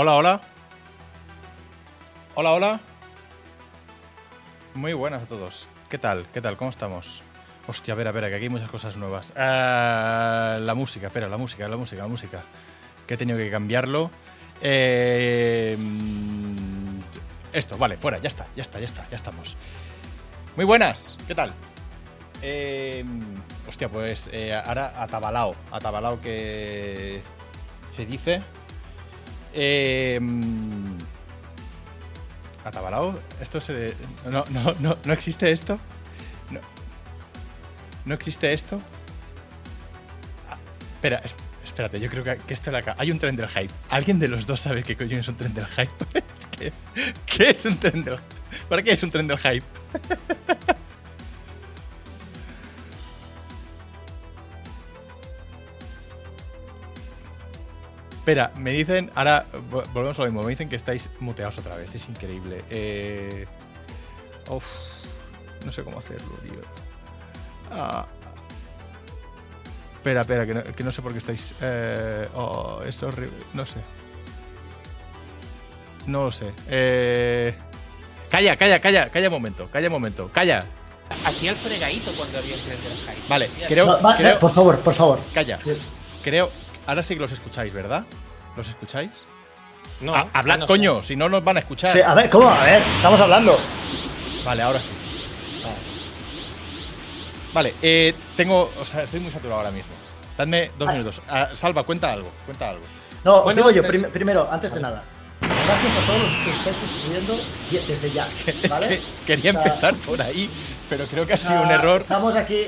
Hola, hola. Hola, hola. Muy buenas a todos. ¿Qué tal? ¿Qué tal? ¿Cómo estamos? Hostia, a ver, a ver, que aquí hay muchas cosas nuevas. Ah, la música, espera, la música, la música, la música. Que he tenido que cambiarlo. Eh, esto, vale, fuera, ya está, ya está, ya está, ya estamos. Muy buenas, ¿qué tal? Eh, hostia, pues eh, ahora atabalao, atabalao que se dice. Eh, atabalao, esto se... No, no, no, no existe esto. No, ¿No existe esto. Ah, espera, es- espérate, yo creo que, que esto la Hay un tren del hype. ¿Alguien de los dos sabe qué coño es un tren del hype? que, ¿Qué es un tren del ¿Para qué es un tren del hype? Espera, me dicen, ahora vo- volvemos a lo mismo, me dicen que estáis muteados otra vez, es increíble. Eh, uf, no sé cómo hacerlo, tío. Ah. Espera, espera, que no, que no sé por qué estáis... eh, oh, es horrible, no sé. No lo sé. Eh, calla, calla, calla, calla un momento, calla un momento, calla. Hacía el fregadito cuando había el hype. Vale, creo- Va- va- creo- eh, por favor, por favor. Calla. Creo... Ahora sí que los escucháis, ¿verdad? ¿Los escucháis? No, Ah, hablad, no sé. coño, si no nos van a escuchar. Sí, a ver, ¿cómo? A ver, estamos hablando. Vale, ahora sí. Vale, eh, tengo. O sea, estoy muy saturado ahora mismo. Dadme dos Ah. minutos. Ah, Salva, cuenta algo, cuenta algo. No, os digo yo, prim- primero, antes de nada. Gracias a todos los que estáis suscribiendo desde ya. Es ¿vale? que quería O sea, empezar por ahí, pero creo que ha o sea, sido un error. Estamos aquí,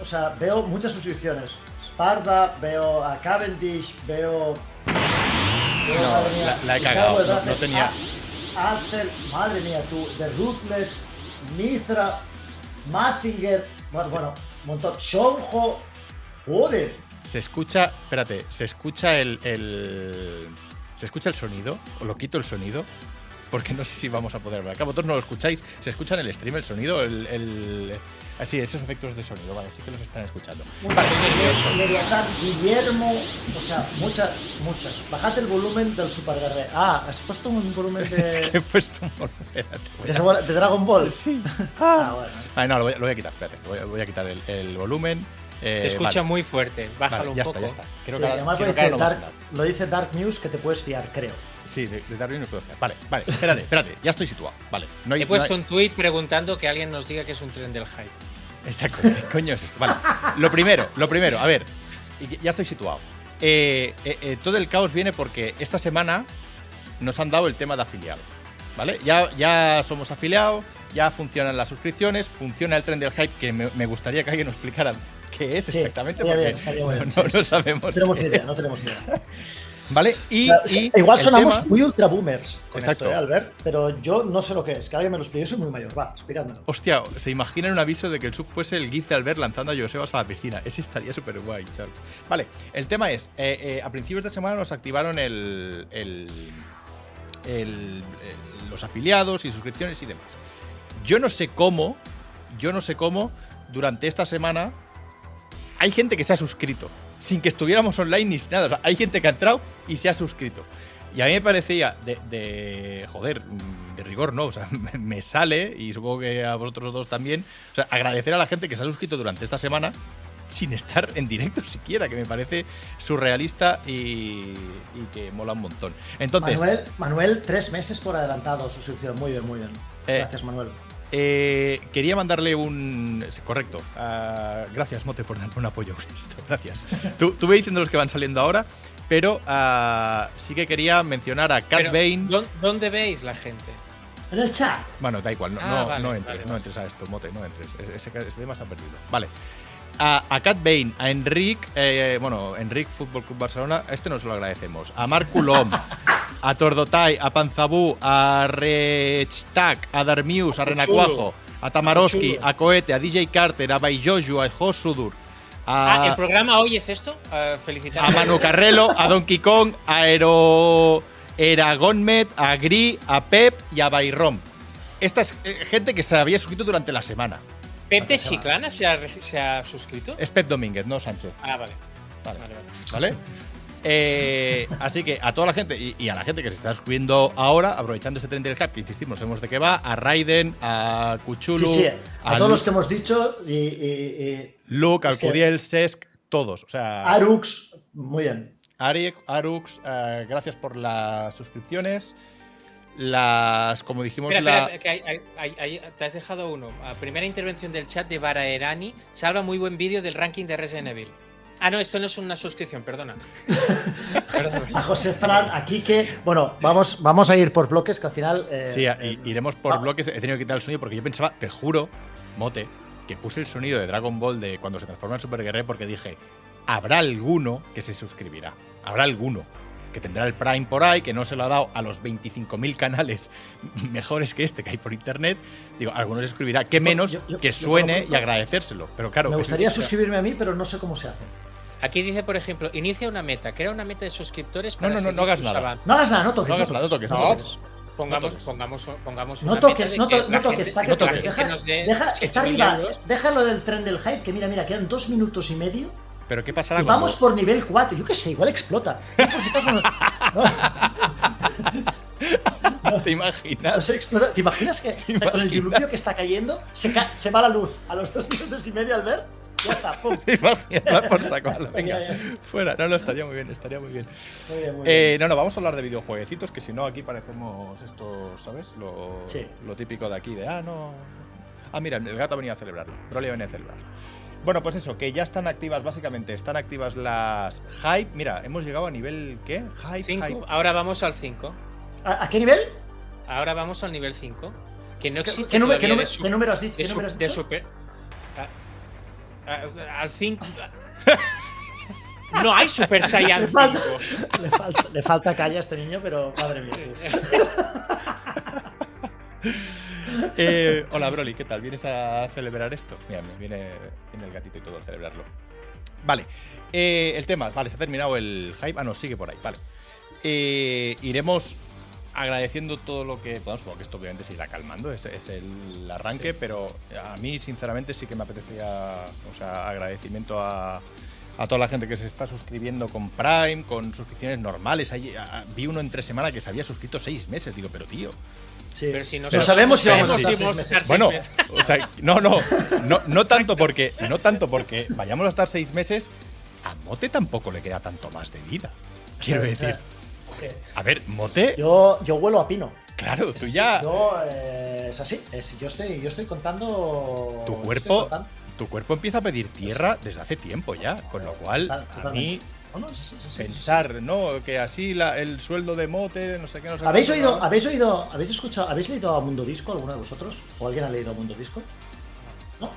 o sea, veo muchas suscripciones. Sparda, veo a Cavendish, veo. veo, No, mía, la- la he cagado, no- tenía- A- Axel, madre mía, tú, The Ruthless, Mithra, Mazinger, bueno, bueno, un montón. Shonjo, joder. Se escucha. Espérate, se escucha el, el- ¿Se escucha el sonido? ¿O lo quito el sonido? Porque no sé si vamos a poder hablar. Acá vosotros no lo escucháis. ¿Se escucha en el stream el sonido? El, el... Así, esos efectos de sonido, vale, sí que los están escuchando. Vale, Leviatán, Guillermo, o sea, muchas, muchas. Bajad el volumen del Super Guerrero. Ah, has puesto un volumen de, es que he puesto un de, a- Dragon- de Dragon Ball. Sí. Ah, bueno. Ah, no, lo voy, lo voy a quitar, espérate. Voy, a- voy a quitar el, el volumen. Eh, Se escucha vale, muy fuerte. Bájalo vale, un ya poco. está, ya está. Creo Sí, que además lo creo que dice, no Dark, nada. lo dice Dark News que te puedes fiar, creo. Sí, de, de Darwin no puedo hacer. Vale, vale, espérate, espérate. Ya estoy situado. Vale. No hay, He puesto no hay- un tweet preguntando que alguien nos diga que es un tren del hype. Exacto. ¿Qué coño es esto? Vale. Lo primero, lo primero, a ver. Ya estoy situado. Eh, eh, eh, todo el caos viene porque esta semana nos han dado el tema de afiliado. ¿Vale? Ya, ya somos afiliados, ya funcionan las suscripciones, funciona el tren del hype, que me, me gustaría que alguien nos explicara qué es Sí, exactamente, estaría porque bien, bien, no- sí, no sí. sabemos. No tenemos qué idea, es. no tenemos idea. ¿Vale? Y, O sea, y igual sonamos tema- muy ultra boomers con Exacto. esto, ¿eh, Albert? Pero yo no sé lo que es. Que alguien me lo explique. Soy muy mayor. Va, explicádmelo. Hostia, ¿se imaginan un aviso de que el sub fuese el GIF de Albert lanzando a Josebas a la piscina? Ese estaría súper guay, Charles. Vale, el tema es, eh, eh, a principios de semana nos activaron el- el- los afiliados y suscripciones y demás. Yo no sé cómo, yo no sé cómo, durante esta semana hay gente que se ha suscrito, sin que estuviéramos online ni nada. O sea, hay gente que ha entrado y se ha suscrito. Y a mí me parecía de, de- joder, mm, de rigor, ¿no? O sea, me, sale, y supongo que a vosotros dos también, o sea, agradecer a la gente que se ha suscrito durante esta semana sin estar en directo siquiera, que me parece surrealista y, y que mola un montón. Entonces, Manuel, Manuel, tres meses por adelantado suscripción. Muy bien, muy bien. Eh, Gracias, Manuel. Eh, quería mandarle un. Correcto. Ah, gracias, Mote, por darme un apoyo esto. Gracias. Tú, tú ve diciendo los que van saliendo ahora, pero ah, sí que quería mencionar a Cat Pero, Bane. ¿dó- ¿Dónde veis la gente? En el chat. Bueno, da igual, no, Ah, no, vale, no entres, vale, no entres a esto, Mote, no entres. Ese, ese tema se ha perdido. Vale. A, a Cat Bane, a Enric, eh, bueno, Enric Fútbol Club Barcelona, a este nos lo agradecemos. A Marc Coulomb, a Tordotai, a Panzabú, a Rechtak, a Darmius, a Renacuajo, a Tamaroski, a Coete, a DJ Carter, a Baijoju, a Josudur, Ah, ¿el a, programa hoy es esto? Felicitar a Manu Carrelo, a Donkey Kong, a Aero, Eragonmet, a Gri, a Pep y a Bayrom. Esta es eh, gente que se había suscrito durante la semana. ¿Pep de Chiclana se ha, re- se ha suscrito? Es Pep Domínguez, no Sánchez. Ah, vale. Vale. Vale, vale. ¿Vale? Eh, así que a toda la gente y, y a la gente que se está suscribiendo ahora, aprovechando este tren del hype, que insistimos, sabemos de qué va, a Raiden, a Sí, sí, a, todos Lu- los que hemos dicho y, y- y Luke, Alcudiel, Sesk, todos. O sea, Arux, muy bien. Ari- Arux, eh, gracias por las suscripciones. Las, como dijimos, Espera, la. espera, que hay- hay- hay- hay- te has dejado uno. A primera intervención del chat de Baraerani. Salva muy buen vídeo del ranking de Resident Evil. Ah, no, esto no es una suscripción, perdona. A José Fran, aquí que. Bueno, vamos, vamos a ir por bloques que al final. eh, Sí, a- eh, iremos por ah. bloques. He tenido que quitar el sonido porque yo pensaba, te juro, Mote, que puse el sonido de Dragon Ball de cuando se transforma en Super Guerrero porque dije, habrá alguno que se suscribirá. Habrá alguno que tendrá el Prime por ahí, que no se lo ha dado a los 25.000 canales mejores que este que hay por internet. Digo, alguno se suscribirá. Que menos yo- yo- que yo suene y agradecérselo. Pero claro, Me gustaría suscribirme a mí, pero no sé cómo se hace. Aquí dice, por ejemplo, inicia una meta. Crea una meta de suscriptores No, para no, no, seguir no hagas nada. avances. No hagas nada, no toques. No hagas nada, no toques, no No, toques. Pongamos, No toques. pongamos, pongamos No una toques, meta no, to- no toques, gente- no toques. Deja, nos dé deja- 7.000 está arriba, euros. déjalo del tren del hype, que mira, mira, quedan dos minutos y medio. Pero ¿qué pasará Y cuando- vamos por nivel 4. Yo qué sé, igual explota. No- no- ¿Te no imaginas? ¿Te imaginas que ¿Te con el imaginas? diluvio que está cayendo se, ca- se va la luz a los dos minutos y medio al ver? Ya está, pum. ¿Te imaginas por saco? Venga, Ya, ya. fuera. No, no, estaría muy bien, estaría muy bien. Muy bien, muy Eh, bien. no, no, vamos a hablar de videojueguecitos, que si no aquí parecemos estos, ¿sabes? Lo, Sí. lo típico de aquí, de, ah, no... Ah, mira, el gato venía a celebrarlo, Broly venía a celebrarlo. Bueno, pues eso, que ya están activas, básicamente, están activas las hype. Mira, hemos llegado a nivel, ¿qué? Hype, Cinco. hype. Ahora vamos al 5. ¿A, a qué nivel? Ahora vamos al nivel 5. Que no ¿Qué, existe qué número, qué número- de, su- qué número has dicho? de ¿Qué número has de super. A- a- al 5. No hay Super Saiyan Le 5. falta, le, falta, le falta calle a este niño, pero madre mía. Eh, hola, Broly, ¿qué tal? ¿Vienes a celebrar esto? Mira, me viene, viene el gatito y todo a celebrarlo. Vale, eh, el tema, vale, se ha terminado el hype. Ah, no, sigue por ahí, vale. Eh, iremos agradeciendo todo lo que podamos, porque esto obviamente se irá calmando, es, es el arranque, pero a mí, sinceramente, sí que me apetecía, o sea, agradecimiento a, a toda la gente que se está suscribiendo con Prime, con suscripciones normales. Ahí, a- vi uno entre semana que se había suscrito seis meses, digo, pero tío. Sí. Pero si No sabemos si vamos a sabemos estar si vamos a seis estar Bueno, o sea, no, no, no, no tanto porque, no tanto porque vayamos a estar seis meses, a Mote tampoco le queda tanto más de vida. Quiero decir, a ver, Mote, Yo, yo huelo a pino. claro, tú ya, Yo, eh, es así. Es, yo, estoy, yo estoy contando. Tu cuerpo- contando. tu cuerpo empieza a pedir tierra desde hace tiempo ya, con lo cual, Total- a mí No, no, sí, sí, sí, sí. pensar, ¿no? Que así la- el sueldo de Mote, no sé qué, no sé ¿Habéis oído, habéis oído, habéis escuchado, habéis leído a Mundo Disco alguno de vosotros? ¿O alguien ha leído a Mundo Disco? No,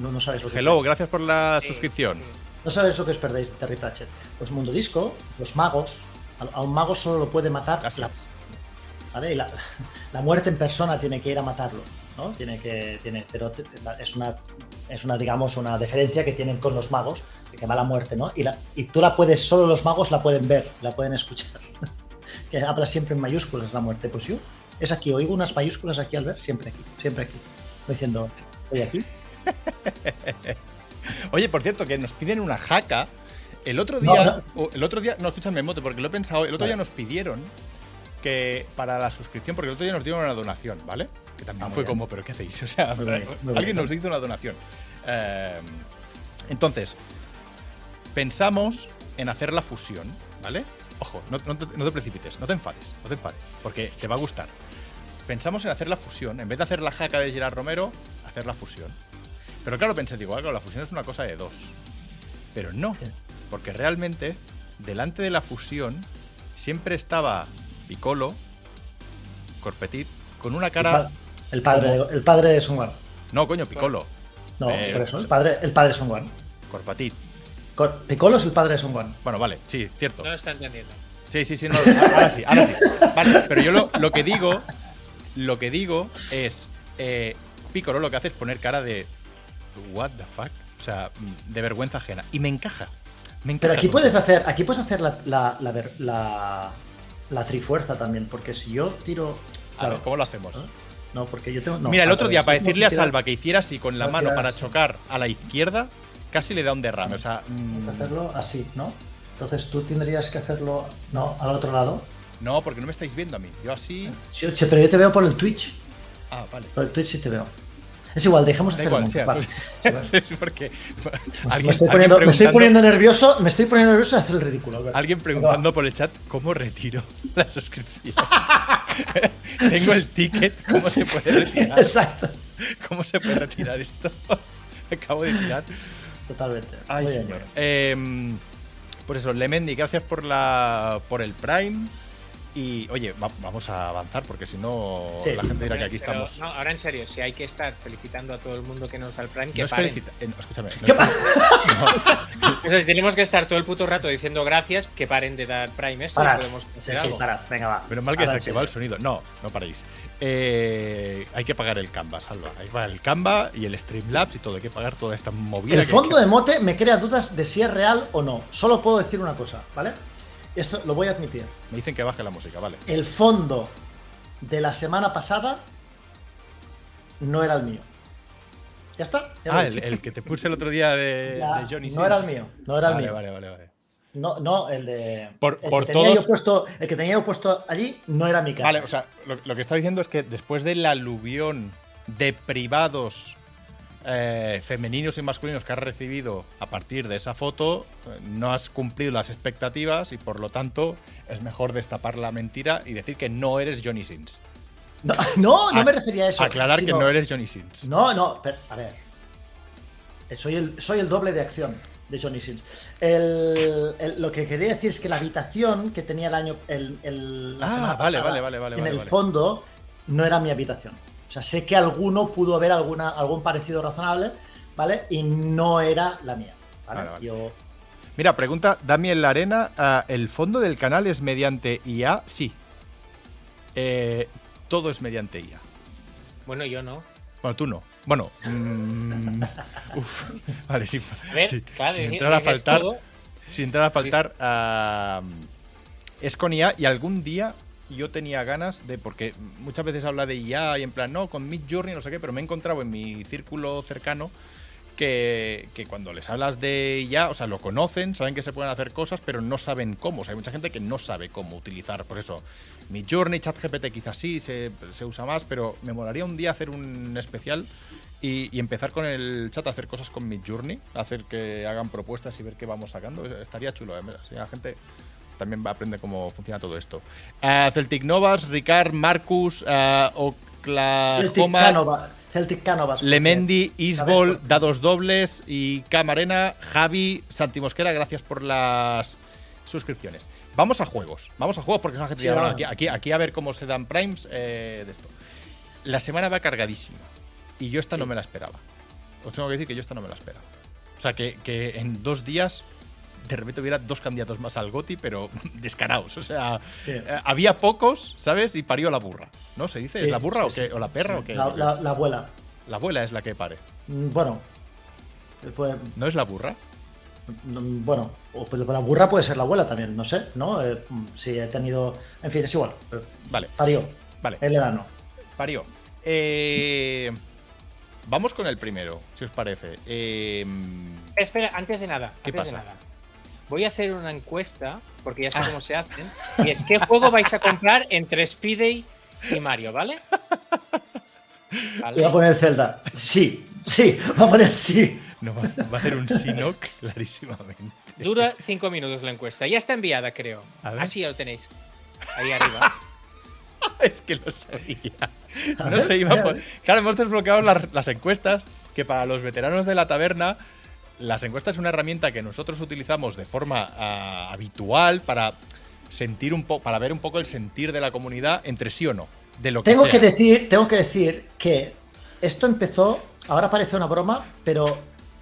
no, no sabéis lo que Hello, gracias por la Sí, suscripción. sí. No sabéis lo que os perdéis de Terry Pratchett. Pues Mundo Disco, los magos, a, a un mago solo lo puede matar la. ¿vale? Y la, la muerte en persona tiene que ir a matarlo, ¿no? Tiene que, tiene, pero es una, es una, digamos, una diferencia que tienen con los magos, que va la muerte, ¿no? Y, la, y tú la puedes, solo los magos la pueden ver, la pueden escuchar. que habla siempre en mayúsculas la muerte. Pues yo, es aquí, oigo unas mayúsculas aquí al ver, siempre aquí, siempre aquí. Estoy diciendo, estoy aquí. Oye, por cierto, que nos piden una jaca. El otro No, día, o el otro día, no, escúchame, Mote, porque lo he pensado. El otro día nos pidieron que para la suscripción, porque el otro día nos dieron una donación, ¿vale? Que también Ah, fue bien. como, ¿pero qué hacéis? O sea, Muy alguien bien. nos hizo una donación. Eh, entonces, pensamos en hacer la fusión, ¿vale? Ojo, no, no te, no te precipites, no te enfades, no te enfades, porque te va a gustar. Pensamos en hacer la fusión, en vez de hacer la jaca de Gerard Romero, hacer la fusión. Pero claro, pensé, digo, ah, claro, la fusión es una cosa de dos. Pero no. Porque realmente, delante de la fusión, siempre estaba Piccolo, Corpetit, con una El, cara. pa- el padre, de, el padre de Sun. No, coño, Piccolo. No, Eh, por eso, el padre, el padre de Sun. Corpatit. Cor- Piccolo es el padre de Sun. Bueno, vale, sí, cierto. No lo está entendiendo. Sí, sí, sí, no, ahora sí, ahora sí. Vale, pero yo lo, lo que digo, lo que digo es, eh, Piccolo lo que hace es poner cara de, what the fuck, o sea, mm, de vergüenza ajena. Y me encaja, me. Pero aquí puedes hacer, aquí puedes hacer la, la, la, ver- la, la trifuerza también, porque si yo tiro. A ver, claro, ¿cómo lo hacemos? No, porque yo tengo. no, Mira, el otro día, para decirle a Salva que hiciera así con la mano para así. chocar a la izquierda, casi le da un derrame. O sea, mm, que hacerlo así, ¿no? Entonces tú tendrías que hacerlo, ¿no? Al otro lado. No, porque no me estáis viendo a mí. Yo así. Sí, pero yo te veo por el Twitch. Ah, vale. Por el Twitch sí te veo. Es igual, dejemos Da hacerlo. igual, Vale. sí, porque Me estoy, poniendo, me estoy preguntando- poniendo nervioso, me estoy poniendo nervioso de hacer el ridículo. Alguien preguntando por el chat cómo retiro la suscripción. Tengo el ticket, ¿cómo se puede retirar? Exacto. ¿Cómo se puede retirar esto? Acabo de tirar. Totalmente. Ay, señor. Em, pues eso, Lemendi, gracias por la por el Prime. Y oye, va- vamos a avanzar porque si no Sí. la gente dirá que aquí Pero, estamos. No, ahora en serio, si hay que estar felicitando a todo el mundo que nos da el Prime, que No es paren. felicita- eh, no, escúchame. no ¿Qué es pa- O sea, si tenemos que estar todo el puto rato diciendo gracias, que paren de dar Prime esto y Parad. podemos hacer sí, algo. Venga, va. Menos mal que se activa el sonido. No, no paréis. Eh, hay que pagar el Canva, salva. Hay que pagar el Canva y el Streamlabs y todo. Hay que pagar toda esta movida. El que- fondo que- de mote me crea dudas de si es real o no. Solo puedo decir una cosa, ¿vale? Esto lo voy a admitir. Me dicen que baje la música, vale. El fondo de la semana pasada no era el mío. ¿Ya está? Ya Ah, el, el que te puse el otro día de, Ya, de Johnny no era el mío, no era el vale, mío. Vale, vale, vale. No, no, el de. Por- el, por que tenía yo puesto, el que tenía yo puesto allí no era mi casa. Vale, o sea, lo, lo que está diciendo es que después del aluvión de privados eh, femeninos y masculinos que has recibido a partir de esa foto, eh, no has cumplido las expectativas y por lo tanto es mejor destapar la mentira y decir que no eres Johnny Sins. No, no, me refería a eso. Aclarar que no eres Johnny Sins. No, no, pero, a ver. Eh, Soy el, soy el doble de acción de Johnny Sins. El- el- lo que quería decir es que la habitación que tenía el año. El, el- la Ah, semana vale, pasada, vale, vale, vale, En vale, el vale. fondo no era mi habitación. O sea, sé que alguno pudo haber alguna, algún parecido razonable, ¿vale? Y no era la mía. ¿vale? Vale, vale. Yo. Mira, pregunta Damián Larena, ah, ¿el fondo del canal es mediante IA? Sí. Eh, todo es mediante IA. Bueno, yo no. Bueno, tú no. Bueno, mm, uf, vale, sí. A ver, sí, claro, sin dices entrar a faltar, sin entrar a faltar, ah, es con IA y algún día yo tenía ganas de, porque muchas veces habla de IA y en plan, no, con Mid Journey, no sé qué, pero me he encontrado en mi círculo cercano que, que cuando les hablas de IA, o sea, lo conocen, saben que se pueden hacer cosas, pero no saben cómo. O sea, hay mucha gente que no sabe cómo utilizar, por eso, mi Journey, ChatGPT quizás sí se, se usa más, pero me molaría un día hacer un especial y, y empezar con el chat a hacer cosas con mi Journey, hacer que hagan propuestas y ver qué vamos sacando. Estaría chulo, ¿eh? así la gente también va a aprender cómo funciona todo esto. Celtic Novas, Ricard, Marcus, eh, Celtic Oklahoma, Canova- Celtic Canovas. Lemendi. Isbol, Dados Dobles y Camarena, Javi, Santi Mosquera, gracias por las suscripciones. Vamos a juegos, vamos a juegos porque es una gente Sí, que dice, vamos. "Bueno, aquí, aquí, aquí a ver cómo se dan primes eh, de esto. La semana va cargadísima y yo esta no me la esperaba. Os tengo que decir que yo esta no me la esperaba. O sea, que, que en dos días de repente hubiera dos candidatos más al GOTI, pero descarados. O sea, Sí. eh, había pocos, ¿sabes? Y parió la burra. ¿No? ¿Se dice? Sí, ¿Es la burra sí, o, qué? sí. o la perra o qué? La, la- la abuela. La abuela es la que pare. Mm, Bueno. Pues, ¿No es la burra? Mm, Bueno, o pues la burra puede ser la abuela también, no sé, ¿no? Eh, mm, sí, he tenido. En fin, es igual. Vale, Parió. vale. El enano. Parió. Eh, vamos con el primero, si os parece. Eh, Espera, antes de nada. ¿Qué antes de pasa? nada. Voy a hacer una encuesta, porque ya sé Ah. cómo se hacen. Y es ¿qué juego vais a comprar entre Speedy y Mario, ¿vale? Vale. Voy a poner Zelda. Sí, sí, va a poner sí. no, va, va a hacer un Sinoc clarísimamente. Dura cinco minutos la encuesta. Ya está enviada, creo. A ver. Ah, sí, ya lo tenéis. Ahí arriba. es que lo sabía. A No ver, se iba a a po- ver. Claro, hemos desbloqueado las, las encuestas, que para los veteranos de la taberna, las encuestas es una herramienta que nosotros utilizamos de forma ah, habitual para sentir un poco, para ver un poco el sentir de la comunidad entre sí o no. De lo que Tengo sea. que decir, tengo que decir que esto empezó, ahora parece una broma, pero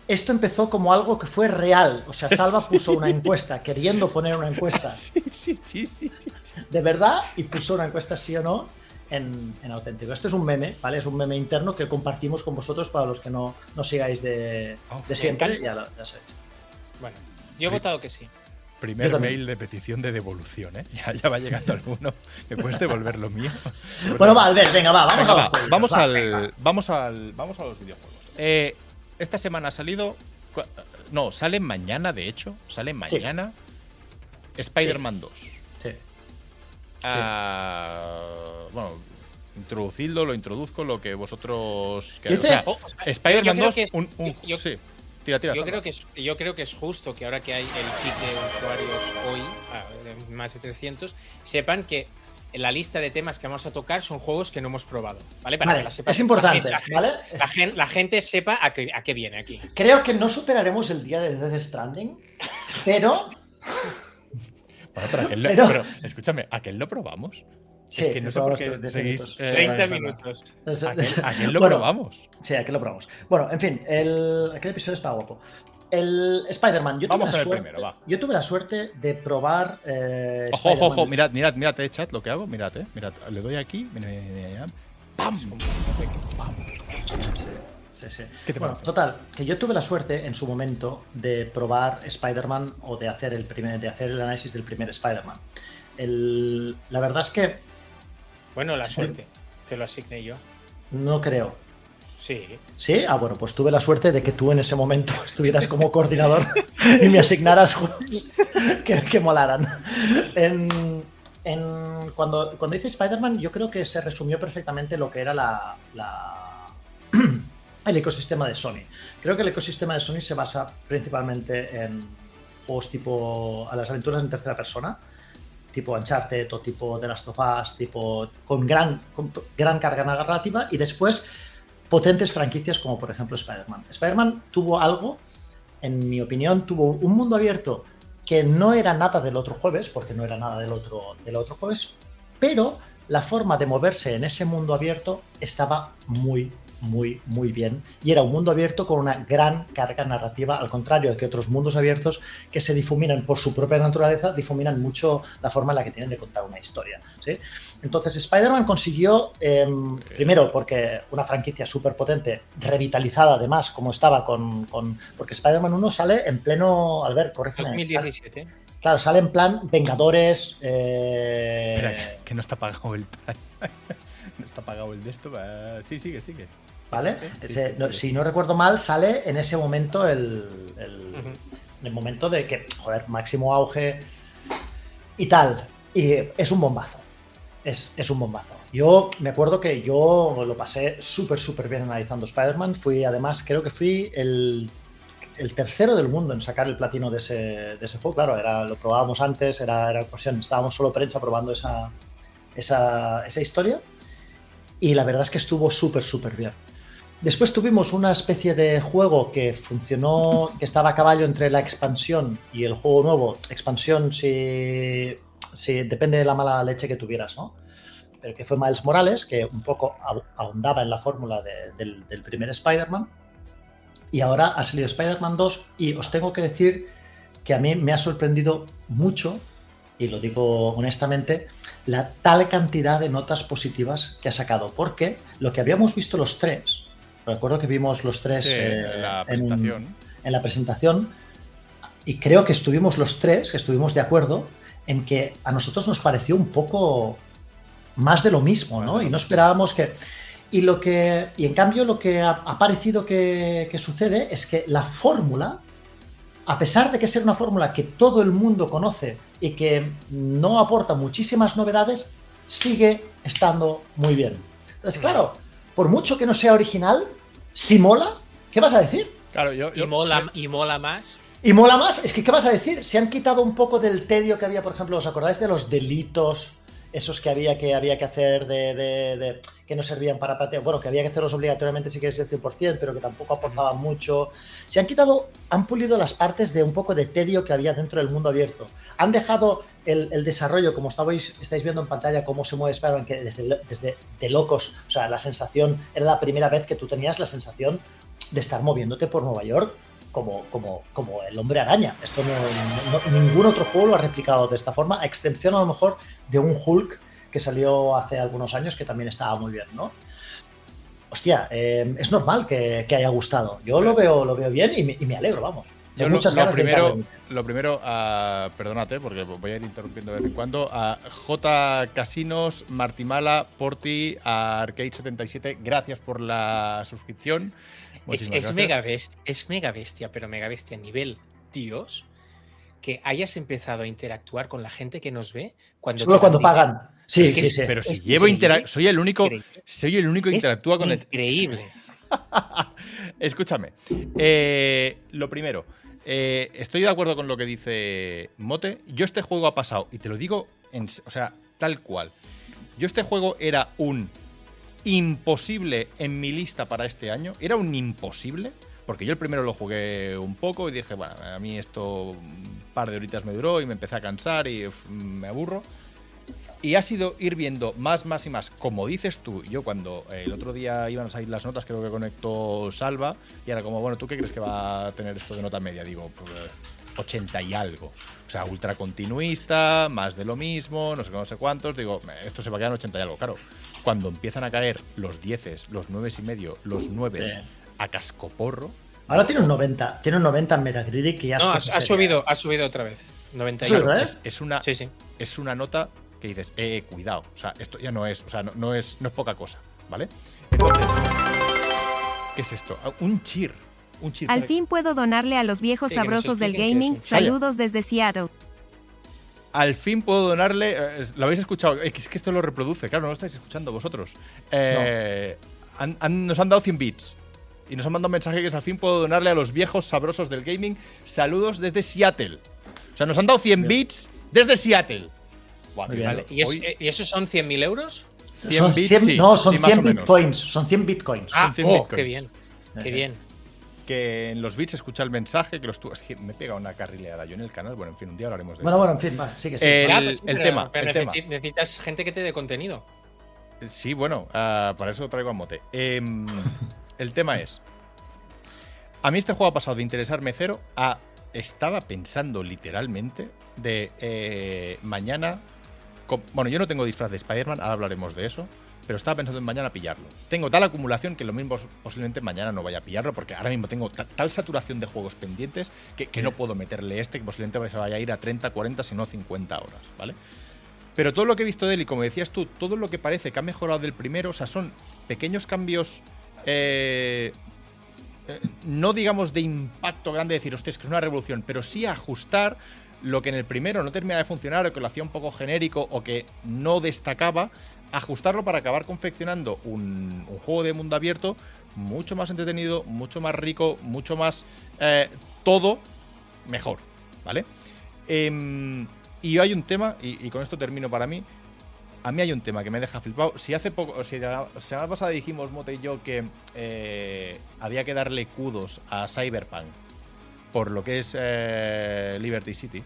esto empezó como algo que fue real. O sea, Salva Sí. puso una encuesta, queriendo poner una encuesta Sí, sí, sí, sí, sí. de verdad y puso una encuesta sí o no en, en auténtico. Esto es un meme, ¿vale? Es un meme interno que compartimos con vosotros para los que no, no sigáis de, Oh, de siempre. Ya, lo, ya sabéis. Bueno, yo he votado que sí. Primer mail de petición de devolución, ¿eh? Ya, ya va llegando alguno. ¿Me puedes devolver lo mío? Bueno, va, Albert, venga, va, vamos Venga, a los va, juegos, vamos, va, al, venga. vamos, al, vamos a los videojuegos. Eh, esta semana ha salido. No, sale mañana, de hecho. Sale mañana. Spider-Man 2. Sí. Ah, bueno, introducidlo, lo introduzco, lo que vosotros queráis. O sea, O- o sea, Spider-Man yo creo 2, que es- un, un- yo- sí. Tira, tira. Yo creo, que es, yo creo que es justo que ahora que hay el kit de usuarios hoy, ah, más de 300, sepan que en la lista de temas que vamos a tocar son juegos que no hemos probado. ¿Vale? Para Vale, que la sepa- es importante, la gente, ¿vale? La, gente sepa a qué, a qué viene aquí. Creo que no superaremos el día de Death Stranding, pero Bueno, pero, aquel lo- Pero- pero, escúchame, ¿aquel lo probamos? Sí, es que no sé por probamos qué 10 seguís. minutos. eh, 30 verdad. minutos. aquel, aquel lo Bueno, probamos. Sí, lo probamos. Bueno, en fin, el, aquel episodio está guapo. El Spider-Man, yo, tuve la suerte- primero, va. yo tuve la suerte de probar. eh, Ojo, ojo, ojo, mirad, mirad, mirad, eh, chat, lo que hago, mirad, eh. Mirad, le doy aquí, mira, mira, mira, mira. ¡Pam! Sí, sí. ¿Qué te bueno, parece? total, que yo tuve la suerte en su momento de probar Spider-Man o de hacer el primer, de hacer el análisis del primer Spider-Man. El- La verdad es que Bueno, la suerte. Te lo asigné yo. no creo. Sí. ¿Sí? Ah, bueno, pues tuve la suerte de que tú en ese momento estuvieras como coordinador y me asignaras juegos que, que molaran. En, en- cuando, cuando hice Spider-Man, yo creo que se resumió perfectamente lo que era la, la- el ecosistema de Sony. Creo que el ecosistema de Sony se basa principalmente en juegos tipo a las aventuras en tercera persona, tipo Uncharted o tipo The Last of Us, tipo con gran, con gran carga narrativa y después potentes franquicias como por ejemplo Spider-Man. Spider-Man tuvo algo, en mi opinión, tuvo un mundo abierto que no era nada del otro jueves, porque no era nada del otro, del otro jueves, pero la forma de moverse en ese mundo abierto estaba muy, muy, muy bien. Y era un mundo abierto con una gran carga narrativa, al contrario de que otros mundos abiertos que se difuminan por su propia naturaleza, difuminan mucho la forma en la que tienen de contar una historia. ¿sí? Entonces, Spider-Man consiguió, eh, primero, porque una franquicia súper potente, revitalizada además, como estaba con. con- porque Spider-Man 1 sale en pleno. Albert, corrígeme. sale- 2017. claro, sale en plan Vengadores. eh, Espera, que no está pagado el no está pagado el de esto. Sí, sigue, sigue. ¿Vale? Sí, no, si no recuerdo mal, sale en ese momento el, el momento de que, joder, máximo auge y tal. Y es un bombazo. Es, es un bombazo. Yo me acuerdo que yo lo pasé súper, súper bien analizando Spider-Man. Fui, además, creo que fui el, el tercero del mundo en sacar el platino de ese, de ese juego. Claro, era, lo probábamos antes, era, era cuestión, estábamos solo prensa probando esa, esa, esa historia. Y la verdad es que estuvo súper, súper bien. Después tuvimos una especie de juego que funcionó, que estaba a caballo entre la expansión y el juego nuevo. Expansión si, si depende de la mala leche que tuvieras, ¿no? Pero que fue Miles Morales, que un poco ahon- ahondaba en la fórmula de- del, del primer Spider-Man. Y ahora ha salido Spider-Man 2 y os tengo que decir que a mí me ha sorprendido mucho, y lo digo honestamente, la tal cantidad de notas positivas que ha sacado. Porque lo que habíamos visto los tres, recuerdo que vimos los tres Sí, eh, la en- presentación. en la presentación y creo que estuvimos los tres, que estuvimos de acuerdo en que a nosotros nos pareció un poco más de lo mismo, ¿no? Y no esperábamos que... Y, lo que, y en cambio lo que ha, ha parecido que, que sucede es que la fórmula, a pesar de que ser una fórmula que todo el mundo conoce y que no aporta muchísimas novedades, sigue estando muy bien. Entonces, claro, por mucho que no sea original, si mola, ¿qué vas a decir? Claro, yo. Y yo- mola, y mola más. Y mola más, es que, ¿qué vas a decir? Se han quitado un poco del tedio que había, por ejemplo, ¿os acordáis de los delitos? Esos que había que, había que hacer de, de- de- que no servían para patear. Bueno, que había que hacerlos obligatoriamente si quieres el 100%, pero que tampoco aportaban mucho. Se han quitado, han pulido las partes de un poco de tedio que había dentro del mundo abierto. Han dejado el, el desarrollo, como estabais, estáis viendo en pantalla, cómo se mueve Spider-Man, que desde, desde de locos. O sea, la sensación, era la primera vez que tú tenías la sensación de estar moviéndote por Nueva York como, como, como el hombre araña. Esto no, no- ningún otro juego lo ha replicado de esta forma, a excepción a lo mejor de un Hulk que salió hace algunos años que también estaba muy bien, ¿no? Hostia, eh, es normal que, que haya gustado. Yo lo veo, lo veo bien y me, y me alegro, vamos. Yo lo, primero, lo primero ah, perdónate porque voy a ir interrumpiendo de vez en cuando, a J Casinos, Martimala, Porti, a Arcade77, gracias por la suscripción. Es, Muchísimas es gracias. mega bestia, es mega bestia, pero mega bestia a nivel Dios. que hayas empezado a interactuar con la gente que nos ve cuando Solo cuando pagan. Sí, Es que sí, sí. Pero si llevo increíble, soy el único, increíble. soy el único que Es interactúa con el. Increíble. Escúchame. eh, lo primero, eh, estoy de acuerdo con lo que dice Mote. Yo este juego ha pasado, y te lo digo, en, o sea, tal cual. Yo este juego era un imposible en mi lista para este año. Era un imposible. Porque yo el primero lo jugué un poco y dije, bueno, a mí esto un par de horitas me duró y me empecé a cansar y me aburro. Y ha sido ir viendo más, más y más. Como dices tú, yo cuando eh, el otro día iban a salir las notas, creo que conectó Salva, y era como, bueno, ¿tú qué crees que va a tener esto de nota media? Digo, pues, eh, 80 y algo. O sea, ultra continuista, más de lo mismo, no sé no sé cuántos. Digo, "Eh, esto se va a quedar en 80 y algo. Claro, cuando empiezan a caer los 10, los 9 y medio, los 9 Sí. a cascoporro, Ahora tiene un 90, tiene un 90 en Metacritic y ya No, ha, ha subido, ha subido otra vez. 90 y es, es una, Sí, sí. es una nota que dices, eh, cuidado. O sea, esto ya no es, o sea, no, no es, no es poca cosa, ¿vale? Entonces, ¿qué es esto? Ah, Un cheer. Un cheer. Al fin puedo donarle a los viejos Sí, sabrosos del gaming. Saludos desde Seattle. Al fin puedo donarle. eh, ¿Lo habéis escuchado? Eh, Es que esto lo reproduce, claro, no lo estáis escuchando vosotros. Eh, han- han- nos han dado 100 bits. Y nos han mandado un mensaje que es al fin puedo donarle a los viejos sabrosos del gaming. Saludos desde Seattle. O sea, nos han dado 100 bits desde Seattle. Tío. Vale, ¿Y, es- hoy- eh, ¿Y esos son 100.000 euros? 100 Son bits, 100 sí, no, son sí, más 100 o menos. bitcoins. Son 100 bitcoins. Ah, 100 oh, bitcoins. qué bien. Qué Eh, bien. que en los bits escucha el mensaje, que los tu- es que me he pegado una carrileada yo en el canal. Bueno, en fin, un día hablaremos de Bueno, eso. bueno, en fin, va, sí que sí. Eh, El- el pero- tema, pero el necesi- tema. necesitas gente que te dé contenido. Sí, bueno, ah, para eso traigo a Mote. Em, el tema es. A mí este juego ha pasado de interesarme cero a. Estaba pensando literalmente de eh, mañana. Bueno, yo no tengo disfraz de Spider-Man, ahora hablaremos de eso. Pero estaba pensando en mañana pillarlo. Tengo tal acumulación que lo mismo pos- posiblemente mañana no vaya a pillarlo, porque ahora mismo tengo ta- tal saturación de juegos pendientes que, que no puedo meterle este, que posiblemente se vaya a ir a 30, 40, si no 50 horas, ¿vale? Pero todo lo que he visto de él, y como decías tú, todo lo que parece que ha mejorado del primero, o sea, son pequeños cambios. eh, eh, no digamos de impacto grande, decir, hostia, es que es una revolución, pero sí ajustar lo que en el primero no termina de funcionar, o que lo hacía un poco genérico, o que no destacaba, ajustarlo para acabar confeccionando un, juego de mundo abierto mucho más entretenido, mucho más rico, mucho más. eh, todo mejor, ¿vale? Em, y hay un tema, y, con esto termino para mí. A mí hay un tema que me deja flipado. Si hace poco, si la semana pasada dijimos, Mote y yo, que eh, había que darle kudos a Cyberpunk por lo que es eh, Liberty City.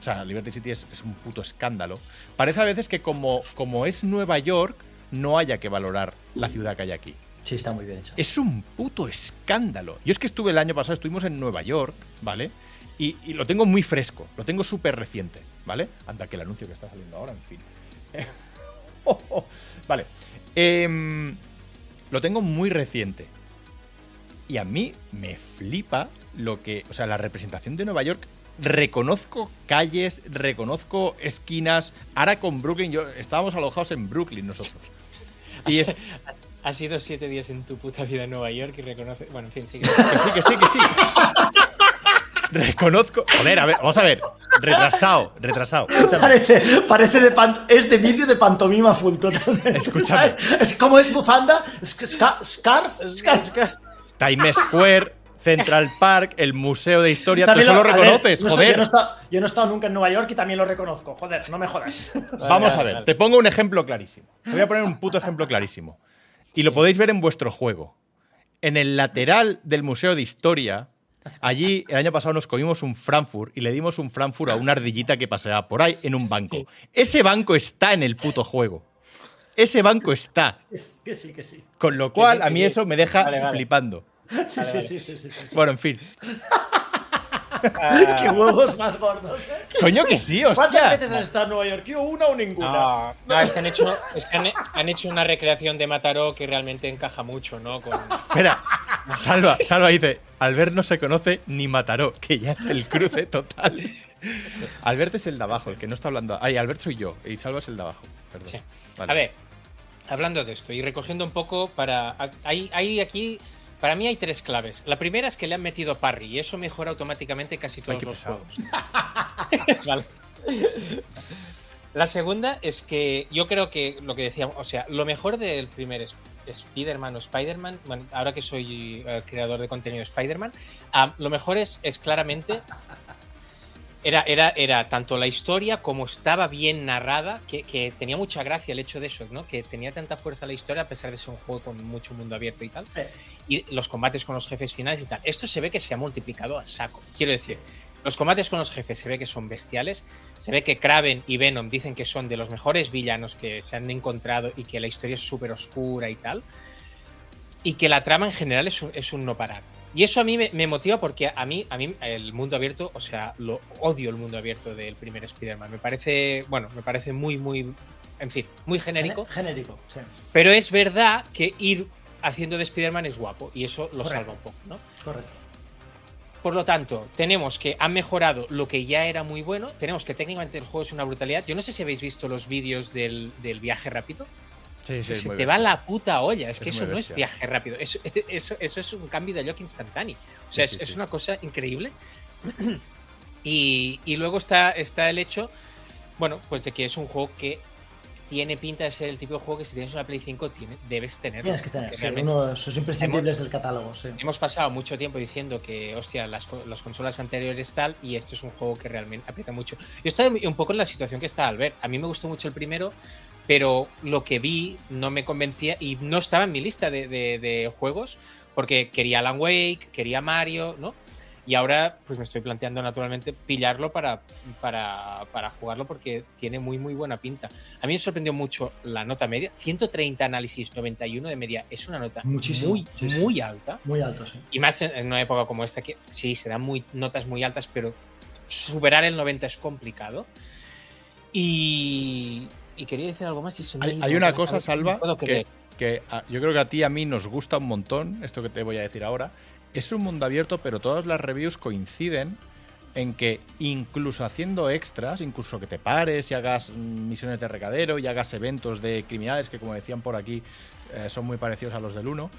O sea, Liberty City es, es un puto escándalo. Parece a veces que como, como es Nueva York, no haya que valorar la ciudad que hay aquí. Sí, está muy bien hecho. Es un puto escándalo. Yo es que estuve el año pasado, estuvimos en Nueva York, ¿vale? Y, y lo tengo muy fresco, lo tengo súper reciente, ¿vale? Anda, que el anuncio que está saliendo ahora, en fin. Oh, oh. Vale. Em, lo tengo muy reciente. Y a mí me flipa lo que. O sea, la representación de Nueva York. Reconozco calles, reconozco esquinas. Ahora con Brooklyn, yo estábamos alojados en Brooklyn nosotros. Y es, Has, ido siete días en tu puta vida en Nueva York y reconoces. Bueno, en fin, sigue. Que sí, que sí, que sí. Reconozco. Joder, a ver, vamos a ver. Retrasado, retrasado. Escúchame. Parece, parece de pan- es de vídeo de pantomima full totalmente. Escúchame. ¿sabes? Es como es bufanda, Sc- sca- scarf, scarf. Times Square, Central Park, el Museo de Historia. Tú eso lo ver, reconoces, joder. yo, no he estado, yo no he estado nunca en Nueva York y también lo reconozco. Joder, no me jodas. Vamos a ver, te pongo un ejemplo clarísimo. Te voy a poner un puto ejemplo clarísimo. Y lo podéis ver en vuestro juego. En el lateral del Museo de Historia, allí el año pasado nos comimos un Frankfurt y le dimos un Frankfurt a una ardillita que paseaba por ahí en un banco. Ese banco está en el puto juego. Ese banco está. Es- que sí, que sí. Con lo cual, sí, a mí eso me deja Vale, vale. flipando. Sí, Vale, sí, vale. sí, sí, sí. Bueno, en fin. Ah, Qué huevos más gordos, ¿eh? Coño que sí, ¿Cuántas hostia. veces has estado en Nueva York? Yo una o ninguna. No, no, es que han hecho, es que han, han hecho una recreación de Mataró que realmente encaja mucho, ¿no? Con, Espera, Salva, Salva dice, Albert no se conoce ni Mataró, que ya es el cruce total. Albert es el de abajo, el que no está hablando. Ay, Albert soy yo, y Salva es el de abajo. Perdón. Sí. Vale. A ver, hablando de esto y recogiendo un poco para. Hay, hay aquí Para mí hay tres claves. La primera es que le han metido parry y eso mejora automáticamente casi todos los pesado. juegos. Vale. La segunda es que yo creo que lo que decíamos, o sea, lo mejor del primer es- Spider-Man o Spider-Man, bueno, ahora que soy eh, creador de contenido de Spider-Man, ah, lo mejor es, es claramente era, era, era tanto la historia como estaba bien narrada, que, que tenía mucha gracia el hecho de eso, ¿no? Que tenía tanta fuerza la historia a pesar de ser un juego con mucho mundo abierto y tal. Y los combates con los jefes finales y tal. Esto se ve que se ha multiplicado a saco. Quiero decir, los combates con los jefes se ve que son bestiales. Se ve que Kraven y Venom dicen que son de los mejores villanos que se han encontrado y que la historia es súper oscura y tal. Y que la trama en general es un, es un no parar. Y eso a mí me, me motiva porque a mí, a mí el mundo abierto, o sea, lo odio el mundo abierto del primer Spider-Man. Me parece, bueno, me parece muy, muy, en fin, muy genérico. Genérico, sí. Pero es verdad que ir haciendo de Spider-Man es guapo y eso lo Correcto. salva un poco, ¿no? Correcto. Por lo tanto, tenemos que han mejorado lo que ya era muy bueno. Tenemos que técnicamente el juego es una brutalidad. Yo no sé si habéis visto los vídeos del, del viaje rápido. Sí, sí, se te bestia. va la puta olla. Es que Es eso no es viaje rápido. Eso, eso, eso es un cambio de lock instantáneo. O sea, Sí, es, es una cosa increíble. y, y luego está, está el hecho, bueno, pues de que es un juego que tiene pinta de ser el tipo de juego que si tienes una Play 5 tiene, debes tenerlo. Tienes que tener. Sí, uno de imprescindibles del catálogo, sí. Hemos pasado mucho tiempo diciendo que, hostia, las, las consolas anteriores tal, y este es un juego que realmente aprieta mucho. Yo estoy un poco en la situación que está Albert. A mí me gustó mucho el primero, pero lo que vi no me convencía y no estaba en mi lista de, de- de juegos, porque quería Alan Wake, quería Mario, ¿no? Y ahora, pues me estoy planteando naturalmente pillarlo para, para, para jugarlo porque tiene muy, muy buena pinta. A mí me sorprendió mucho la nota media. 130 análisis, 91 de media. Es una nota Muchísimo, muy, sí, sí. muy alta. Muy alto, sí. Y más en, en una época como esta, que sí, se dan muy, notas muy altas, pero superar el 90 es complicado. Y, y quería decir algo más. Hay, hay una cosa, Salva, que, que a- yo creo que a ti y a mí nos gusta un montón, esto que te voy a decir ahora. Es un mundo abierto, pero todas las reviews coinciden en que incluso haciendo extras, incluso que te pares y hagas misiones de recadero y hagas eventos de criminales, que como decían por aquí, eh, son muy parecidos a los del 1,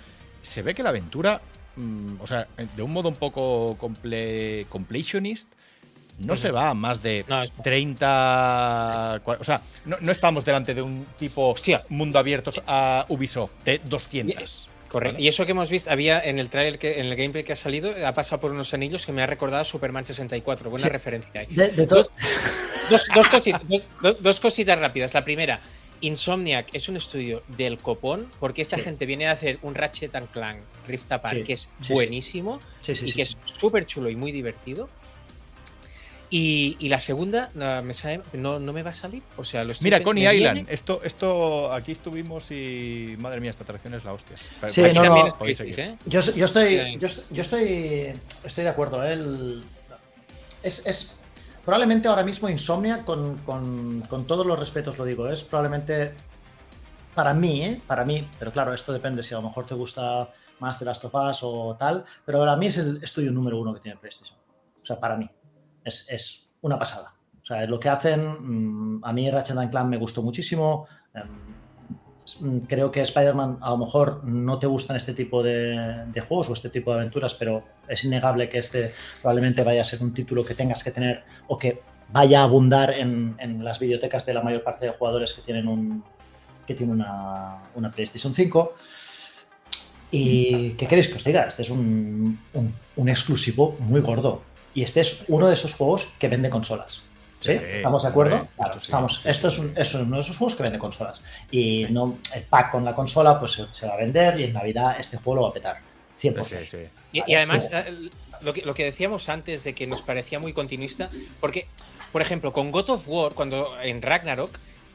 se ve que la aventura, mm, o sea, de un modo un poco comple- completionist, no se va a más de No, es- 30. cua- O sea, no, no estamos delante de un tipo Hostia. mundo abierto a Ubisoft de 200. Correcto. ¿vale? Y eso que hemos visto, había en el trailer, que, en el gameplay que ha salido, ha pasado por unos anillos que me ha recordado a Superman 64. Buena Sí. referencia ahí. De, de Dos, dos cositas, dos, rápidas. La primera, Insomniac es un estudio del copón, porque esta Sí. gente viene a hacer un Ratchet and Clank Rift Apart, Sí, que es sí, buenísimo y que es súper chulo y muy divertido. Y, y la segunda, no, me sale- no, no me va a salir. O sea, lo estoy Mira, Coney Island. viene- Esto, esto, aquí estuvimos y. Madre mía, esta atracción es la hostia. Sí, Aquí no. ¿eh? Yo, yo estoy, yo, yo estoy, estoy de acuerdo. ¿eh? El- es, es probablemente ahora mismo Insomnia, con, con- con todos los respetos lo digo, es probablemente para mí, ¿eh? para mí, pero claro, esto depende si a lo mejor te gusta más The Last of Us o tal, pero para mí es el estudio número uno que tiene PlayStation. O sea, para mí es, es una pasada. O sea, lo que hacen, mm, a mí Ratchet and Clank me gustó muchísimo. em, Mm, Creo que Spider-Man a lo mejor no te gustan este tipo de, de juegos o este tipo de aventuras, pero es innegable que este probablemente vaya a ser un título que tengas que tener o que vaya a abundar en, en las bibliotecas de la mayor parte de jugadores que tienen un que tienen una, una PlayStation 5. ¿Y qué queréis que os diga? Este es un, un- un exclusivo muy gordo. Y este es uno de esos juegos que vende consolas. ¿Sí? Sí, ¿Estamos de acuerdo? hombre, Claro, esto estamos. sí, esto es, un- es uno de esos juegos que vende consolas. Y no, el pack con la consola pues se, se va a vender y en Navidad este juego lo va a petar. 100%. Sí, sí. Y, y además, eh, lo que, lo que decíamos antes de que nos parecía muy continuista, porque, por ejemplo, con God of War, cuando en Ragnarok,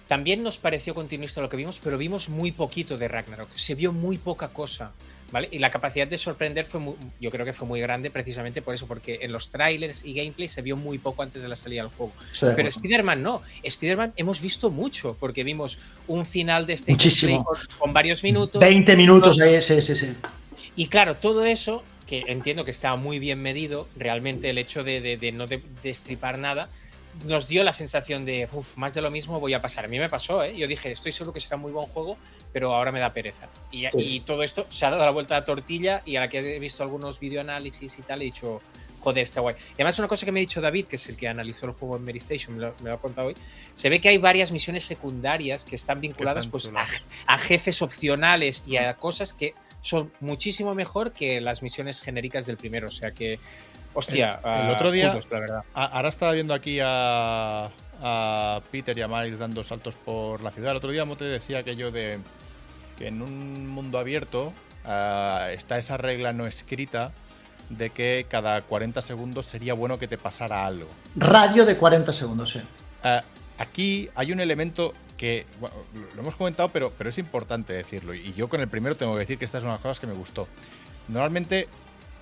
también nos pareció continuista lo que vimos, pero vimos muy poquito de Ragnarok. Se vio muy poca cosa, ¿vale? Y la capacidad de sorprender fue muy- yo creo que fue muy grande precisamente por eso, porque en los trailers y gameplay se vio muy poco antes de la salida del juego. Pero acuerdo. Spider-Man no. Spider-Man hemos visto mucho, porque vimos un final de este Muchísimo. gameplay con, con varios minutos. 20 minutos ahí, sí, sí, sí. Y claro, todo eso, que entiendo que estaba muy bien medido, realmente el hecho de, de- de no de- destripar nada, nos dio la sensación de, uff, más de lo mismo voy a pasar. A mí me pasó, ¿eh? Yo dije, estoy seguro que será muy buen juego, pero ahora me da pereza. Y, Sí. y todo esto se ha dado la vuelta a tortilla y a la que he visto algunos videoanálisis y tal, he dicho, joder, está guay. Y además una cosa que me ha dicho David, que es el que analizó el juego en Mary Station, me lo, me lo ha contado hoy, se ve que hay varias misiones secundarias que están vinculadas están pues, a, a jefes opcionales y a cosas que son muchísimo mejor que las misiones genéricas del primero. O sea que, hostia, El- el ah, otro día- la verdad. Ahora estaba viendo aquí a, a Peter y a Miles dando saltos por la ciudad. El otro día Mote decía que yo de que en un mundo abierto ah, está esa regla no escrita de que cada 40 segundos sería bueno que te pasara algo. Radio de 40 segundos, sí. Ah, aquí hay un elemento que bueno, lo hemos comentado, pero, pero es importante decirlo. Y yo con el primero tengo que decir que esta es una de las cosas que me gustó. Normalmente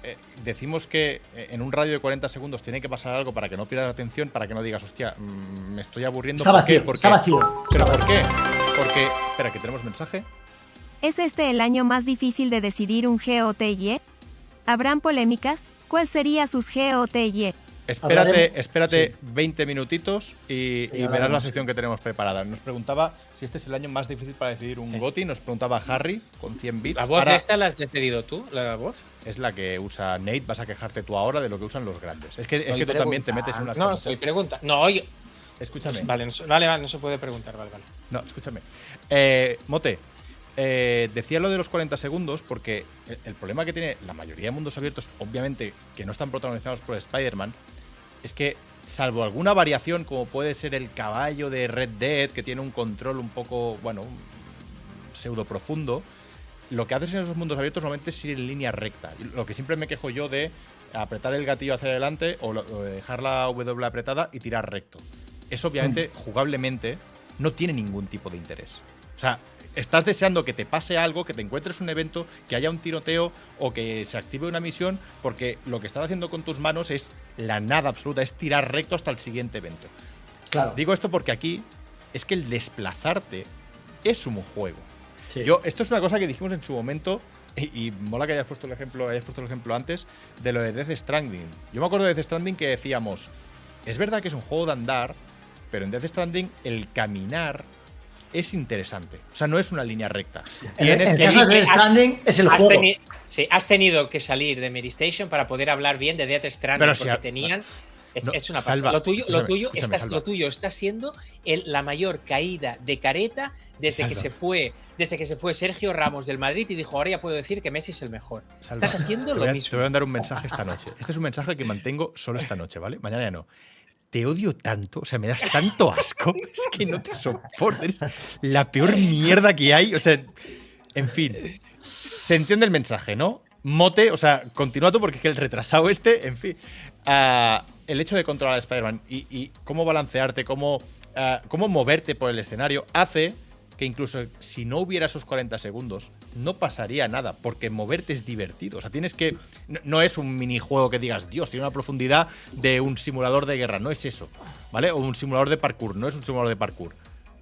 eh, decimos que eh, en un radio de 40 segundos tiene que pasar algo para que no pierdas atención, para que no digas, hostia, mm, me estoy aburriendo. Está ¿Por qué? vacío, ¿Por está qué? vacío. ¿Pero está por vacío. qué? Porque, espera, que tenemos mensaje. ¿Es este el año más difícil de decidir un GOTY? ¿Habrán polémicas? ¿Cuál sería sus GOTY? Espérate, Hablaremos- espérate sí. 20 minutitos y, verás la sección que tenemos preparada. Nos preguntaba si este es el año más difícil para decidir un Sí. GOTI. Nos preguntaba Harry con 100 bits. ¿La voz Ahora esta la has decidido tú? ¿La voz? es la que usa Nate. Vas a quejarte tú ahora de lo que usan los grandes. Es que, es que tú también te metes en unas No, estoy pregunta. No, oye. Escúchame. Vale, no, se- vale, vale, no se puede preguntar, vale, vale. No, escúchame. Eh, Mote, eh, decía lo de los 40 segundos porque el, el problema que tiene la mayoría de mundos abiertos, obviamente, que no están protagonizados por Spider-Man, es que, salvo alguna variación, como puede ser el caballo de Red Dead, que tiene un control un poco, bueno, pseudo profundo, lo que haces en esos mundos abiertos normalmente es ir en línea recta. Lo que siempre me quejo yo de apretar el gatillo hacia adelante o, dejar la W apretada y tirar recto. Eso obviamente, jugablemente, no tiene ningún tipo de interés. O sea, estás deseando que te pase algo, que te encuentres un evento, que haya un tiroteo o que se active una misión, porque lo que estás haciendo con tus manos es la nada absoluta, es tirar recto hasta el siguiente evento. Claro. Digo esto porque aquí es que el desplazarte es un juego. sí. Yo, esto es una cosa que dijimos en su momento, y, y mola que hayas puesto el ejemplo, hayas puesto el ejemplo antes, de lo de Death Stranding. Yo me acuerdo de Death Stranding que decíamos, es verdad que es un juego de andar, pero en Death Stranding el caminar es interesante. O sea, no es una línea recta. En, Tienes en que el caso de Death has- Stranding es el Has, juego. teni- sí, has tenido que salir de Mary Station para poder hablar bien de Death Stranding Pero si porque tenían. Es, No, es una pasada. Lo tuyo, lo tuyo, escúchame, está, Salva. lo tuyo está siendo el- la mayor caída de careta desde que se fue, desde que se fue Sergio Ramos del Madrid y dijo ahora ya puedo decir que Messi es el mejor. Salva, Estás haciendo te lo voy, a, te mismo. voy a dar un mensaje esta noche. Este es un mensaje que mantengo solo esta noche, ¿vale? Mañana ya no. Te odio tanto, o sea, me das tanto asco, es que no te soporto, eres la peor mierda que hay, o sea, en fin. Se entiende el mensaje, ¿no? Mote, o sea, continúa tú porque es que el retrasado este, en fin. Ah, el hecho de controlar a Spider-Man y, y cómo balancearte, cómo, ah, cómo moverte por el escenario, hace que incluso si no hubiera esos 40 segundos, no pasaría nada, porque moverte es divertido. O sea, tienes que. No, no es un minijuego que digas, Dios, tiene una profundidad de un simulador de guerra, no es eso, ¿vale? O un simulador de parkour, no es un simulador de parkour.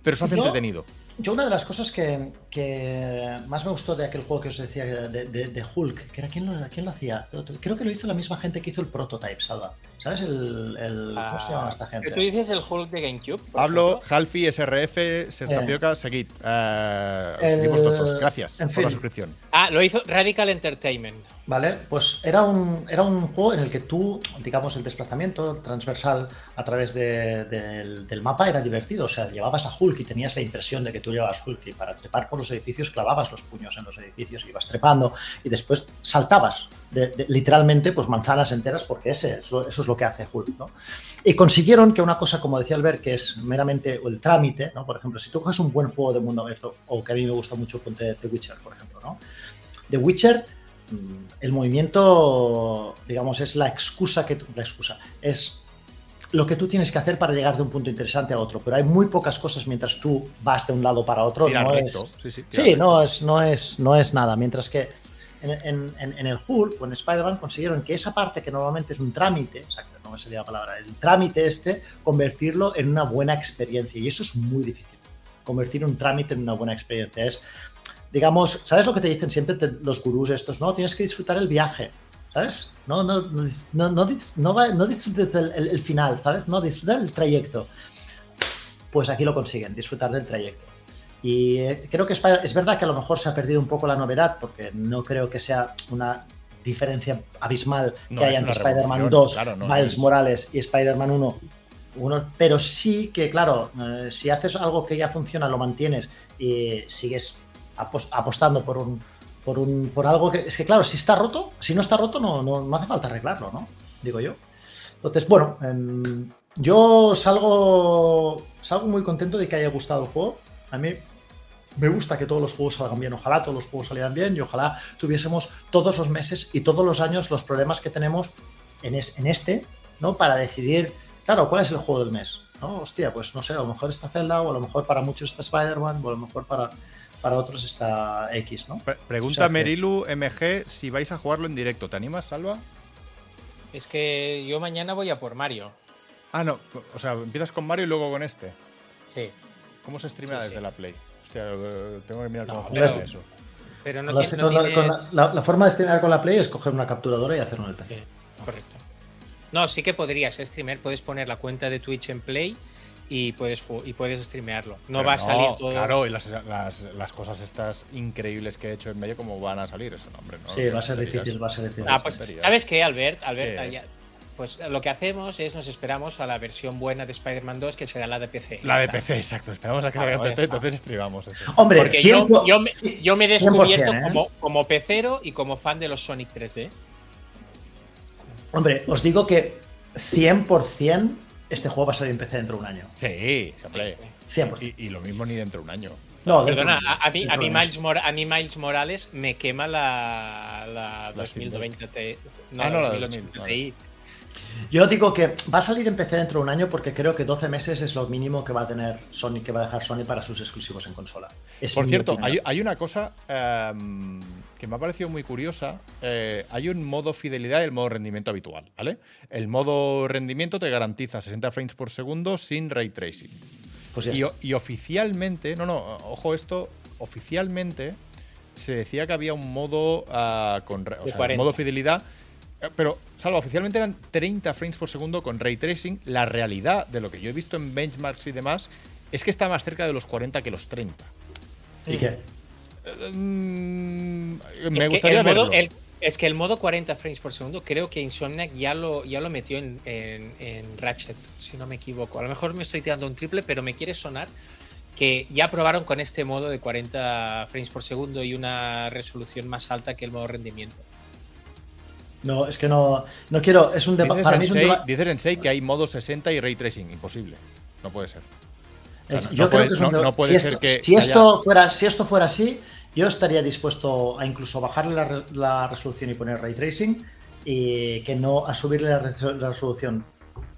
Pero se hace Yo- entretenido. Yo una de las cosas que, que más me gustó de aquel juego que os decía de, de- de Hulk, que era quién lo, quién lo hacía, creo que lo hizo la misma gente que hizo el prototype, Salva. ¿Sabes el, el- cómo se llama esta gente? ¿Tú dices el Hulk de GameCube? ejemplo? Halfi, SRF, Sertapioca, seguid. Eh, el- seguimos vosotros. Gracias en por la suscripción. Ah, lo hizo Radical Entertainment. Vale, pues era un, era un juego en el que tú, digamos, el desplazamiento transversal a través de- del, del mapa era divertido. O sea, llevabas a Hulk y tenías la impresión de que tú llevabas Hulk y para trepar por los edificios clavabas los puños en los edificios y ibas trepando y después saltabas de- de- literalmente pues manzanas enteras porque ese, eso, eso es lo que hace Hulk, ¿no? Y consiguieron que una cosa, como decía Albert, que es meramente el trámite, ¿no? Por ejemplo, si tú coges un buen juego de mundo abierto, o que a mí me gusta mucho, ponte The Witcher, por ejemplo, ¿no? The Witcher mm, el movimiento, digamos, es la excusa que la excusa es lo que tú tienes que hacer para llegar de un punto interesante a otro, pero hay muy pocas cosas mientras tú vas de un lado para otro. Tirar no recto. es, Sí, sí, sí, no es, no es, no es nada. Mientras que en, en- en- el Hulk o en Spider-Man consiguieron que esa parte que normalmente es un trámite, exacto, no me salía la palabra, el trámite este, convertirlo en una buena experiencia. Y eso es muy difícil. Convertir un trámite en una buena experiencia. Es, digamos, ¿sabes lo que te dicen siempre te- los gurús estos? No, tienes que disfrutar el viaje. ¿sabes? No, no, no, no, no, disfrutes el, final, ¿sabes? No disfrutar del trayecto. Pues aquí lo consiguen, disfrutar del trayecto. Y eh, creo que es verdad que a lo mejor se ha perdido un poco la novedad, porque no creo que sea una diferencia abismal que hay entre Spider-Man 2, Miles Morales y Spider-Man 1. Uno, pero sí que, claro, eh, si haces algo que ya funciona, lo mantienes y sigues apostando por un, por un por algo que es que claro si está roto si no está roto no, no, hace falta arreglarlo no digo yo. Entonces bueno em, yo salgo salgo muy contento de que haya gustado el juego. A mí me gusta que todos los juegos salgan bien ojalá todos los juegos salieran bien y ojalá tuviésemos todos los meses y todos los años los problemas que tenemos en, en este no para decidir claro cuál es el juego del mes no hostia pues no sé a lo mejor está Zelda o a lo mejor para muchos está Spider-Man o a lo mejor para para otros está X, ¿no? Pregunta Merilu MG si vais a jugarlo en directo. ¿Te animas, Salva? Es que yo mañana voy a por Mario. Ah, no. O sea, empiezas con Mario y luego con este. Sí. ¿Cómo se streama desde la Play? Hostia, tengo que mirar cómo funciona eso. Pero no, la, forma de streamear con la Play es coger una capturadora y hacerlo en el PC. correcto. No, sí que podrías streamer. Puedes poner la cuenta de Twitch en Play y puedes, y puedes streamearlo. No va a salir todo. Claro, y las, las, cosas estas increíbles que he hecho en medio, ¿cómo van a salir? Eso, nombre, ¿no? Sí, va a ser difícil, va a ser difícil. Ah, pues, ¿sabes qué, Albert? Albert pues lo que hacemos es nos esperamos a la versión buena de Spider-Man 2, que será la de PC. La de PC, exacto. Esperamos a que haga PC, entonces streamamos. Hombre, Porque yo, yo, me, yo, me, he descubierto ¿eh? como, como pecero y como fan de los Sonic 3D. Hombre, os digo que 100% este juego va a salir en PC dentro de un año. Sí, siempre. 100%. Y, lo mismo ni dentro de un año. No, perdona, a, mí, a, mí Miles Morales me quema la, la 2020 Ti. No, ah, no, la 2080 Ti. Yo digo que va a salir en PC dentro de un año porque creo que 12 meses es lo mínimo que va a tener Sony, que va a dejar Sony para sus exclusivos en consola. Por cierto, hay, una cosa em, que me ha parecido muy curiosa. Eh, hay un modo fidelidad y el modo rendimiento habitual, ¿vale? El modo rendimiento te garantiza 60 frames por segundo sin ray tracing. Pues y, oficialmente, no, no, ojo esto, oficialmente se decía que había un modo uh, con modo fidelidad pero, salvo oficialmente eran 30 frames por segundo con ray tracing. La realidad de lo que yo he visto en benchmarks y demás es que está más cerca de los 40 que los 30. ¿Y qué? Mm, me gustaría verlo. es que el modo 40 frames por segundo creo que Insomniac ya lo, ya lo metió en, Ratchet, si no me equivoco. A lo mejor me estoy tirando un triple, pero me quiere sonar que ya probaron con este modo de 40 frames por segundo y una resolución más alta que el modo rendimiento. No, es que no, no quiero. Es un debate. Para mí es un. Dice Sensei que hay modo 60 y ray tracing. Imposible. No puede ser. yo creo que es un no, puede si ser esto, que. Si esto, fuera, si esto fuera así, yo estaría dispuesto a incluso bajarle la, resolución y poner ray tracing y que no a subirle la resolución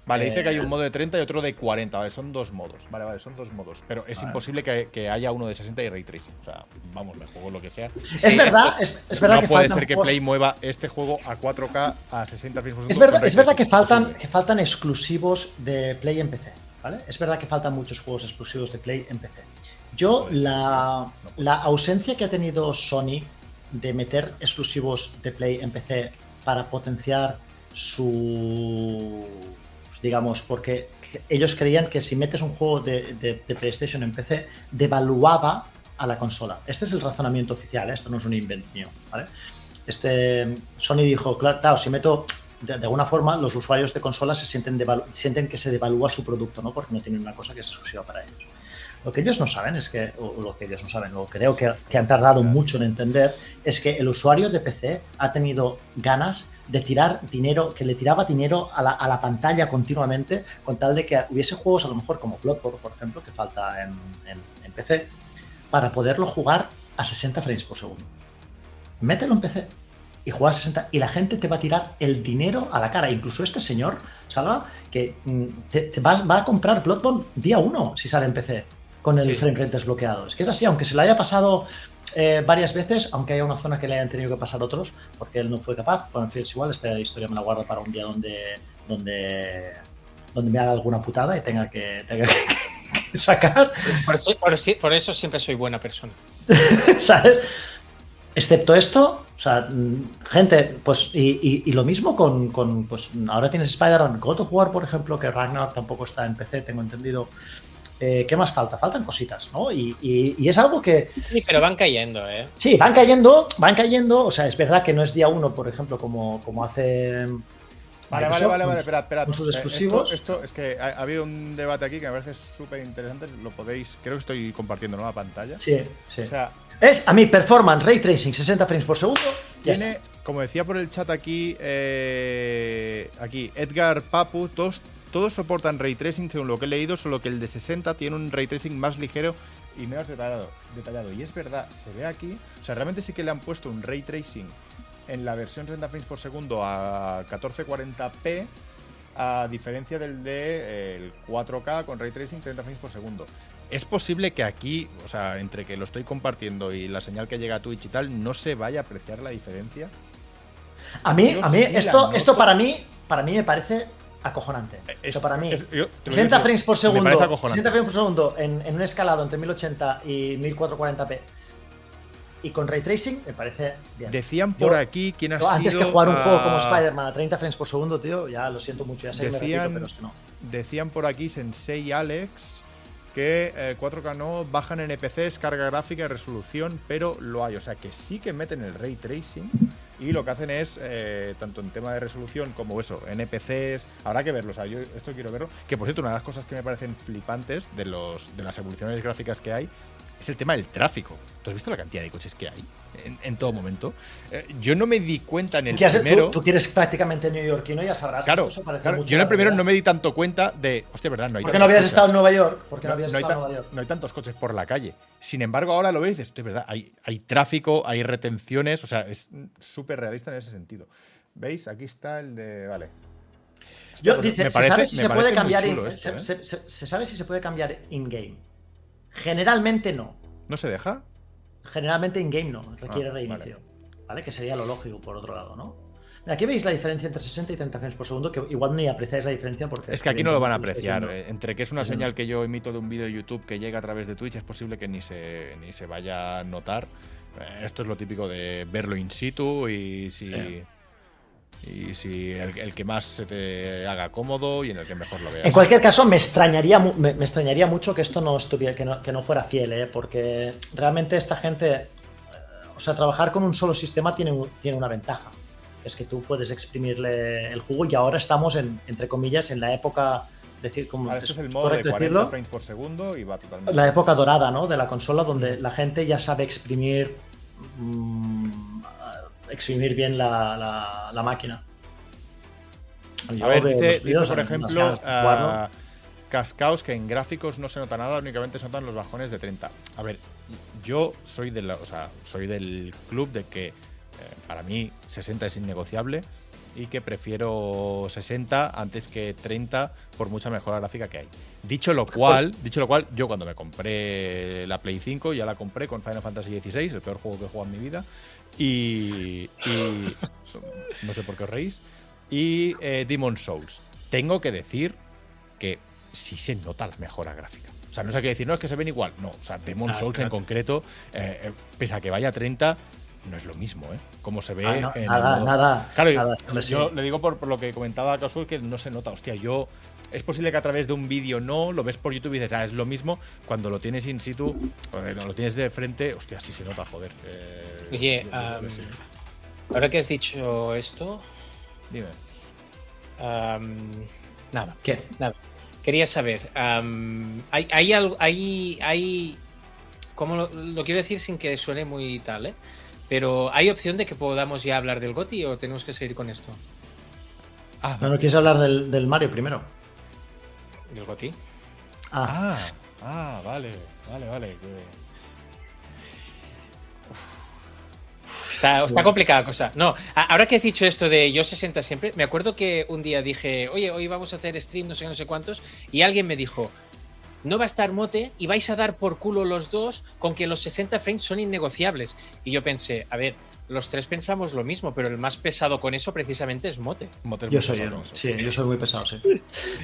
Vale, dice que hay un eh, modo de 30 y otro de 40. Vale, son dos modos. Vale, vale, son dos modos. Pero es imposible que, haya uno de 60 y ray tracing. O sea, vamos, me juego lo que sea. Es verdad, es, verdad no puede ser que Play mueva este juego a 4K a 60 frames Es verdad, es verdad que faltan, que faltan exclusivos de Play en PC. ¿vale? Es verdad que faltan muchos juegos exclusivos de Play en PC. Yo, la, la ausencia que ha tenido Sony de meter exclusivos de Play en PC para potenciar su digamos, porque ellos creían que si metes un juego de, PlayStation en PC, devaluaba a la consola. Este es el razonamiento oficial, ¿eh? esto no es un invento mío, ¿vale? Este, Sony dijo, claro, si meto, de, alguna forma, los usuarios de consolas se sienten, sienten que se devalúa su producto, ¿no? Porque no tienen una cosa que es exclusiva para ellos. Lo que ellos no saben es que, o lo que ellos no saben, que creo que, que han tardado mucho en entender, es que el usuario de PC ha tenido ganas de tirar dinero, que le tiraba dinero a la, a la, pantalla continuamente, con tal de que hubiese juegos a lo mejor como Bloodborne, por ejemplo, que falta en, en, PC, para poderlo jugar a 60 frames por segundo. Mételo en PC y juega a 60 y la gente te va a tirar el dinero a la cara. Incluso este señor, Salva, que mm, te, va, a comprar Bloodborne día 1 si sale en PC con el frame rate desbloqueado. Es que es así, aunque se le haya pasado eh, varias veces, aunque haya una zona que le hayan tenido que pasar otros, porque él no fue capaz. Bueno, en fin, es igual, esta historia me la guardo para un día donde, donde, donde me haga alguna putada y tenga que, sacar. Por eso, por eso, siempre soy buena persona. ¿Sabes? Excepto esto, O sea, mm, gente, pues, y, y- y lo mismo con, con, pues, ahora tienes Spider-Man, God of War, por ejemplo, que Ragnarok tampoco está en PC, tengo entendido. Eh, ¿Qué más falta? Faltan cositas, ¿no? Y, y- y es algo que, Sí, pero van cayendo, ¿eh? sí, van cayendo, van cayendo, o sea, es verdad que no es día uno, por ejemplo, como, como hace... Vale, vale, vale, con vale, sus- esperad, esperad. con sus Eh, exclusivos. Esto, esto es que ha, ha habido un debate aquí que me parece súper interesante. Lo podéis, creo que estoy compartiendo ¿no? la pantalla. Sí, sí. O sea, Es a mí performance, ray tracing, 60 frames por segundo. tiene, está. como decía por el chat aquí, eh, aquí Edgar Papu, todos, todos soportan ray tracing según lo que he leído, solo que el de 60 tiene un ray tracing más ligero y menos detallado. detallado. Y es verdad, se ve aquí, o sea, realmente sí que le han puesto un ray tracing en la versión 30 frames por segundo a 1440p, a diferencia del de eh, el 4K con ray tracing 30 frames por segundo. Es posible que aquí, o sea, entre que lo estoy compartiendo y la señal que llega a Twitch y tal, no se vaya a apreciar la diferencia. A mí, Yo a mí sí esto, esto para mí, para mí me parece acojonante. Es- Esto para mí. es- yo te lo 60 digo, frames por segundo. parece acojonante. 60 frames por segundo en, en un escalado entre 1080 y 1440p. Y con ray tracing me parece bien. Decían por Yo- aquí quién ha Yo antes sido que jugar un a- juego como Spider-Man a 30 frames por segundo, tío, ya lo siento mucho, ya sé que me repito, Decían- pero es que no. Decían por aquí Sensei Alex que eh, 4K no bajan NPCs, carga gráfica y resolución, pero lo hay. O sea que sí que meten el ray tracing y lo que hacen es, eh, tanto en tema de resolución como eso, NPCs, habrá que verlo. O sea, yo esto quiero verlo. Que por cierto, una de las cosas que me parecen flipantes de, los, de las evoluciones gráficas que hay es el tema del tráfico. ¿Tú has visto la cantidad de coches que hay en, en todo momento? Eh, yo no me di cuenta en el primero. Tú, tú que eres prácticamente neoyorquino, ya sabrás. Claro, eso parece claro, mucho yo en el primero no me di tanto cuenta de. Hostia, ¿verdad? No hay ¿Por qué no habías coches. estado en Nueva York? ¿Por qué no, No, habías no estado en Nueva York? no hay tantos coches por la calle. Sin embargo, ahora lo veis, es verdad, hay, hay tráfico, hay retenciones, o sea, es súper realista en ese sentido. ¿Veis? Aquí está el de. Vale. Yo, dice, ¿se sabe si se puede cambiar esto, se, ¿eh? se- se- se sabe si se puede cambiar in-game? Generalmente no. ¿No se deja? Generalmente in-game no, requiere Ah, reinicio. Vale. Que sería lo lógico, por otro lado, ¿no? Aquí veis la diferencia entre 60 y 30 frames por segundo, que igual ni apreciáis la diferencia porque... Es que aquí no lo van a apreciar. eh, Entre que es una señal que yo emito de un vídeo de YouTube que llega a través de Twitch, es posible que ni se, ni se vaya a notar. Eh, Esto es lo típico de verlo in situ y si. Y si el, el que más se te haga cómodo y en el que mejor lo veas. En cualquier caso, me extrañaría, mu- me, me extrañaría mucho que esto no estuviera, que no, que no fuera fiel, ¿eh? porque realmente esta gente, eh, o sea, trabajar con un solo sistema tiene, un- tiene una ventaja. Es que tú puedes exprimirle el jugo y ahora estamos en, entre comillas, en la época, decir, como Ahora, esto es el modo de correcto 40 decirlo, frames por segundo y va totalmente. la época dorada, ¿no? De la consola donde la gente ya sabe exprimir, mm, exprimir bien la, la- la máquina. Yo A ver, dice, por ejemplo, a Cascaos que en gráficos no se nota nada, únicamente se notan los bajones de 30. A ver, yo soy, de la- o sea, soy del club de que eh, para mí 60 es innegociable y que prefiero 60 antes que 30 por mucha mejora gráfica que hay. Dicho lo cual, dicho lo cual, yo cuando me compré la Play 5 ya la compré con Final Fantasy XVI, el peor juego que he jugado en mi vida, y, y no sé por qué os reís, y eh, Demon Souls. Tengo que decir que sí se nota la mejora gráfica. O sea, no sé qué decir, no es que se ven igual. No, o sea, Demon Ah, Souls en concreto, eh, eh, pese a que vaya a 30, no es lo mismo, ¿eh? Como se ve Ah, no, en el nada, modo- nada, Claro, nada, yo, hombre, sí. yo le digo por, por lo que comentaba Casual que no se nota. Hostia, yo. Es posible que a través de un vídeo no, lo ves por YouTube y dices, ah, es lo mismo. Cuando lo tienes in situ, o lo tienes de frente, hostia, sí se nota, joder. Eh, Oye, que sí. ahora que has dicho esto, Dime. nada, ¿Qué? nada. Quería saber, hay, hay algo, hay, hay, ¿cómo lo, lo quiero decir sin que suene muy tal, eh? Pero ¿hay opción de que podamos ya hablar del GOTI o tenemos que seguir con esto? Ah, No, no quieres hablar del, del Mario primero. ¿Del GOTI? Ah, ah, ah, vale, vale, vale. que- Está, está complicada la cosa. No, ahora que has dicho esto de yo 60 siempre, me acuerdo que un día dije, oye, hoy vamos a hacer stream, no sé qué, no sé cuántos, y alguien me dijo, no va a estar Mote y vais a dar por culo los dos con que los 60 frames son innegociables. Y yo pensé, a ver, los tres pensamos lo mismo, pero el más pesado con eso precisamente es Mote. Motes yo soy, pesado, eso. sí, yo soy muy pesado, sí.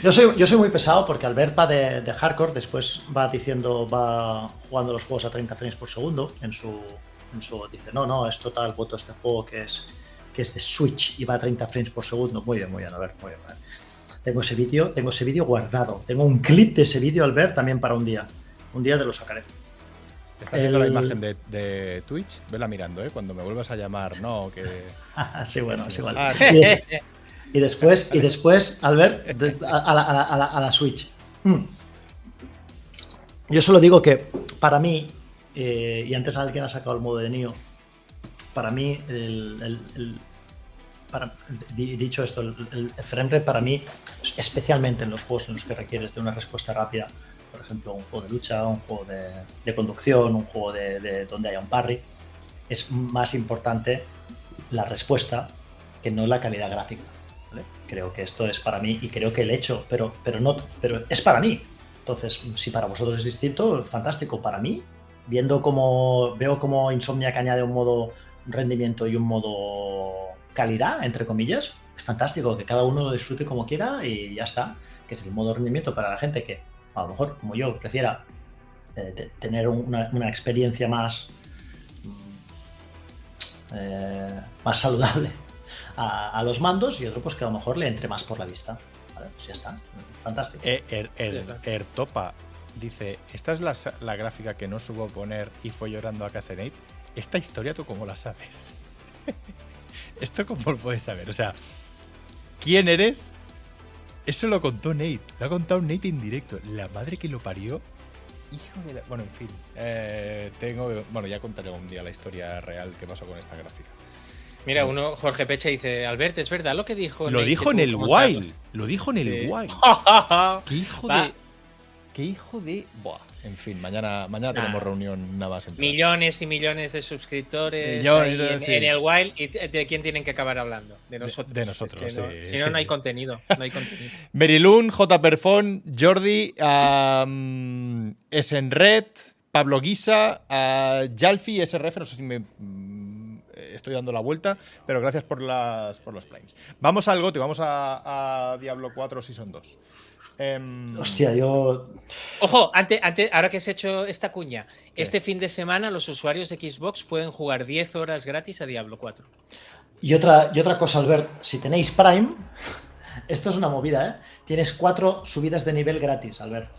Yo soy, yo soy muy pesado porque Albert va de, de hardcore, después va diciendo, va jugando los juegos a 30 frames por segundo en su, en su dice, no, no, es total, voto este juego que es, que es de Switch y va a 30 frames por segundo. Muy bien, muy bien, a ver, muy bien. a ver. Tengo ese vídeo, tengo ese vídeo guardado. Tengo un clip de ese vídeo al ver también para un día. Un día te lo sacaré. Está viendo la imagen de, de Twitch, vela mirando, ¿eh? Cuando me vuelvas a llamar, no, que... sí, bueno, es igual. Ah, Y, des- y después, y después, Albert, de- a, a la, a la- a la- a la Switch. Hmm. Yo solo digo que para mí, eh, y antes alguien ha sacado el modo de Nio, para mí, el, el- el- dicho esto, el, el frame para mí, especialmente en los juegos en los que requieres de una respuesta rápida, por ejemplo, un juego de lucha, un juego de, conducción, un juego de, de donde haya un parry, es más importante la respuesta que no la calidad gráfica. Creo que esto es para mí y creo que el hecho, pero, pero no, pero es para mí. Entonces, si para vosotros es distinto, fantástico. Para mí, viendo cómo veo como Insomniac añade un modo rendimiento y un modo calidad, entre comillas, es fantástico que cada uno lo disfrute como quiera y ya está. Que es el modo rendimiento para la gente que, a lo mejor, como yo, prefiera eh, te- tener una, una experiencia más mm, eh, más saludable a, a los mandos y otro pues que a lo mejor le entre más por la vista. ¿Vale? Pues ya está. Fantástico. Eh, er, er- dice, esta es la, la gráfica que no supo poner y fue llorando a casa de Nate. ¿Esta historia tú cómo la sabes? ¿Esto cómo lo puedes saber? O sea, ¿quién eres? Eso lo contó Nate. Lo ha contado Nate en directo. La madre que lo parió. Hijo de la... Bueno, en fin. eh, tengo... Bueno, ya contaré un día la historia real que pasó con esta gráfica. Mira, uno, Jorge Pecha dice, Albert, ¿es verdad lo que dijo? Lo Nate, dijo en el que montarlo?" Wild. Lo dijo en el Sí. Wild. ¡Qué hijo Va. de... ¡Qué hijo de... Buah. En fin, mañana, mañana Nah. tenemos reunión nada más. Millones y millones de suscriptores Millones, en, sí. en el Wild. ¿Y de quién tienen que acabar hablando? De nosotros. de nosotros, Es que no- sí, si no, no hay contenido. No hay contenido. Merilun, J. Perfón, Jordi, um, Esenred, Pablo Guisa, uh, Jalfi, SRF, no sé si me mm, estoy dando la vuelta, pero gracias por las por los planes. Vamos al gote, vamos a, a Diablo 4 Season 2. Em, Hostia, yo. Ojo, antes, antes, ahora que has hecho esta cuña, este fin de semana los usuarios de Xbox pueden jugar 10 horas gratis a Diablo 4. Y otra, y otra cosa, Albert, si tenéis Prime, esto es una movida, ¿eh? Tienes cuatro subidas de nivel gratis, Albert.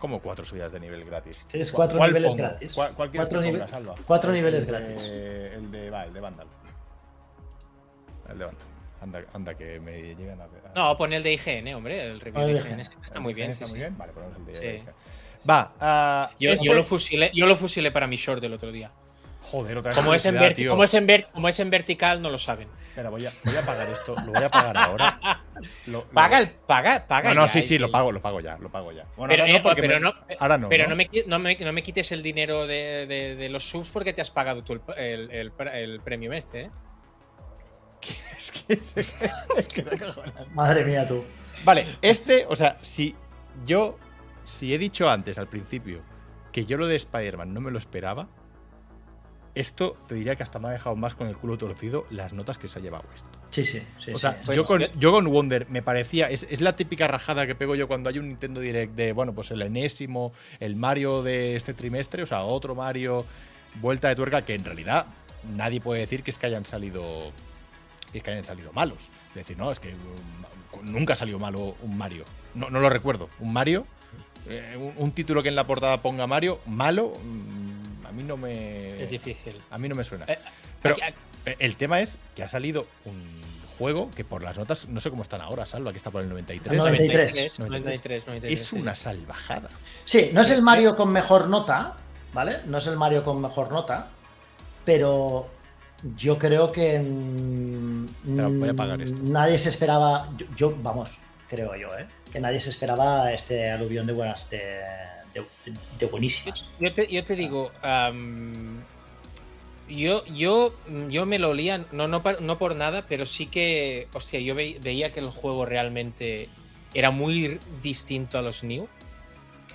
¿Cómo cuatro subidas de nivel gratis? Tienes ¿Cu- cuatro cuál niveles pongo? gratis. ¿Cuál, cuál Cuatro nive- ponga, cuatro niveles El de- gratis. El de, va, el de Vandal. El de Vandal. Anda, anda que me llegan a... a- No, pon el de IGN, hombre. El review Ah, de IGN IGN. está muy bien. Está sí, muy sí. bien. Vale, ponemos el de Sí. Va, ah, Yo, este- yo lo fusilé, yo lo fusilé para mi short del otro día. Joder, otra vez. Como es, en publicidad, verti- tío. como, es en ver- como es en vertical, no lo saben. Espera, voy a, voy a pagar esto. Lo voy a pagar ahora. Lo- lo- Paga, el, paga, paga. No, no, ya, sí, sí, lo pago, lo pago ya, lo pago ya. Bueno, Pero, ahora eh, porque pero me- no, ahora no. pero ¿no? no, me, no, me, no me quites el dinero de, de- de los subs porque te has pagado tú el, el, el, el premium este, ¿eh? Es que, es que. Madre mía, tú. Vale, este, o sea, si yo, si he dicho antes, al principio, que yo lo de Spider-Man no me lo esperaba, esto te diría que hasta me ha dejado más con el culo torcido las notas que se ha llevado esto. Sí, sí, sí. O sea, sí. pues yo, con, yo- yo con Wonder me parecía. Es, es la típica rajada que pego yo cuando hay un Nintendo Direct de, bueno, pues el enésimo, el Mario de este trimestre, o sea, otro Mario, vuelta de tuerca, que en realidad nadie puede decir que es que hayan salido. Que es que hayan salido malos. Es decir, no, es que um, nunca salió malo un Mario. No, no lo recuerdo. Un Mario, eh, un, un título que en la portada ponga Mario, malo, mm, a mí no me. Es difícil. A mí no me suena. Eh, Pero Aquí- eh, el tema es que ha salido un juego que por las notas, no sé cómo están ahora, Salva, que está por el 93. No, 93. 93, 93, 93, Es una salvajada. Sí, no es el Mario con mejor nota, ¿vale? No es el Mario con mejor nota, pero yo creo que voy a apagar esto. nadie se esperaba, yo, yo, vamos, creo yo, ¿eh? Que nadie se esperaba este aluvión de buenas, de, de, de buenísimas. Yo te, yo te digo, yo, yo, yo me lo olía, no, no, no por nada, pero sí que, hostia, yo ve- veía que el juego realmente era muy distinto a los New.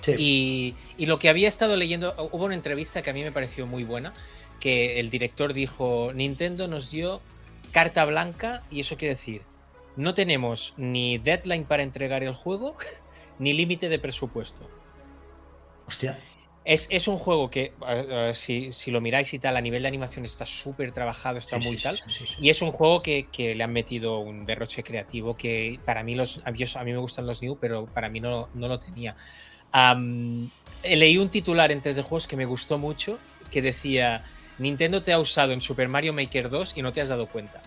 Sí. Y, y lo que había estado leyendo, hubo una entrevista que a mí me pareció muy buena, que el director dijo, Nintendo nos dio carta blanca y eso quiere decir, no tenemos ni deadline para entregar el juego, ni límite de presupuesto. Hostia. Es, es un juego que, si, si lo miráis y tal, a nivel de animación está súper trabajado, está Sí, muy sí, tal. sí. Y es un juego que, que le han metido un derroche creativo que para mí los a mí- a mí me gustan los new, pero para mí no, no lo tenía. Eh, leí un titular en 3D Juegos que me gustó mucho que decía Nintendo te ha usado en Super Mario Maker 2 y no te has dado cuenta.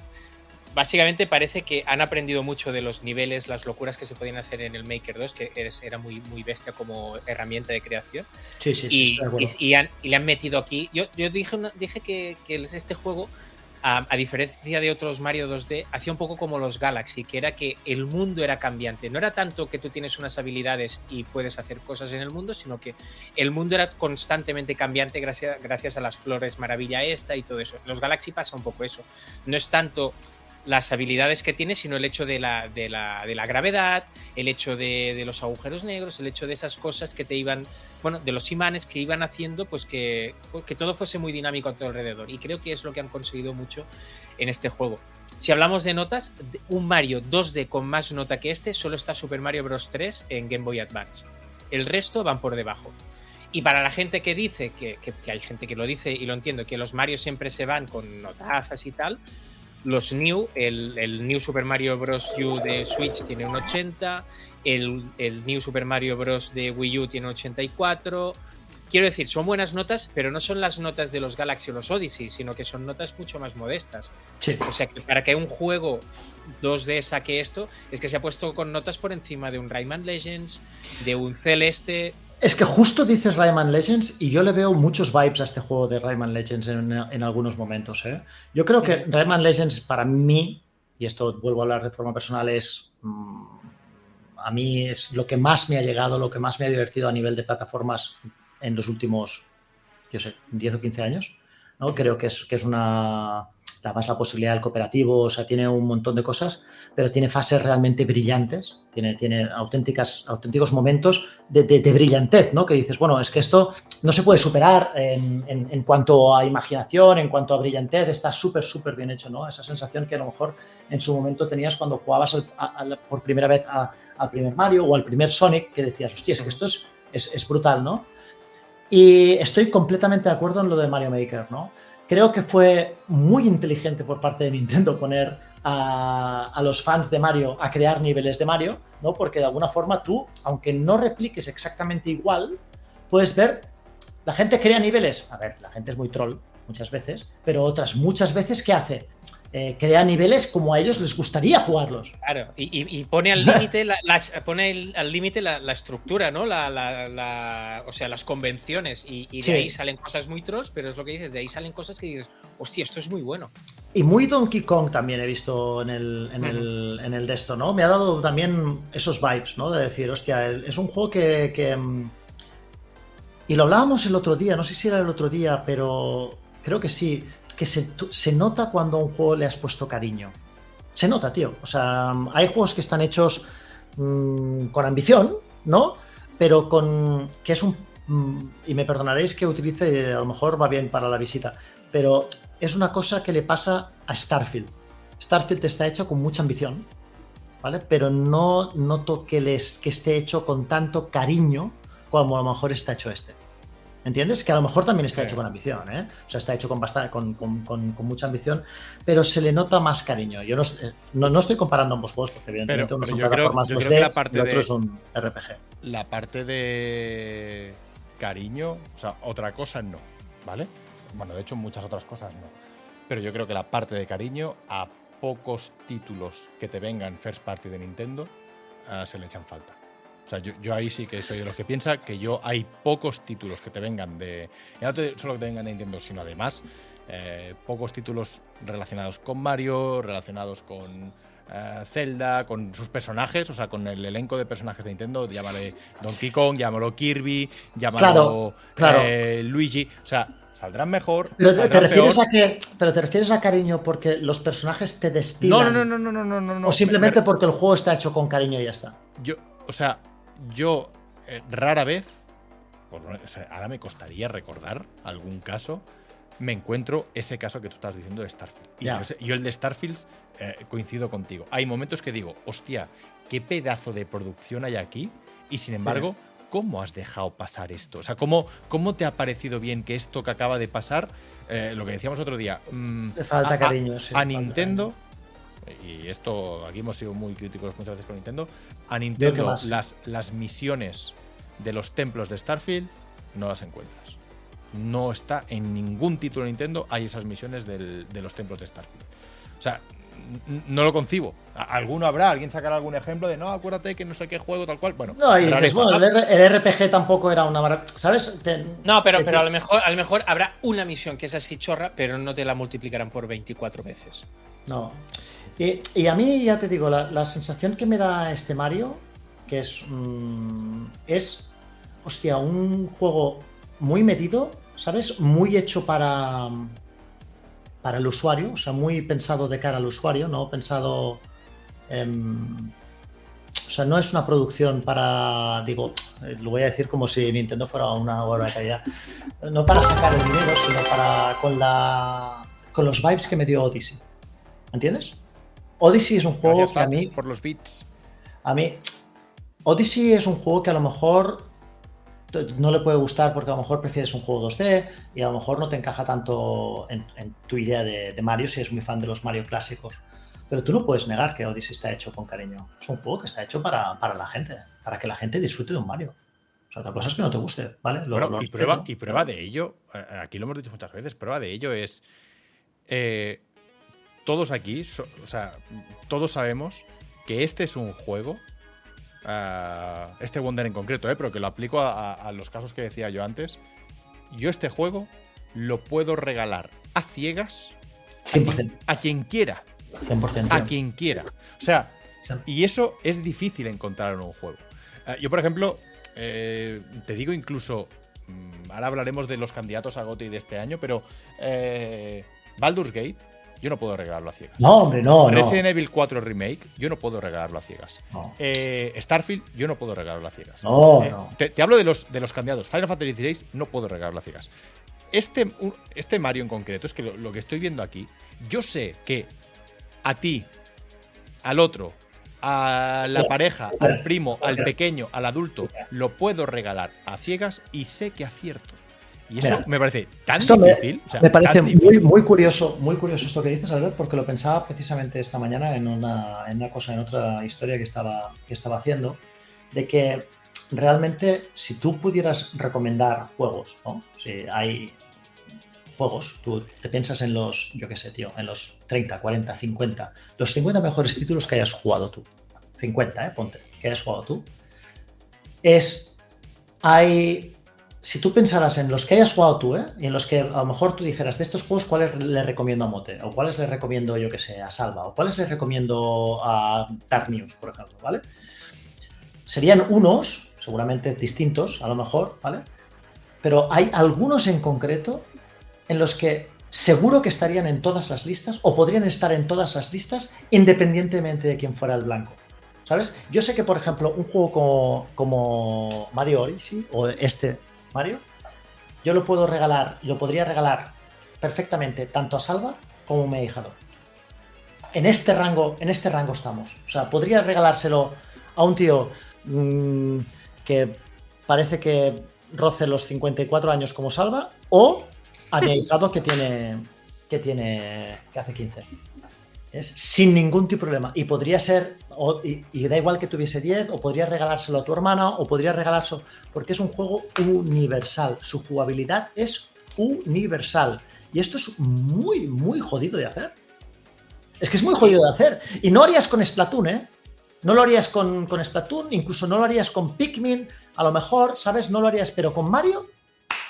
Básicamente parece que han aprendido mucho de los niveles, las locuras que se podían hacer en el Maker 2, que era muy, muy bestia como herramienta de creación Sí, sí, sí, y, acuerdo. y- y han- y le han metido aquí. Yo, yo dije, una- dije que, que este juego, a, diferencia de otros Mario 2D, hacía un poco como los Galaxy, que era que el mundo era cambiante. No era tanto que tú tienes unas habilidades y puedes hacer cosas en el mundo, sino que el mundo era constantemente cambiante gracias, gracias a las flores maravilla esta y todo eso. Los Galaxy pasa un poco eso. No es tanto las habilidades que tienes, sino el hecho de la, de la, de la gravedad, el hecho de, de los agujeros negros, el hecho de esas cosas que te iban, bueno, de los imanes que iban haciendo, pues que, que todo fuese muy dinámico a tu alrededor. Y creo que es lo que han conseguido mucho en este juego. Si hablamos de notas, un Mario 2D con más nota que este, solo está Super Mario Bros. 3 en Game Boy Advance. El resto van por debajo. Y para la gente que dice, que, que- que hay gente que lo dice y lo entiendo, que los Mario siempre se van con notazas y tal, los New, el, el New Super Mario Bros. U de Switch tiene un 80, el, el New Super Mario Bros. de Wii U tiene un 84. Quiero decir, son buenas notas, pero no son las notas de los Galaxy o los Odyssey, sino que son notas mucho más modestas. Sí. O sea, que para que un juego 2D saque esto, es que se ha puesto con notas por encima de un Rayman Legends, de un Celeste. Es que justo dices Rayman Legends y yo le veo muchos vibes a este juego de Rayman Legends en, en algunos momentos. ¿eh? Yo creo que. Rayman Legends para mí, y esto vuelvo a hablar de forma personal, es mm, a mí es lo que más me ha llegado, lo que más me ha divertido a nivel de plataformas en los últimos, yo sé, 10 o 15 años. ¿no? Creo que es, que es una... Además la posibilidad del cooperativo, o sea, tiene un montón de cosas, pero tiene fases realmente brillantes, tiene, tiene auténticas, auténticos momentos de, de- de brillantez, ¿no? Que dices, bueno, es que esto no se puede superar en, en- en cuanto a imaginación, en cuanto a brillantez, está súper, súper bien hecho, ¿no? Esa sensación que a lo mejor en su momento tenías cuando jugabas al- a- a- por primera vez al primer Mario o al primer Sonic, que decías, hostia, es que esto es, es, es brutal, ¿no? Y estoy completamente de acuerdo en lo de Mario Maker, ¿no? Creo que fue muy inteligente por parte de Nintendo poner a, los fans de Mario a crear niveles de Mario, ¿no? Porque de alguna forma tú, aunque no repliques exactamente igual, puedes ver, la gente crea niveles. A ver, la gente es muy troll muchas veces, pero otras muchas veces, ¿qué hace? Eh, crea niveles como a ellos les gustaría jugarlos. Claro, y, y- y pone al límite la, las- pone el- al límite la, la estructura, ¿no? La, o sea, las convenciones. Y, y de Sí. ahí salen cosas muy trolls, pero es lo que dices, de ahí salen cosas que dices, hostia, esto es muy bueno. Y muy Donkey Kong también he visto en el, en el, en el de esto, ¿no? Me ha dado también esos vibes, ¿no? De decir, hostia, es un juego que, que, mm, Y lo hablábamos el otro día, no sé si era el otro día, pero creo que sí, que se, se nota cuando a un juego le has puesto cariño. Se nota, tío. O sea, hay juegos que están hechos mm, con ambición, ¿no? Pero con... que es un... mm, y me perdonaréis que utilice, a lo mejor va bien para la visita, pero es una cosa que le pasa a Starfield. Starfield está hecho con mucha ambición, ¿vale? Pero no noto que, les, que esté hecho con tanto cariño como a lo mejor está hecho este. ¿Entiendes? Que a lo mejor también está Sí. hecho con ambición, ¿eh? O sea, está hecho con, bastante, con, con- con- con mucha ambición, pero se le nota más cariño. Yo no, eh, no, no estoy comparando ambos juegos, porque evidentemente Pero- uno pero son plataformas yo creo 2D que la parte y otro de- es un RPG. La parte de cariño, o sea, otra cosa no, ¿vale? Bueno, de hecho muchas otras cosas no. Pero yo creo que la parte de cariño a pocos títulos que te vengan first party de Nintendo ah, se le echan falta. O sea, yo, yo ahí sí que soy de los que piensa que yo hay pocos títulos que te vengan de. y no solo que te vengan de Nintendo, sino además eh, pocos títulos relacionados con Mario, relacionados con eh, Zelda, con sus personajes, o sea, con el elenco de personajes de Nintendo, llámale Donkey Kong, llámalo Kirby, llámalo Claro, claro. eh, Luigi, o sea, saldrán mejor. Pero te, refieres peor. a que, pero te refieres a cariño porque los personajes te No, destilan. no, no, no, no, no, no, no. o simplemente Me- porque el juego está hecho con cariño y ya está. Yo, o sea, yo eh, rara vez, por no- o sea, ahora me costaría recordar algún caso, me encuentro ese caso que tú estás diciendo de Starfield. Y yo, el de Starfield eh, coincido contigo. Hay momentos que digo, hostia, qué pedazo de producción hay aquí, y sin embargo, ¿cómo has dejado pasar esto? O sea, ¿cómo, cómo te ha parecido bien que esto que acaba de pasar, eh, lo que decíamos otro día, mm, Le falta a, cariño, a- sí, a falta Nintendo, y esto aquí hemos sido muy críticos muchas veces con Nintendo, a ¿qué Nintendo las, las misiones de los templos de Starfield no las encuentras. No está en ningún título de Nintendo, hay esas misiones del- de los templos de Starfield. O sea, no lo concibo. Alguno habrá, alguien sacará algún ejemplo de no, acuérdate que no sé qué juego, tal cual. Bueno, No, y dices, rareza. bueno, el, RPG tampoco era una maravilla. ¿Sabes? Te- No, pero, te- pero a, lo mejor, a lo mejor habrá una misión que es así chorra, pero no te la multiplicarán por 24 veces. No. Y, a mí, ya te digo, la, la sensación que me da este Mario, que es. mm, es. Hostia, un juego muy medido, ¿sabes? Muy hecho para. para el usuario, o sea, muy pensado de cara al usuario, no pensado. em, o sea, no es una producción para, digo, eh, lo voy a decir como si Nintendo fuera una obra de calidad, no para sacar el dinero, sino para con la con los vibes que me dio Odyssey. ¿Entiendes? Odyssey es un juego Gracias, que a mí, por los beats. a mí, Odyssey es un juego que a lo mejor no le puede gustar porque a lo mejor prefieres un juego 2D y a lo mejor no te encaja tanto en, en tu idea de, de Mario si eres muy fan de los Mario clásicos. Pero tú no puedes negar que Odyssey está hecho con cariño. Es un juego que está hecho para, para la gente, para que la gente disfrute de un Mario. O sea, otra cosa es que no te guste, ¿vale? Lo- Bueno, lo y, prueba, y prueba de ello, aquí lo hemos dicho muchas veces, prueba de ello es. eh, todos aquí, so- o sea, todos sabemos que este es un juego. ah, este Wonder en concreto, eh, pero que lo aplico a, a- a los casos que decía yo antes. Yo este juego lo puedo regalar a ciegas 100%. a quien quiera. 100%. A quien quiera. O sea, y eso es difícil encontrar en un juego. Eh, yo, por ejemplo, eh, te digo incluso, mm, ahora hablaremos de los candidatos a GOTY de este año, pero eh, Baldur's Gate, yo no puedo regalarlo a ciegas. No, hombre, no, no. Resident Evil 4 Remake, yo no puedo regalarlo a ciegas. No. Eh, Starfield, yo no puedo regalarlo a ciegas. No, Eh, no. Te, te hablo de los, de los candidatos. Final Fantasy XVI no puedo regalarlo a ciegas. Este, este Mario en concreto, es que lo, lo que estoy viendo aquí, yo sé que a ti, al otro, a la Espera, pareja, al primo, al pequeño, al adulto, lo puedo regalar a ciegas y sé que acierto. Y eso Mira, me parece tan Esto me, difícil. o sea, me parece muy, muy curioso, muy curioso esto que dices, Albert, porque lo pensaba precisamente esta mañana en una, en una cosa, en otra historia que estaba, que estaba haciendo, de que realmente si tú pudieras recomendar juegos, ¿no? Si hay juegos, tú te piensas en los, yo qué sé, tío, en los 30, 40, 50, los 50 mejores títulos que hayas jugado tú. 50, ¿eh? Ponte, que hayas jugado tú. Es, hay si tú pensaras en los que hayas jugado tú, ¿eh? y en los que a lo mejor tú dijeras de estos juegos, ¿cuáles le recomiendo a Mote? O cuáles le recomiendo, yo que sé, a Salva? O cuáles le recomiendo a Dark News, por ejemplo, ¿vale? Serían unos, seguramente distintos, a lo mejor, ¿vale? Pero hay algunos en concreto en los que seguro que estarían en todas las listas o podrían estar en todas las listas independientemente de quién fuera el blanco. ¿Sabes? Yo sé que, por ejemplo, un juego como, como Mario Odyssey o este Mario, yo lo puedo regalar, lo podría regalar perfectamente tanto a Salva como a mi ahijado. En este rango, en este rango estamos. O sea, podría regalárselo a un tío mmm, que parece que roce los 54 años como Salva o a mi ahijado que tiene que tiene que hace 15. Es sin ningún tipo de problema. Y podría ser, o, y, y, da igual que tuviese 10, o podría regalárselo a tu hermana, o podría regalárselo, porque es un juego universal. Su jugabilidad es universal. Y esto es muy, muy jodido de hacer. Es que es muy jodido de hacer. Y no harías con Splatoon, ¿eh? No lo harías con, con Splatoon, incluso no lo harías con Pikmin, a lo mejor, ¿sabes? No lo harías, pero con Mario,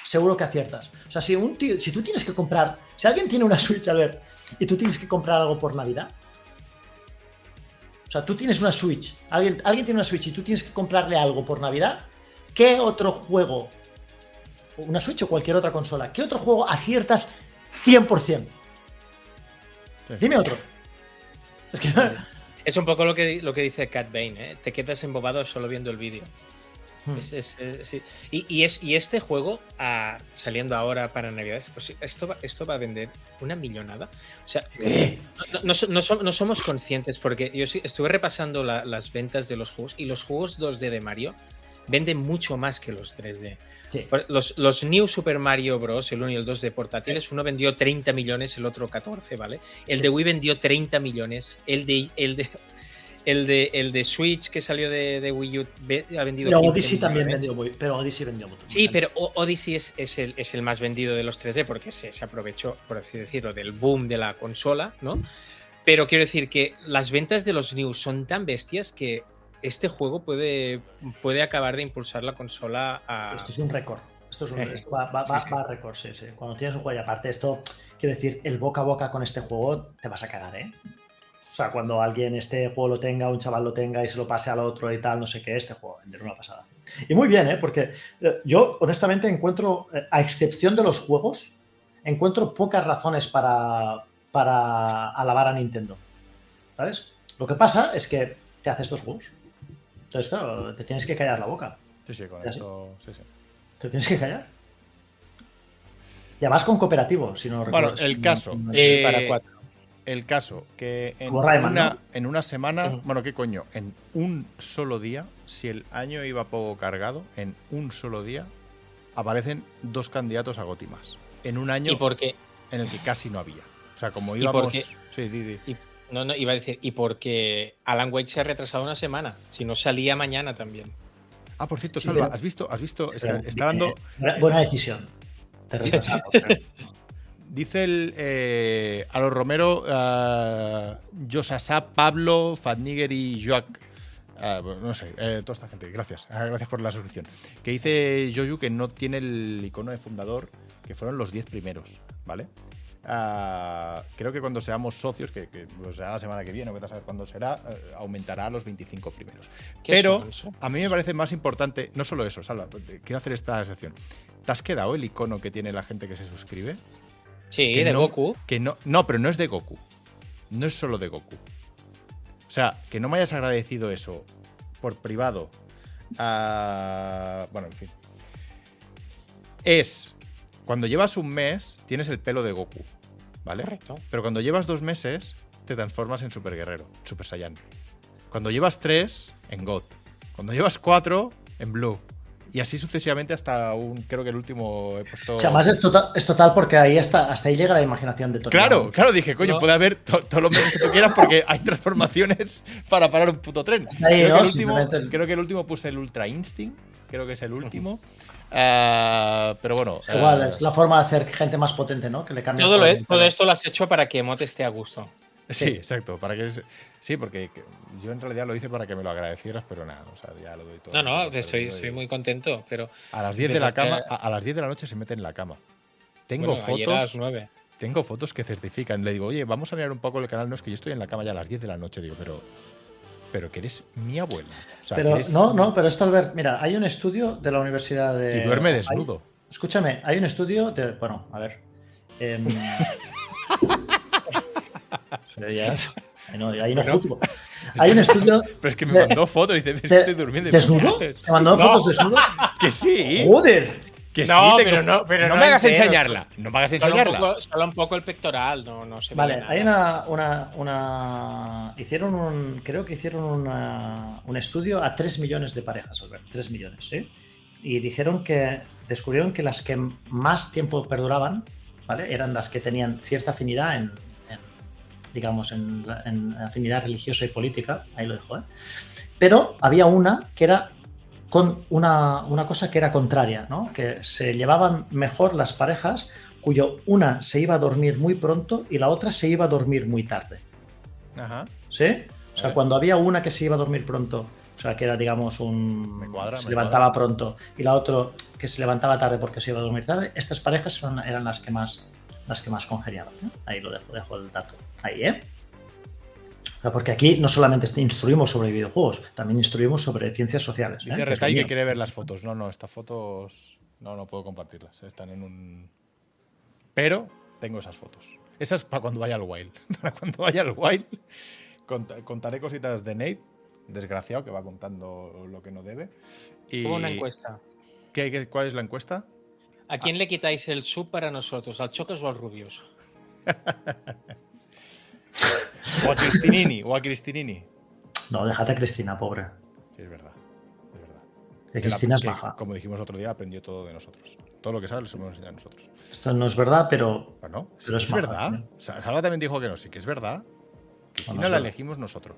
seguro que aciertas. O sea, si, un tío, si tú tienes que comprar, si alguien tiene una Switch, a ver, y tú tienes que comprar algo por Navidad. O sea, tú tienes una Switch, alguien, alguien tiene una Switch y tú tienes que comprarle algo por Navidad. ¿Qué otro juego, una Switch o cualquier otra consola, qué otro juego aciertas 100%? Sí. Dime otro. Es que... Es un poco lo que, lo que dice Cat Bane, ¿eh? te quedas embobado solo viendo el vídeo. Hmm. Es, es, es, sí. y, y, es, y este juego, ah, saliendo ahora para Navidades, pues esto, va, esto va a vender una millonada. O sea, no, no, no, no, somos conscientes porque yo estuve repasando la, las ventas de los juegos y los juegos 2D de Mario venden mucho más que los 3D. Sí. Los, los New Super Mario Bros., el 1 y el 2 de portátiles, uno vendió 30 millones, el otro 14, ¿vale? El de Wii vendió 30 millones, el de, el de, el de, el de Switch que salió de, de Wii U ha vendido Pero 15 Odyssey también vendió muy, pero Odyssey vendió mucho. Sí, pero Odyssey es, es el, es el más vendido de los 3D porque se, se aprovechó, por así decirlo, del boom de la consola, ¿no? Pero quiero decir que las ventas de los New son tan bestias que este juego puede, puede acabar de impulsar la consola a... Esto es un récord. Esto, es un, Eh, esto va, va a récord, sí, sí. Cuando tienes un juego y aparte esto, quiero decir, el boca a boca con este juego te vas a cagar, ¿eh? O sea, cuando alguien este juego lo tenga, un chaval lo tenga y se lo pase al otro y tal, no sé qué, este juego vender una pasada. Y muy bien, ¿eh? Porque eh, yo honestamente encuentro, eh, a excepción de los juegos, encuentro pocas razones para, para alabar a Nintendo. ¿Sabes? Lo que pasa es que te hace estos juegos. Entonces, claro, te tienes que callar la boca. Sí, sí, con esto. Sí, sí. Te tienes que callar. Y además con cooperativo, si no Bueno, recuerdo. el caso. No- no- eh, para cuatro. El caso, que en, Rayman, una, ¿no? en una semana, bueno, ¿qué coño? En un solo día, si el año iba poco cargado, en un solo día aparecen dos candidatos a Goti más. En un año Y porque, en el que casi no había. O sea, como ¿Y íbamos. por qué? Sí, y- no, no, iba a decir, y porque Alan Wake se ha retrasado una semana, si no salía mañana también. Ah, por cierto, Sí, Salva, pero- ¿has visto? ¿Has visto? Es que Pero, está dando. eh, buena decisión. Te Dice el eh, a los Romero, uh, Josasá, Pablo, Fadniger y Joac. ah, no sé, eh, toda esta gente, gracias. Ah, gracias por la suscripción. Que dice Joju que no tiene el icono de fundador, que fueron los 10 primeros, ¿vale? Ah, creo que cuando seamos socios, que, que pues, será la semana que viene, o a saber cuándo será, eh, aumentará a los 25 primeros. Pero a mí me parece más importante, no solo eso, Salva, quiero hacer esta sección. ¿Te has quedado el icono que tiene la gente que se suscribe? Sí, que de no- Goku. Que no, no, pero no es de Goku. No es solo de Goku. O sea, que no me hayas agradecido eso por privado. ah, bueno, en fin. Es cuando llevas un mes, tienes el pelo de Goku. ¿Vale? Correcto. Pero cuando llevas dos meses, te transformas en Super Guerrero, Super Saiyan. Cuando llevas tres, en God. Cuando llevas cuatro, en Blue. Y así sucesivamente hasta un, creo que el último he puesto... O sea, más es total, es total porque ahí hasta, hasta ahí llega la imaginación de todo. Claro, claro, dije, coño, No. puede haber to- todos los meses que tú quieras porque hay transformaciones para parar un puto tren. Ahí, creo, ¿no? que el último, creo que el último puse el Ultra Instinct, creo que es el último. Ah, pero bueno. Igual, ah, es la forma de hacer gente más potente, ¿no? Que le cambia Todo, lo- el todo esto lo has hecho para que Mot esté a gusto. Sí, exacto. Para que, sí, porque que- yo en realidad lo hice para que me lo agradecieras, pero nada, o sea, ya lo doy todo. No, no, que soy, soy muy contento, pero A las 10 de la cama, a- a, a las 10 de la noche se mete en la cama. Tengo bueno, ayer a las fotos, 9. tengo fotos que certifican. Le digo, oye, vamos a mirar un poco el canal. No es que yo estoy en la cama ya a las 10 de la noche. Digo, pero, pero que eres mi abuela. O sea, que Pero eres- no, no, pero esto, Albert, mira, hay un estudio de la Universidad de. Y duerme hay- desnudo. escúchame, hay un estudio de. Bueno, a ver. em, pero ya- ay, no, ahí no Bueno. juzgo. Hay un estudio. Pero es que me de- mandó fotos y dice, "Ves, de- estoy durmiendo. ¿Desnudo? ¿Te mandó No, fotos desnudo? Que sí. ¡Joder! Que No, sí, te pero no- pero no me hagas enteros. enseñarla. No me hagas Solo un, enseñarla. poco, solo un poco el pectoral, no, no se Vale, nada. hay una, una, una- Hicieron un. Creo que hicieron una- un estudio a 3 millones de parejas, Albert. 3 millones, ¿sí? Y dijeron que. Descubrieron que las que más tiempo perduraban, ¿vale? Eran las que tenían cierta afinidad en. Digamos, en, en afinidad religiosa y política. Ahí lo dejo, ¿eh? Pero había una que era con una, una cosa que era contraria, ¿no? Que se llevaban mejor las parejas cuyo una se iba a dormir muy pronto y la otra se iba a dormir muy tarde. Ajá. ¿Sí? O sea, cuando había una que se iba a dormir pronto, o sea, que era, digamos, un. Me cuadra, se me levantaba pronto, y la otra que se levantaba tarde porque se iba a dormir tarde, estas parejas son, eran las que más las que más congeniaban. ¿eh? Ahí lo dejo, dejo el dato. Ahí, ¿eh? Porque aquí no solamente instruimos sobre videojuegos, también instruimos sobre ciencias sociales. ¿eh? Dice Retai que quiere ver las fotos. No, no, estas fotos. No, no puedo compartirlas. Están en un. Pero tengo esas fotos. Esas para cuando vaya al Wild. Para cuando vaya al Wild. cont- Contaré cositas de Nate, desgraciado, que va contando lo que no debe. Y Como una encuesta. ¿Qué- qué- cuál es la encuesta? ¿A quién le quitáis el sub para nosotros? ¿Al Chocas o al Rubius? O a Cristinini, o a Cristinini. No, déjate a Cristina, pobre. Sí, es verdad. Es verdad. Que la- Cristina es que, maja. Como dijimos otro día, aprendió todo de nosotros. Todo lo que sabe lo hemos enseñado nosotros. Esto no es verdad, pero Pero no, Pero es es, maja, verdad. sea, Salva también dijo que no, sí que es verdad. Cristina No, la verdad. elegimos nosotros.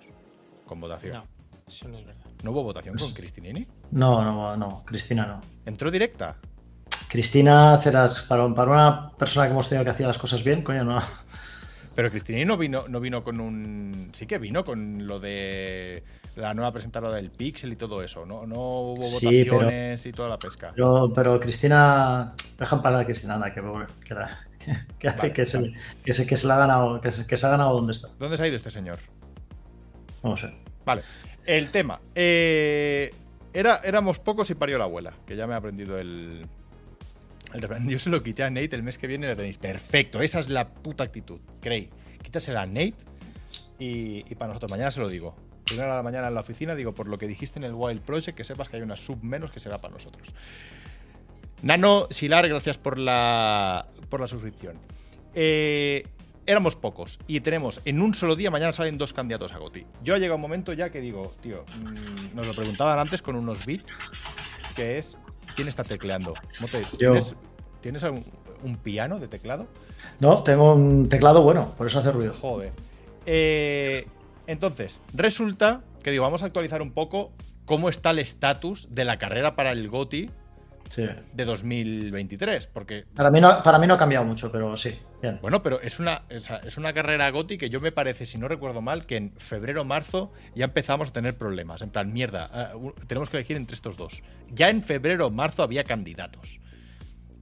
Con votación. No, eso no es verdad. ¿No hubo votación con Cristinini? no, no, no, Cristina no. ¿Entró directa? Cristina, para una persona que hemos tenido que hacía las cosas bien, coño, no. Pero Cristinini no vino, no vino con un. Sí que vino con lo de la nueva presentadora del Pixel y todo eso. No, no hubo Sí, pero- votaciones y toda la pesca. Pero, pero Cristina, dejan para a Cristina, anda, que, que, que- que hace Vale, que, se, vale. que, se, que se la ha ganado, que se, que se ha ganado donde está. ¿Dónde se ha ido este señor? No sé. Vale. El tema. Eh, era, éramos pocos y parió la abuela, que ya me ha aprendido el. Yo se lo quité a Nate el mes que viene y le tenéis. Perfecto, esa es la puta actitud. Cray, quítasela a Nate y, para nosotros. Mañana se lo digo. Primero a la mañana en la oficina, digo, por lo que dijiste en el Wild Project, que sepas que hay una sub menos que será para nosotros. Nano Silar, gracias por la, por la suscripción. Eh, éramos pocos y tenemos en un solo día, mañana salen dos candidatos a Goti. Yo ha llegado un momento ya que digo, tío, mm, nos lo preguntaban antes con unos beats, que es, ¿quién está tecleando? Mote, Yo. ¿Tienes, ¿tienes algún- un piano de teclado? No, tengo un teclado bueno, por eso hace ruido. Joder. Eh, entonces, resulta que digo, vamos a actualizar un poco cómo está el estatus de la carrera para el GOTI Sí. de 2023, porque Para mí, no, para mí no ha cambiado mucho, pero sí, bien. Bueno, pero es una, es una carrera GOTI que yo me parece, si no recuerdo mal, que en febrero o marzo ya empezamos a tener problemas. En plan, mierda, ah, tenemos que elegir entre estos dos. Ya en febrero o marzo había candidatos.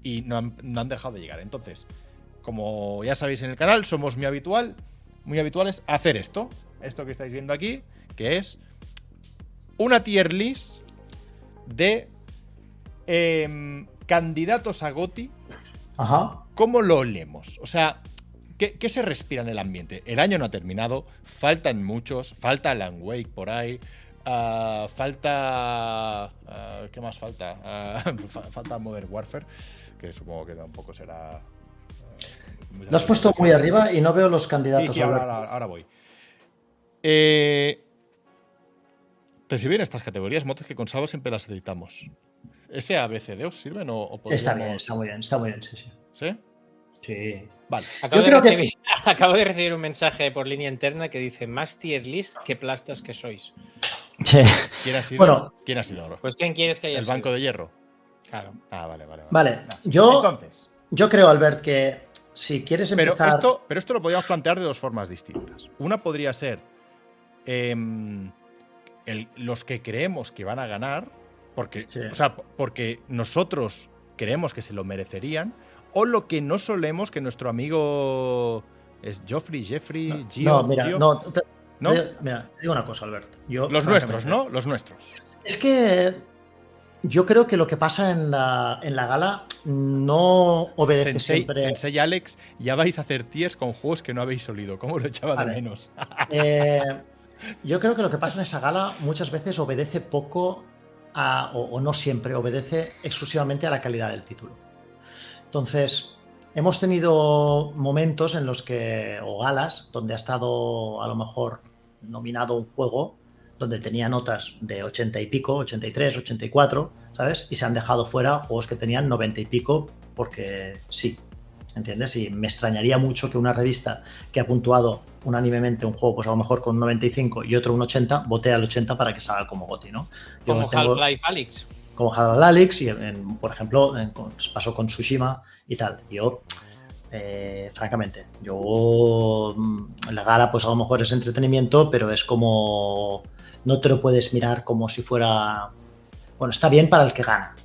Y no han, no han dejado de llegar. Entonces, como ya sabéis en el canal, somos muy habitual, muy habituales a hacer esto. Esto que estáis viendo aquí, que es una tier list de em, candidatos a GOTI Ajá. ¿Cómo lo olemos? O sea, ¿qué, qué se respira en el ambiente? El año no ha terminado, faltan muchos, falta Alan Wake por ahí, ah, falta... ah, ¿Qué más falta? Ah, fa- falta Modern Warfare, que supongo que tampoco será... muy Lo has puesto muy arriba y no veo los candidatos. Sí, sí, ahora, ahora- ahora voy. Eh, ¿Te sirven estas categorías, motos que con Salva siempre las editamos? ¿Ese ABCD os sirven o, o Está bien, está muy bien, está muy bien, sí, sí. ¿Sí? Sí. Vale. Acabo, Yo de creo que- recibir, acabo de recibir un mensaje por línea interna que dice más tier list que plastas que sois. Sí. ¿Quién ha sido? Bueno. ¿Quién ha sido? Pues ¿quién quieres que haya ¿El sido? banco de hierro? Claro. Ah, vale, vale. Vale, No. yo, Entonces, yo creo, Albert, que si quieres pero empezar. esto, pero esto lo podríamos plantear de dos formas distintas. Una podría ser em, el- los que creemos que van a ganar, porque, Sí. o sea, porque nosotros creemos que se lo merecerían, o lo que no solemos que nuestro amigo es Joffrey, Jeffrey, Gio, no, mira, Gio, no, te- ¿no? te- mira, te digo una cosa, Albert. Yo, Los nuestros, ¿no? Los nuestros. Es que yo creo que lo que pasa en la, en la gala no obedece Sensei, siempre. Sensei Alex, ya vais a hacer tiers con juegos que no habéis olido. ¿Cómo lo echaba Vale. de menos? Eh, yo creo que lo que pasa en esa gala muchas veces obedece poco o, o no siempre, obedece exclusivamente a la calidad del título. Entonces, hemos tenido momentos en los que, o galas, donde ha estado a lo mejor nominado un juego donde tenía notas de 80 y pico, 83, 84, ¿sabes? Y se han dejado fuera juegos que tenían 90 y pico porque sí, ¿entiendes? Y me extrañaría mucho que una revista que ha puntuado unánimemente un juego, pues a lo mejor con un 95 y otro un 80, vote al 80 para que salga como GOTI, ¿no? Yo Como tengo- Half-Life Alyx. como Half-Life Alyx y, en- por ejemplo, en- con- pasó con Tsushima y tal. Yo, eh, francamente, yo mm, la gala pues a lo mejor es entretenimiento, pero es como no te lo puedes mirar como si fuera bueno, está bien para el que gana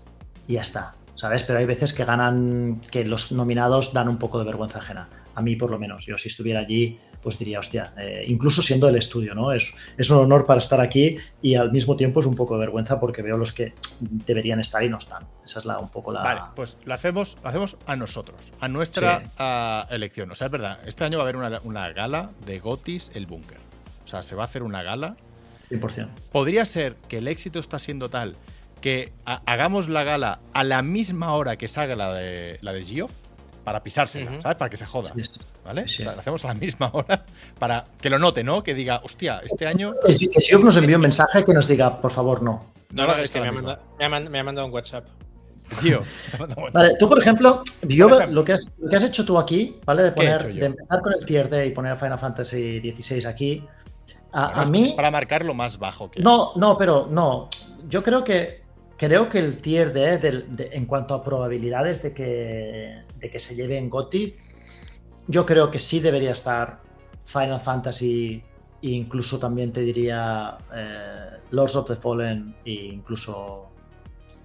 y ya está, ¿sabes? Pero hay veces que ganan que los nominados dan un poco de vergüenza ajena. A mí por lo menos, yo si estuviera allí pues diría, hostia, eh, incluso siendo el estudio, ¿no? Es, es un honor para estar aquí y al mismo tiempo es un poco de vergüenza porque veo los que deberían estar y no están. Esa es la, un poco la... Vale, pues lo hacemos, lo hacemos a nosotros, a nuestra Sí. elección. O sea, es verdad, este año va a haber una, una gala de Gotis el Búnker. O sea, se va a hacer una gala. 100%. Podría ser que el éxito está siendo tal que ha- hagamos la gala a la misma hora que salga la de, la de Geoff para pisársela. ¿sabes? Para que se joda. ¿Vale? Sí. O sea, la hacemos a la misma hora para que lo note, ¿no? Que diga, hostia, este año. Que Siof nos envíe un mensaje que nos diga, por favor, no. No, no, es que me ha, mandado, me, ha mandado, me ha, mandado, un WhatsApp. Gio. Vale, tú, por ejemplo, yo lo que, has, lo que has hecho tú aquí, ¿vale? De, poner, de empezar con el tier D y poner Final Fantasy XVI aquí. A, bueno, a mí. Es para marcar lo más bajo que. No, no, pero no. Yo creo que. Creo que el tier D, de, de, en cuanto a probabilidades de que, de que se lleve en GOTY, yo creo que sí debería estar Final Fantasy e incluso también te diría eh, Lords of the Fallen e incluso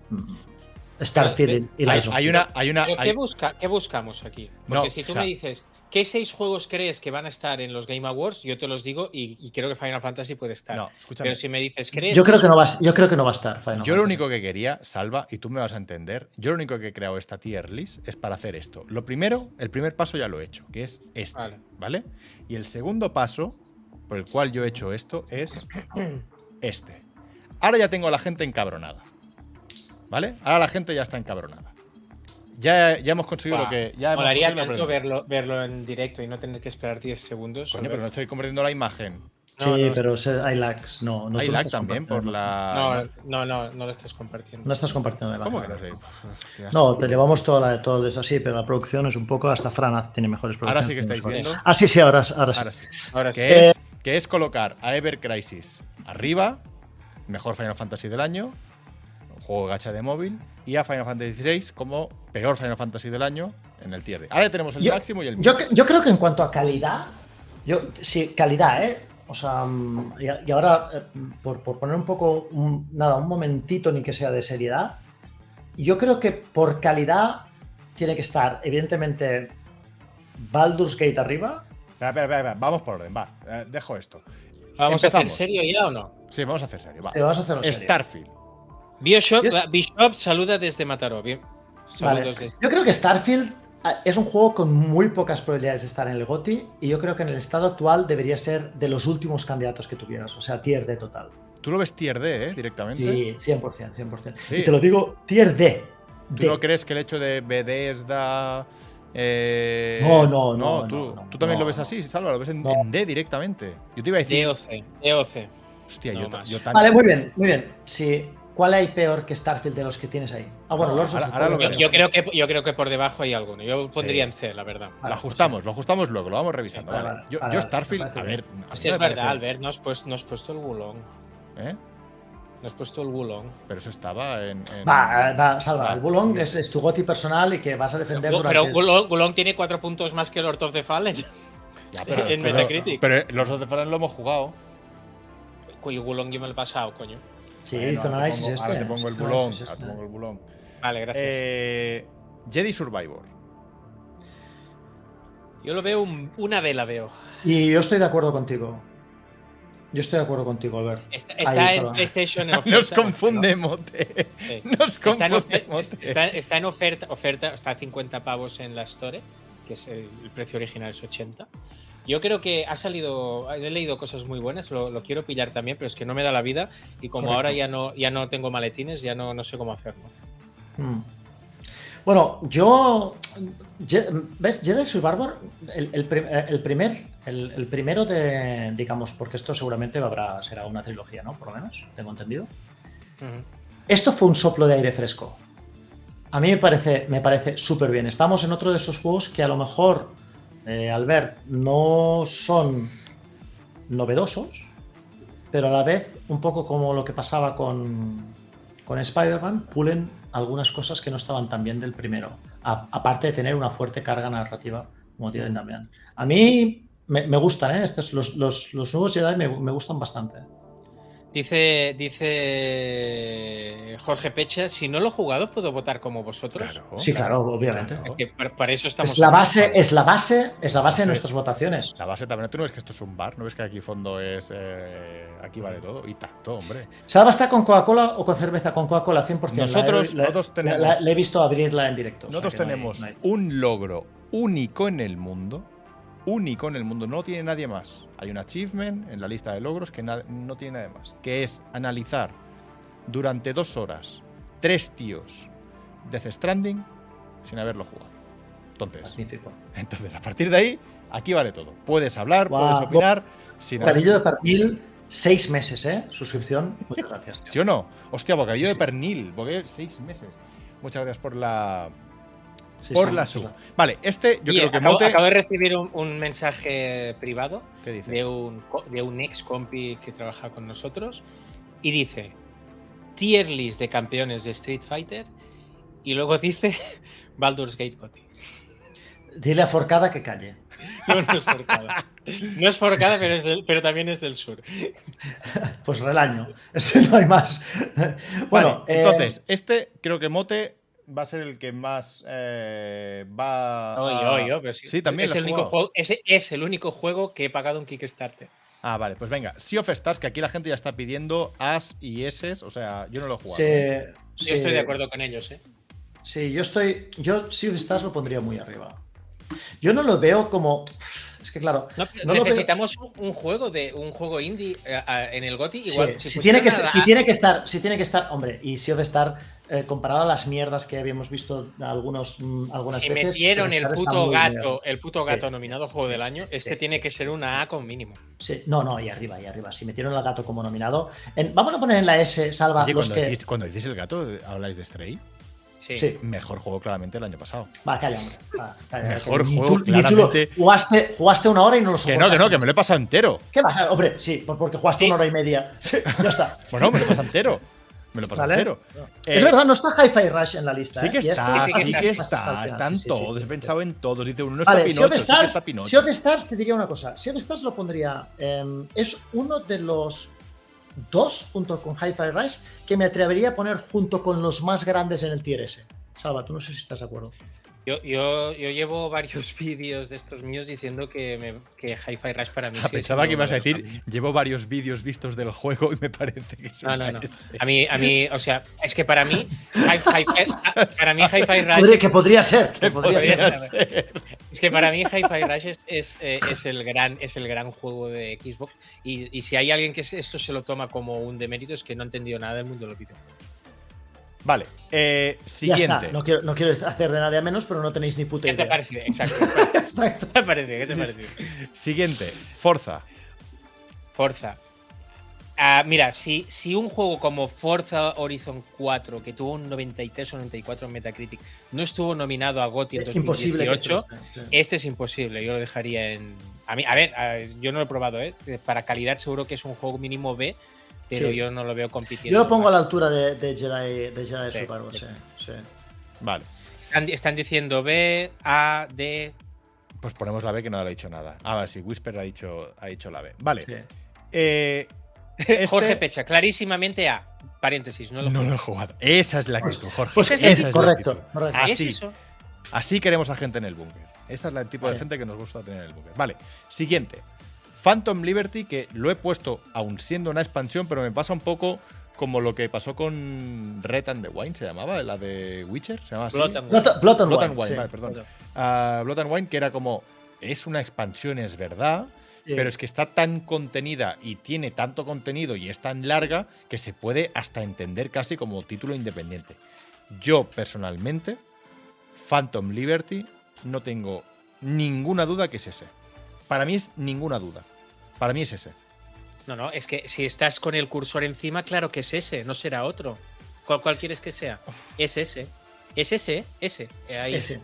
mm, Starfield y hay, hay una, hay una, ¿Qué, busca, ¿Qué, buscamos aquí? Porque no, si tú o sea, me dices, ¿qué seis juegos crees que van a estar en los Game Awards? Yo te los digo y, y creo que Final Fantasy puede estar. No, Pero si me dices, ¿crees? Yo creo que no va, yo creo que no va a estar. Final yo lo único que quería, Salva, y tú me vas a entender, yo lo único que he creado esta tier list es para hacer esto. Lo primero, el primer paso ya lo he hecho, que es este, vale. ¿vale? Y el segundo paso, por el cual yo he hecho esto, es este. Ahora ya tengo a la gente encabronada. ¿Vale? Ahora la gente ya está encabronada. Ya, ya hemos conseguido wow. lo que. Ya Molaría tanto verlo, verlo en directo y no tener que esperar 10 segundos. Coño, pero no estoy convirtiendo la imagen. No, sí, no, pero no, hay lags. No, no hay lag también por la. No, no, no, no lo estás compartiendo. No estás compartiendo el lag. ¿Cómo que no sé? No, te llevamos toda la, todo eso así, pero la producción es un poco. Hasta Fran tiene mejores Ahora sí que estáis viendo. Ah, sí, sí, ahora, ahora sí. Ahora sí. Ahora sí. Que, Eh, es, que es colocar a Ever Crisis arriba, mejor Final Fantasy del año, juego gacha de móvil, y a Final Fantasy XVI como peor Final Fantasy del año en el tier. Ahora tenemos el yo, máximo y el yo, yo, creo que en cuanto a calidad, yo sí, calidad, ¿eh? O sea, y, y ahora, eh, por, por, poner un poco, un, nada, un momentito ni que sea de seriedad, yo creo que por calidad tiene que estar, evidentemente, Baldur's Gate arriba. Espera, espera, espera, vamos por orden, va, eh, dejo esto. ¿Vamos Empezamos. a hacer serio ya o no? Sí, vamos a hacer serio, va. Sí, vamos a hacerlo serio. Starfield. Bioshock, yes. Bishop saluda desde Mataró. Bien. Vale. Desde... Yo creo que Starfield ah, es un juego con muy pocas probabilidades de estar en el GOTI y yo creo que en el estado actual debería ser de los últimos candidatos que tuvieras, o sea, tier D total. Tú lo ves tier D, ¿eh? Directamente. Sí, 100%, 100%. Sí. Y te lo digo, tier D. ¿Tú D. no crees que el hecho de Bethesda... Eh... No, no, no. no, tú, no, no tú también no, lo ves así, Salva, lo ves en, en, D directamente. Yo te iba a decir. DOC, DOC. Hostia, yo, yo. Vale, muy bien, muy bien. Sí, ¿Cuál hay peor que Starfield de los que tienes ahí? Ah, bueno, no, Lords ahora, ahora lo yo, yo, creo que, yo creo que por debajo hay alguno. Yo pondría sí. en C, la verdad. Vale, lo ajustamos, lo ajustamos luego, lo vamos revisando. Sí, vale, yo, yo, Starfield, a ver. O sea, es verdad, Albert, no has, puesto, no has puesto el Wulong. ¿Eh? No has puesto el Wulong. Pero eso estaba en. en... Va, va, salva. el Wulong es, es, tu goti personal y que vas a defender pero, durante. Pero Wulong tiene cuatro puntos más que Lord of the Fallen. Ya, pero, en Metacritic. Pero, pero Lord of the Fallen lo hemos jugado. Cuyo Wulong yo me lo he pasado, coño. Sí, bueno, hizo análisis pongo, este. Ahora te pongo el bulón. Este. Ahora te pongo el bulón. Vale, gracias. Eh, Jedi Survivor. Yo lo veo, un, una vela veo. Y yo estoy de acuerdo contigo. Yo estoy de acuerdo contigo, Albert. Está, está en PlayStation. En oferta, Nos confunde Mote. Sí. Nos confunde está en, oferta, Mote. Está, está en oferta, oferta, está a 50 pavos en la Store, que es el, el precio original es 80. Yo creo que ha salido, he leído cosas muy buenas, lo, lo, quiero pillar también, pero es que no me da la vida y como Correcto. ahora ya no, ya no tengo maletines, ya no, no sé cómo hacerlo. Hmm. Bueno, yo, ¿ves? Jedi Survivor, el, el, el primer, el, el, primero de, digamos, porque esto seguramente habrá, será una trilogía, ¿no? Por lo menos, tengo entendido. Uh -huh. Esto fue un soplo de aire fresco. A mí me parece, me parece súper bien. Estamos en otro de esos juegos que a lo mejor eh, Albert, no son novedosos, pero a la vez, un poco como lo que pasaba con, con Spider-Man, pulen algunas cosas que no estaban tan bien del primero, aparte de tener una fuerte carga narrativa, como tienen también. A mí me, gustan, ¿eh? Estos, los, los, nuevos Jedi me gustan bastante. Dice, dice Jorge Pecha, si no lo he jugado, ¿puedo votar como vosotros? Claro, sí, claro, obviamente. Claro. Es que para, eso estamos. Es la base, es la base, es la base de nuestras votaciones. La base también. Tú no ves que esto es un bar, no ves que aquí fondo es. Eh, aquí vale todo. Y tanto, hombre. ¿Salva está con Coca-Cola o con cerveza con Coca-Cola 100%? Nosotros, la, nosotros tenemos. La, la, he visto abrirla en directo. Nosotros o sea tenemos no hay, no hay. un logro único en el mundo único en el mundo, no lo tiene nadie más. Hay un achievement en la lista de logros que no tiene nadie más, que es analizar durante dos horas tres tíos Death Stranding sin haberlo jugado. Entonces, Magnífico. entonces a partir de ahí, aquí vale todo. Puedes hablar, wow. puedes opinar. Sin Bocadillo de pernil Seis meses, ¿eh? Suscripción. Muchas gracias. ¿Sí o no? Hostia, bocadillo Sí, de pernil. Bocadillo seis meses. Muchas gracias por la. Sí, por sí, la sub. Vale, este yo Y creo que acabo, Mote. acabo de recibir un, un mensaje privado ¿Qué dice? de un, de un ex compi que trabaja con nosotros y dice tier list de campeones de Street Fighter y luego dice Baldur's Gate Gotti. Dile a Forcada que calle. No, no es forcada. No es forcada, pero, es del- pero también es del sur. Pues relaño. Ese no hay más. Bueno, Vale, eh, entonces, este creo que Mote va a ser el que más eh, va. Oye, a- oye, pero sí, Sí, también es el, único juego, ese es el único juego que he pagado en Kickstarter. Ah, vale, pues venga. Sea of Stars, que aquí la gente ya está pidiendo As y S, o sea, yo no lo he jugado. sí, Yo sí, estoy de acuerdo con ellos, ¿eh? Sí, yo estoy. Yo Sea of Stars lo pondría muy arriba. Yo no lo veo como. Es que claro. No, veo- necesitamos un, juego de un juego indie eh, en el GOTI Sí, igual. si, funciona tiene que, si tiene que estar, si tiene que estar, hombre, y Sea of Star, eh, comparado a las mierdas que habíamos visto algunos, mm, algunas si veces. metieron Sea el puto gato, bien. el puto gato Sí. nominado juego del año, este Sí. tiene que ser una A con mínimo. Sí, no, no, y arriba, y arriba. Si metieron al gato como nominado. En- vamos a poner en la S, Salva, Oye, los cuando, que. decís, cuando decís el gato, ¿habláis de Stray? Sí. Sí. Mejor juego claramente el año pasado. Va, calla, hombre. Va, calla, Mejor que ni juego, tú- ni tú lo- claramente. jugaste, jugaste una hora y no lo Que no, que soportaste. no, que me lo he pasado entero. ¿Qué pasa? Hombre, sí, por- porque jugaste Sí. una hora y media. Sí, ya está. Bueno, me lo he pasado entero. Me lo pasado ¿Vale? entero. es Eh, verdad, no está Hi-Fi Rush en la lista. Sí que ¿eh? Está, este- sí sí que que está, están todos. He pensado en todos. Dice uno, no está Vale, Pinocho, sí que está Pinocho. Sea of Stars te diría una cosa. Sea of Stars lo pondría. em, es uno de los dos, junto con Hi-Fi Rush, que me atrevería a poner junto con los más grandes en el tier S. Salva, tú no sé si estás de acuerdo. Yo, yo, yo llevo varios vídeos de estos míos diciendo que, me, que Hi-Fi Rush para mí Ah, pensaba que ibas a decir, llevo varios vídeos vistos del juego y me parece que es No, no, no. A mí, a mí, o sea, es que para mí, Hi-Fi, para mí Hi-Fi Rush Podría- es, que podría ser. Que podría podría ser. ser. es que para mí Hi-Fi Rush es, es, eh, es el gran, es el gran juego de Xbox y, y si hay alguien que esto se lo toma como un demérito es que no ha entendido nada del mundo de los videojuegos. Vale, eh, Ya siguiente. está. No quiero, no quiero hacer de nadie a menos, pero no tenéis ni puta ¿Qué te idea. parece? Exacto. Exacto. ¿Qué te parece? ¿Qué te parece? Siguiente, Forza. Forza. Ah, mira, si, si un juego como Forza Horizon 4, que tuvo un 93 o 94 en Metacritic, no estuvo nominado a GOTY en Imposible. que 2018, esto esté, sí. este es imposible. Yo lo dejaría en. A mí, a ver, a- yo no lo he probado, ¿eh? Para calidad seguro que es un juego mínimo B, pero Sí. yo no lo veo compitiendo. Yo lo pongo a la altura de, de Jedi, de Jedi Sí. Vale, Están, están diciendo B, A, D. pues ponemos la B que no le ha dicho nada. Ah, sí, Whisper ha dicho, ha dicho la B. Vale. Sí. Eh, este- Jorge Pecha, clarísimamente A. Paréntesis, no lo No juego. lo he jugado. Esa es la actitud, Jorge. Pues Esa es la correcto. ¿Es Así, eso? así queremos a gente en el búnker. Esta es la tipo de gente que nos gusta tener en el búnker. Vale, siguiente. Phantom Liberty, que lo he puesto aún siendo una expansión, pero me pasa un poco como lo que pasó con Red and the Wine, se llamaba, la de Witcher, se llama así. Blood and Blood, Blood and Blood Wine, and Wine, sí. vale, perdón. Ah, Blood and Wine, que era como, es una expansión, es verdad, Sí. pero es que está tan contenida y tiene tanto contenido y es tan larga que se puede hasta entender casi como título independiente. Yo, personalmente, Phantom Liberty, no tengo ninguna duda que es ese. Para mí es ninguna duda. Para mí es ese. No, no, es que si estás con el cursor encima, claro que es ese, no será otro. ¿Cuál, cuál quieres que sea? Es ese. Es ese, ese. Eh, Ahí. Ese.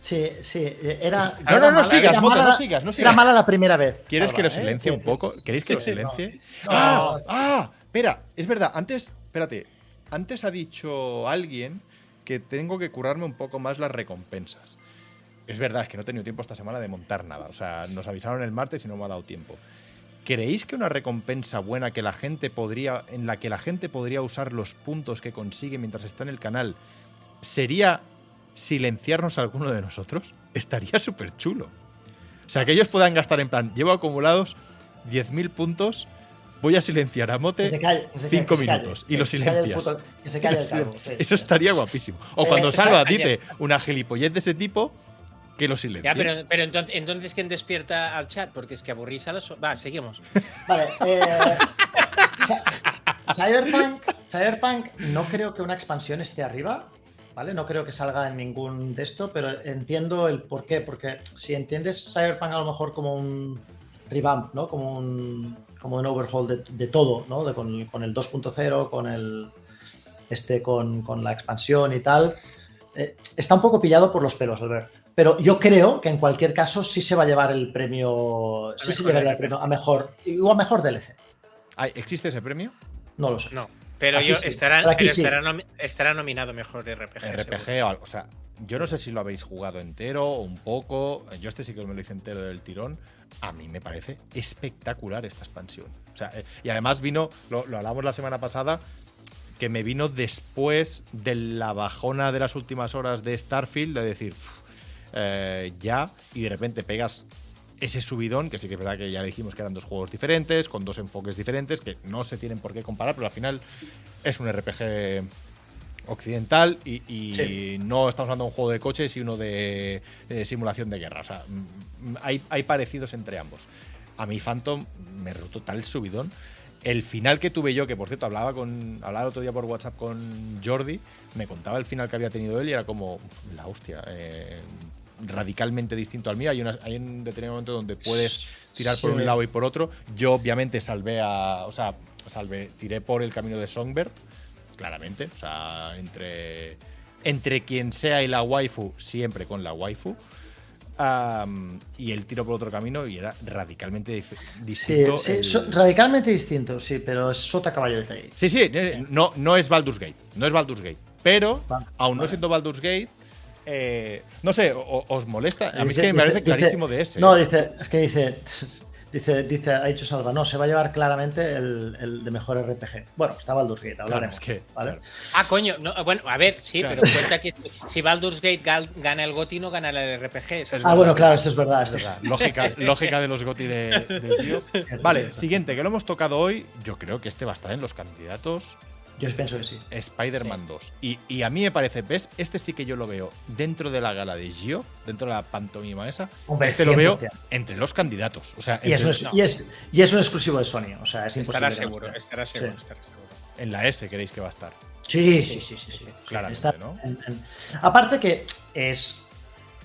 Sí, sí, era. No, era no, no mala- sigas, era mala- no sigas, no Era sigas. mala la primera vez. ¿Quieres Salva, que lo ¿eh? silencie un decir. poco? ¿Queréis que lo Sí, sí, no. silencie? No. ¡Ah! ¡Ah! Espera, es verdad. Antes, espérate. Antes ha dicho alguien que tengo que curarme un poco más las recompensas. Es verdad, es que no he tenido tiempo esta semana de montar nada. O sea, nos avisaron el martes y no me ha dado tiempo. ¿Creéis que una recompensa buena que la gente podría, en la que la gente podría usar los puntos que consigue mientras está en el canal sería silenciarnos a alguno de nosotros? Estaría súper chulo. O sea, que ellos puedan gastar en plan, llevo acumulados 10.000 puntos, voy a silenciar a Mote calle, que se cinco que se calle, minutos y lo silencias. puto- Que se calle el Eso estaría guapísimo. O cuando Salva dice una gilipollez de ese tipo, que lo silencie. Ya, pero, pero entonces, entonces, ¿quién despierta al chat? Porque es que aburrís a los. Va, seguimos. Vale, eh, Cy- Cyberpunk, Cyberpunk, no creo que una expansión esté arriba, ¿vale? No creo que salga en ningún de esto, pero entiendo el por qué, porque si entiendes Cyberpunk a lo mejor como un revamp, ¿no? Como un como un overhaul de, de todo, ¿no? De, con, con el 2.0, con el este, con, con la expansión y tal. Eh, está un poco pillado por los pelos, Albert. Pero yo creo que en cualquier caso sí se va a llevar el premio. Sí se llevaría el premio a mejor. O a mejor DLC. ¿Existe ese premio? No lo sé. No, pero Aquí yo sí, estará, pero aquí pero sí. estará, nomi- estará nominado mejor RPG. seguro. RPG o algo. O sea, yo no sé si lo habéis jugado entero o un poco. Yo este sí que me lo hice entero del tirón. A mí me parece espectacular esta expansión. O sea, eh, y además vino, lo, lo hablamos la semana pasada, que me vino después de la bajona de las últimas horas de Starfield, de decir, "Uf, eh, ya, y de repente pegas ese subidón, que sí que es verdad que ya dijimos que eran dos juegos diferentes, con dos enfoques diferentes, que no se tienen por qué comparar, pero al final es un RPG occidental y, y Sí. no estamos hablando de un juego de coches y uno de, de simulación de guerra. O sea, mm, hay, hay parecidos entre ambos. A mí Phantom me rotó tal subidón. El final que tuve yo, que por cierto hablaba con hablaba el otro día por WhatsApp con Jordi, me contaba el final que había tenido él y era como la hostia, eh, radicalmente distinto al mío. Hay, un determinado momento donde puedes tirar por Sí. un lado y por otro. Yo obviamente salvé a, o sea, salvé, tiré por el camino de Songbird, claramente. O sea, entre, entre quien sea y la waifu, siempre con la waifu. Y el tiro por otro camino y era radicalmente Sí, distinto. sí, el- so- radicalmente distinto, sí, pero es Sota Caballo de. Sí, sí, eh, no, no es Baldur's Gate. No es Baldur's Gate. Pero, Vale, aún no siendo Baldur's Gate, eh, no sé, o- ¿os molesta? A mí es que me parece dice- clarísimo de ese. No, dice, es que dice, dice, dice, ha dicho Salva, no, se va a llevar claramente el, el de mejor RPG. Bueno, está Baldur's Gate, hablaremos. es que, ¿vale? claro. Ah, coño, no, bueno, a ver, sí, Claro. pero cuenta que si Baldur's Gate gana el GOTY, no gana el RPG. es Ah, bueno, claro, esto es verdad. Es esto es- verdad, lógica, lógica de los GOTY de, de Gio. Vale, siguiente, que lo hemos tocado hoy. Yo creo que este va a estar en los candidatos Yo pienso que sí. Spider-Man 2. Y, y a mí me parece, ¿ves? Este sí que yo lo veo dentro de la gala de Gio, dentro de la pantomima esa. Hombre, este lo veo 100%. entre los candidatos. O sea, Y es, y, es, y es un exclusivo de Sony, o sea, es. Estará no seguro, estará seguro, Sí. estará seguro. en la S queréis que va a estar. Sí, sí, sí, sí, sí. Claramente, Está ¿no? en- en- Aparte que es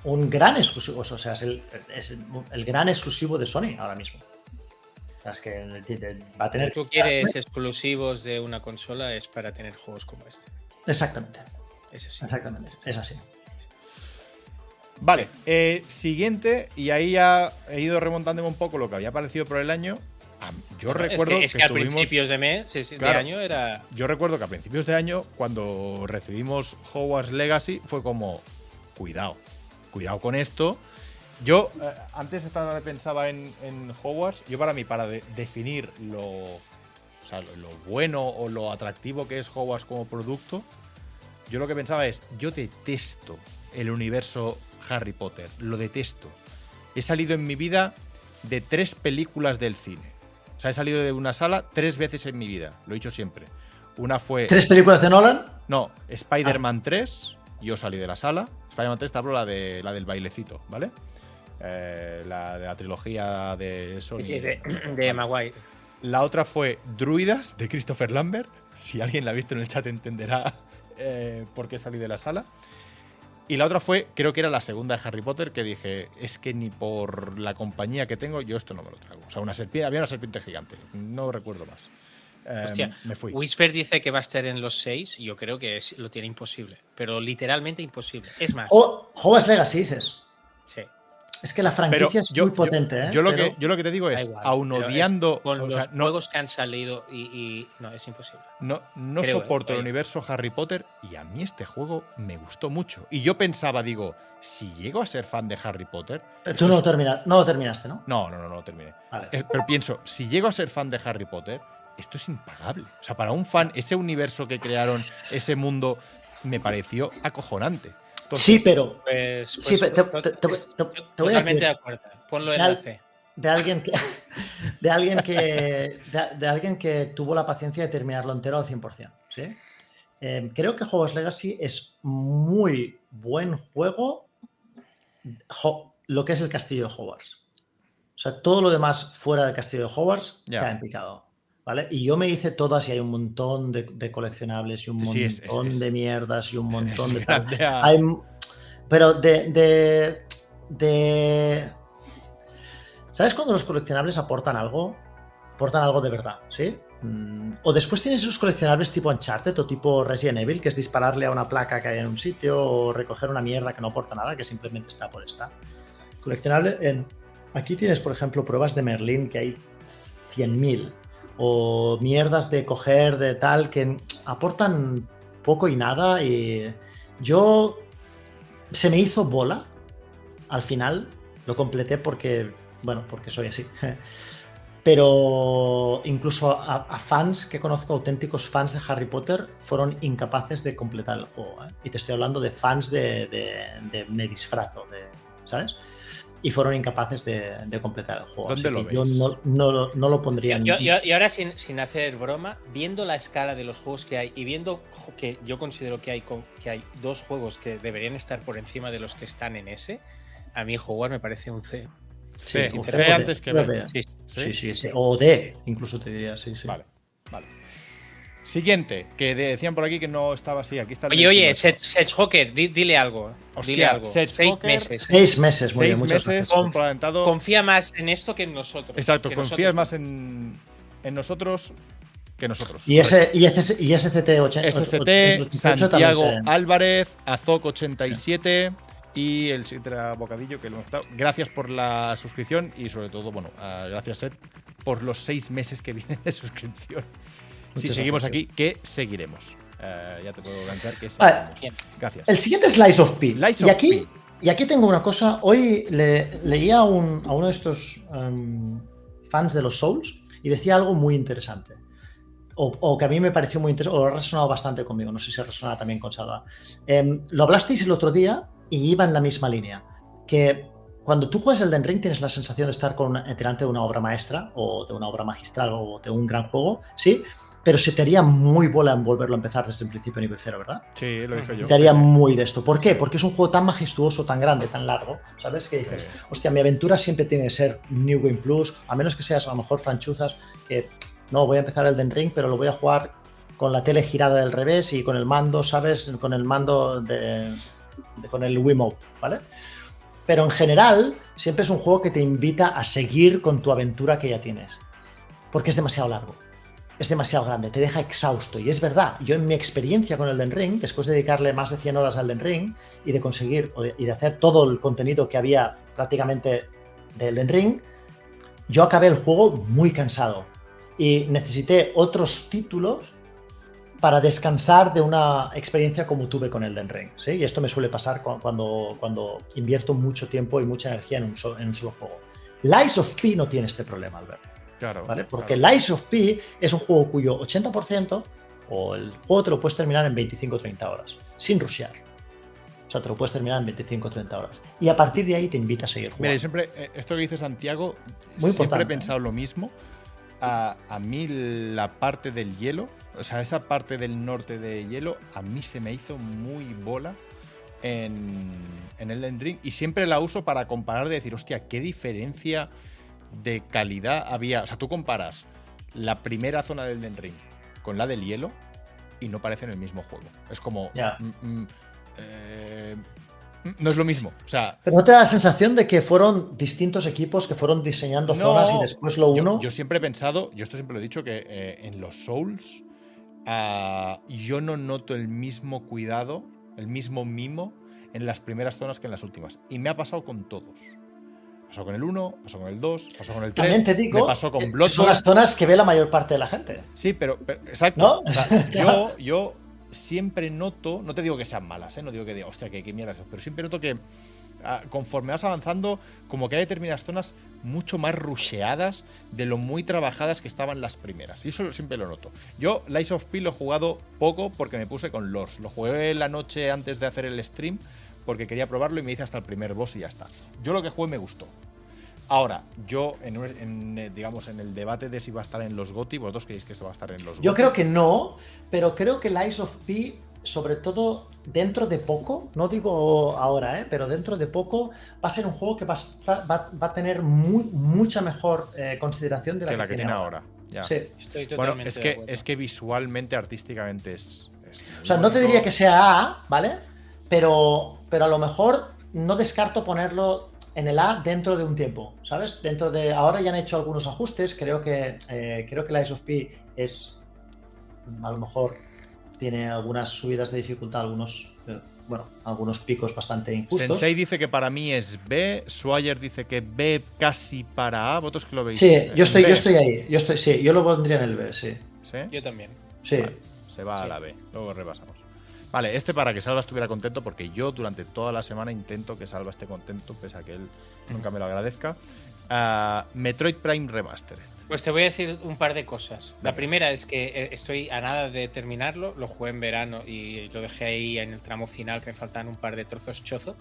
un gran exclusivo, o sea, es el, es el gran exclusivo de Sony ahora mismo. O sea, es que va a tener Si tú quieres exclusivos de una consola es para tener juegos como este. Exactamente, Es así. exactamente, es así. Vale, eh, siguiente, y ahí ya he ido remontándome un poco lo que había parecido por el año. Yo Bueno, recuerdo es que, es que, a tuvimos- principios de mes, sí, sí, Claro. de año era. Yo recuerdo que a principios de año, cuando recibimos Hogwarts Legacy, fue como, cuidado, cuidado con esto. Yo eh, antes estaba, pensaba en, en Hogwarts, yo para mí, para de- definir lo, o sea, lo, lo bueno o lo atractivo que es Hogwarts como producto, yo lo que pensaba es, yo detesto el universo Harry Potter, lo detesto. He salido en mi vida de tres películas del cine. O sea, he salido de una sala tres veces en mi vida, lo he dicho siempre. Una fue... ¿Tres películas de Nolan? No, Spider-Man 3, yo salí de la sala. Spider-Man 3 te hablo la, de, la del bailecito, ¿vale? Eh, la de la trilogía de Sony. Sí, de, de Maguire. La otra fue Druidas, de Christopher Lambert. Si alguien la ha visto en el chat entenderá eh, por qué salí de la sala. Y la otra fue, creo que era la segunda de Harry Potter, que dije, es que ni por la compañía que tengo, yo esto no me lo trago. O sea, una serpiente, había una serpiente gigante, no recuerdo más. Eh, Hostia, me fui. Whisper dice que va a estar en los seis. Yo creo que es- lo tiene imposible. Pero literalmente imposible. Es más, O Hogwarts Legacy, dices. sí. Es que la Pero franquicia es yo, muy potente, yo- ¿eh? yo lo Pero- que, yo lo que te digo es, igual, aun es odiando, con o los sea, no, juegos que han salido y, y- no es imposible. no, no creo, soporto eh, el universo Harry Potter y a mí este juego me gustó mucho. Y yo pensaba, digo, si llego a ser fan de Harry Potter... Tú no lo, termina- no lo terminaste, ¿no? No, no, no, no lo terminé. Eh, Pero pienso, si llego a ser fan de Harry Potter, esto es impagable. O sea, para un fan, ese universo que crearon, ese mundo, me pareció acojonante. Entonces, sí, pero Pues, Sí, pero te- te- te- es- te- te voy a totalmente decir- de acuerdo. Ponlo en la C. de alguien que de alguien que de, de alguien que tuvo la paciencia de terminarlo entero al 100%, ¿sí? Eh, creo que Hogwarts Legacy es muy buen juego jo- lo que es el castillo de Hogwarts. O sea, todo lo demás fuera del castillo de Hogwarts cae en picado. ¿Vale? Y yo me hice todas y hay un montón de, de coleccionables y un Sí, es- montón es- de mierdas y un montón de tal. grande a- Hay, pero de, de, de- ¿Sabes cuando los coleccionables aportan algo? aportan algo de verdad, ¿sí? Mm, O después tienes esos coleccionables tipo Uncharted o tipo Resident Evil, que es dispararle a una placa que hay en un sitio o recoger una mierda que no aporta nada, que simplemente está por estar. Coleccionable en... Aquí tienes, por ejemplo, pruebas de Merlin que hay 100.000 o mierdas de coger de tal que aportan poco y nada y yo se me hizo bola al final lo completé porque bueno porque soy así pero incluso a, fans que conozco auténticos fans de Harry Potter fueron incapaces de completar el juego ¿eh? y te estoy hablando de fans de, de, de me disfrazo de, ¿sabes? Y fueron incapaces de, de completar el juego. ¿Dónde Así lo que yo no, no, no lo pondría en Yo- yo- y ahora, sin, sin hacer broma, viendo la escala de los juegos que hay y viendo que yo considero que hay, que hay dos juegos que deberían estar por encima de los que están en ese, a mí jugar me parece un C. C, Sí, C C antes que C B. Sí. Sí, sí, sí. O D, incluso te diría, sí, sí. Vale. Siguiente, que de- decían por aquí que no estaba así. Aquí está el Oye, oye, 28. Seth, Seth Hocker, di- dile algo. Hostia, dile algo. Seth Seis meses. Seis meses, muy Seis bien, muchas meses gracias. Confía más en esto que en nosotros. Exacto, confías nosotros- más en, en nosotros que nosotros. Y, ese, y, ese, y SCT 80, SCT, Santiago Álvarez, Azoc87 y el Sitra Bocadillo, que lo hemos estado. Gracias por la suscripción y sobre todo, bueno, ah, gracias Seth por los seis meses que vienen de suscripción. Si seguimos gracias, aquí, que seguiremos. Eh, ya te puedo garantir que Vale. seguiremos. Bien. Gracias. El siguiente es Lies of P. Lies y, of aquí, P. y aquí tengo una cosa. Hoy le, leía a, un- a uno de estos em, fans de los Souls y decía algo muy interesante. O, o que a mí me pareció muy interesante, o ha resonado bastante conmigo. No sé si resonaba también con Salva. Em, lo hablasteis el otro día y iba en la misma línea. Que cuando tú juegas Elden Ring tienes la sensación de estar con delante de una obra maestra o de una obra magistral o de un gran juego, ¿sí? Pero se te haría muy bola en volverlo a empezar desde el principio nivel cero, ¿verdad? Sí, lo dije yo. te haría Sí, muy de esto. ¿Por qué? Porque es un juego tan majestuoso, tan grande, tan largo, ¿sabes? Que dices, Sí. hostia, mi aventura siempre tiene que ser New Game Plus, a menos que seas a lo mejor franchuzas que no, voy a empezar el Den Ring, pero lo voy a jugar con la tele girada del revés y con el mando, ¿sabes? Con el mando de, de- con el Wiimote, ¿vale? Pero en general, siempre es un juego que te invita a seguir con tu aventura que ya tienes. Porque es demasiado largo. Es demasiado grande, te deja exhausto. Y es verdad, yo en mi experiencia con el Den Ring, después de dedicarle más de 100 horas al Den Ring y de conseguir de- y de hacer todo el contenido que había prácticamente del Den Ring, yo acabé el juego muy cansado. Y necesité otros títulos para descansar de una experiencia como tuve con el Den Ring. ¿sí? Y esto me suele pasar cu- cuando, cuando invierto mucho tiempo y mucha energía en un, so- en un solo juego. Lies of P no tiene este problema, Albert. Claro. ¿vale? Porque claro. Lies of P es un juego cuyo 80% o el juego te lo puedes terminar en 25 o 30 horas, sin rushear. O sea, te lo puedes terminar en 25 o 30 horas. Y a partir de ahí te invita a seguir jugando. Mira, yo siempre, eh, esto que dice Santiago, Muy siempre importante, he pensado lo mismo. A, a mí la parte del hielo, o sea, esa parte del norte de hielo, a mí se me hizo muy bola en, en Elden Ring. Y siempre la uso para comparar, de decir, hostia, qué diferencia de calidad había. O sea, tú comparas la primera zona del Elden Ring con la del hielo y no parecen el mismo juego. Es como... Mm, mm, eh, mm, no es lo mismo. O sea, Pero no te da la sensación de que fueron distintos equipos que fueron diseñando No, zonas y después lo uno. Yo, siempre he pensado, yo esto siempre lo he dicho, que eh, en los Souls ah, yo no noto el mismo cuidado, el mismo mimo en las primeras zonas que en las últimas. Y me ha pasado con todos. Pasó con el 1, pasó con el 2, pasó con el 3, También te digo, me pasó con son Bloodborne. las zonas que ve la mayor parte de la gente. Sí, pero, pero- exacto. ¿No? O sea, yo, yo siempre noto, no te digo que sean malas, ¿eh? no digo que diga, hostia, que, que mierda es eso", pero siempre noto que ah, conforme vas avanzando, como que hay determinadas zonas mucho más rusheadas de lo muy trabajadas que estaban las primeras. Y eso siempre lo noto. Yo, Lies of P lo he jugado poco porque me puse con Lords. Lo jugué la noche antes de hacer el stream porque quería probarlo y me hice hasta el primer boss y ya está. Yo lo que jugué me gustó. Ahora, yo, en, eh, digamos, en el debate de si va a estar en los GOTY, vosotros creéis que esto va a estar en los Yo GOTY? creo que no, pero creo que Lies of P, sobre todo dentro de poco, no digo ahora, ¿eh? pero dentro de poco, va a ser un juego que va a, estar- va- va a tener muy- mucha mejor eh, consideración de la que que, la que tiene ahora. Ya. Sí. Estoy Bueno, es de que, acuerdo. es que visualmente, artísticamente es. es O sea, no te diría que sea A, ¿vale? Pero, pero a lo mejor no descarto ponerlo en el A dentro de un tiempo, ¿sabes? Dentro de. Ahora ya han hecho algunos ajustes. Creo que eh, creo que la Ice of P es. A lo mejor tiene algunas subidas de dificultad, algunos. eh, bueno, algunos picos bastante injustos. Sensei dice que para mí es B, Swire dice que B casi para A, vosotros que lo veis. Sí, yo estoy, B? yo estoy ahí. Yo estoy, sí, yo lo pondría en el B, sí. ¿Sí? Yo también. Sí. Vale, se va a la B, luego repasamos. Vale, este para que Salva estuviera contento, porque yo durante toda la semana intento que Salva esté contento, pese a que él nunca me lo agradezca. Ah, Metroid Prime Remastered. Pues te voy a decir un par de cosas. La primera es que eh, estoy a nada de terminarlo, lo jugué en verano y lo dejé ahí en el tramo final, que me faltan un par de trozos chozo.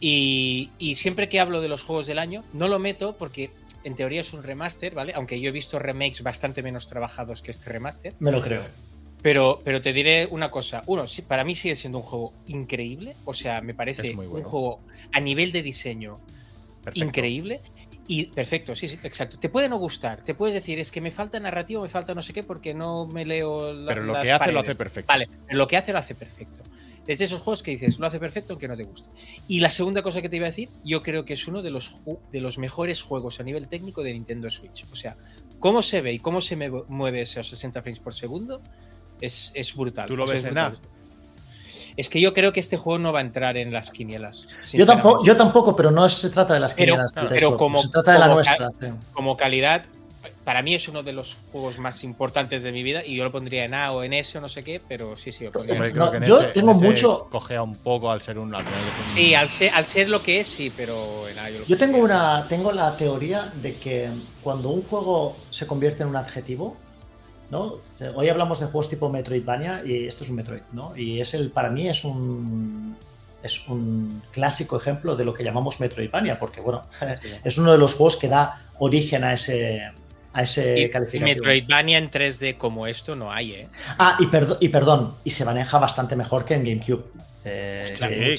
Y, y siempre que hablo de los juegos del año, no lo meto porque en teoría es un remaster, ¿vale? Aunque yo he visto remakes bastante menos trabajados que este remaster. Me lo creo. Pero, pero te diré una cosa. Uno, para mí sigue siendo un juego increíble. O sea, me parece bueno. un juego a nivel de diseño Perfecto. increíble. Y perfecto, sí, sí, exacto. Te puede no gustar, te puedes decir, es que me falta narrativo, me falta no sé qué, porque no me leo la, Pero lo las que hace lo hace perfecto. Vale, pero lo que hace lo hace perfecto. Es de esos juegos que dices, lo hace perfecto aunque no te guste. Y la segunda cosa que te iba a decir, yo creo que es uno de los, de los mejores juegos a nivel técnico de Nintendo Switch. O sea, cómo se ve y cómo se mueve esos 60 frames por segundo es, es brutal. ¿Tú lo O sea, ves es en. Es que yo creo que este juego no va a entrar en las quinielas. Yo tampoco, yo tampoco, pero no se trata de las Pero- quinielas pero como- se trata de la nuestra. sí. como calidad, para mí es uno de los juegos más importantes de mi vida y yo lo pondría en A o en S o no sé qué, pero sí, sí, lo pondría en Hombre, A. creo No, que en yo ese- tengo en mucho- Cogea un poco al ser un. Al final es un- Sí, al ser, al ser lo que es, sí, pero en A yo lo Yo tengo una, tengo la teoría de que cuando un juego se convierte en un adjetivo, ¿no? Hoy hablamos de juegos tipo Metroidvania y esto es un Metroid, ¿no? Y es el, para mí es un es un clásico ejemplo de lo que llamamos Metroidvania, porque bueno, es uno de los juegos que da origen a ese a ese Y- y calificativo. Metroidvania en 3D como esto no hay, ¿eh? Ah, y, perdo- y perdón, y se maneja bastante mejor que en GameCube. Eh, Sí,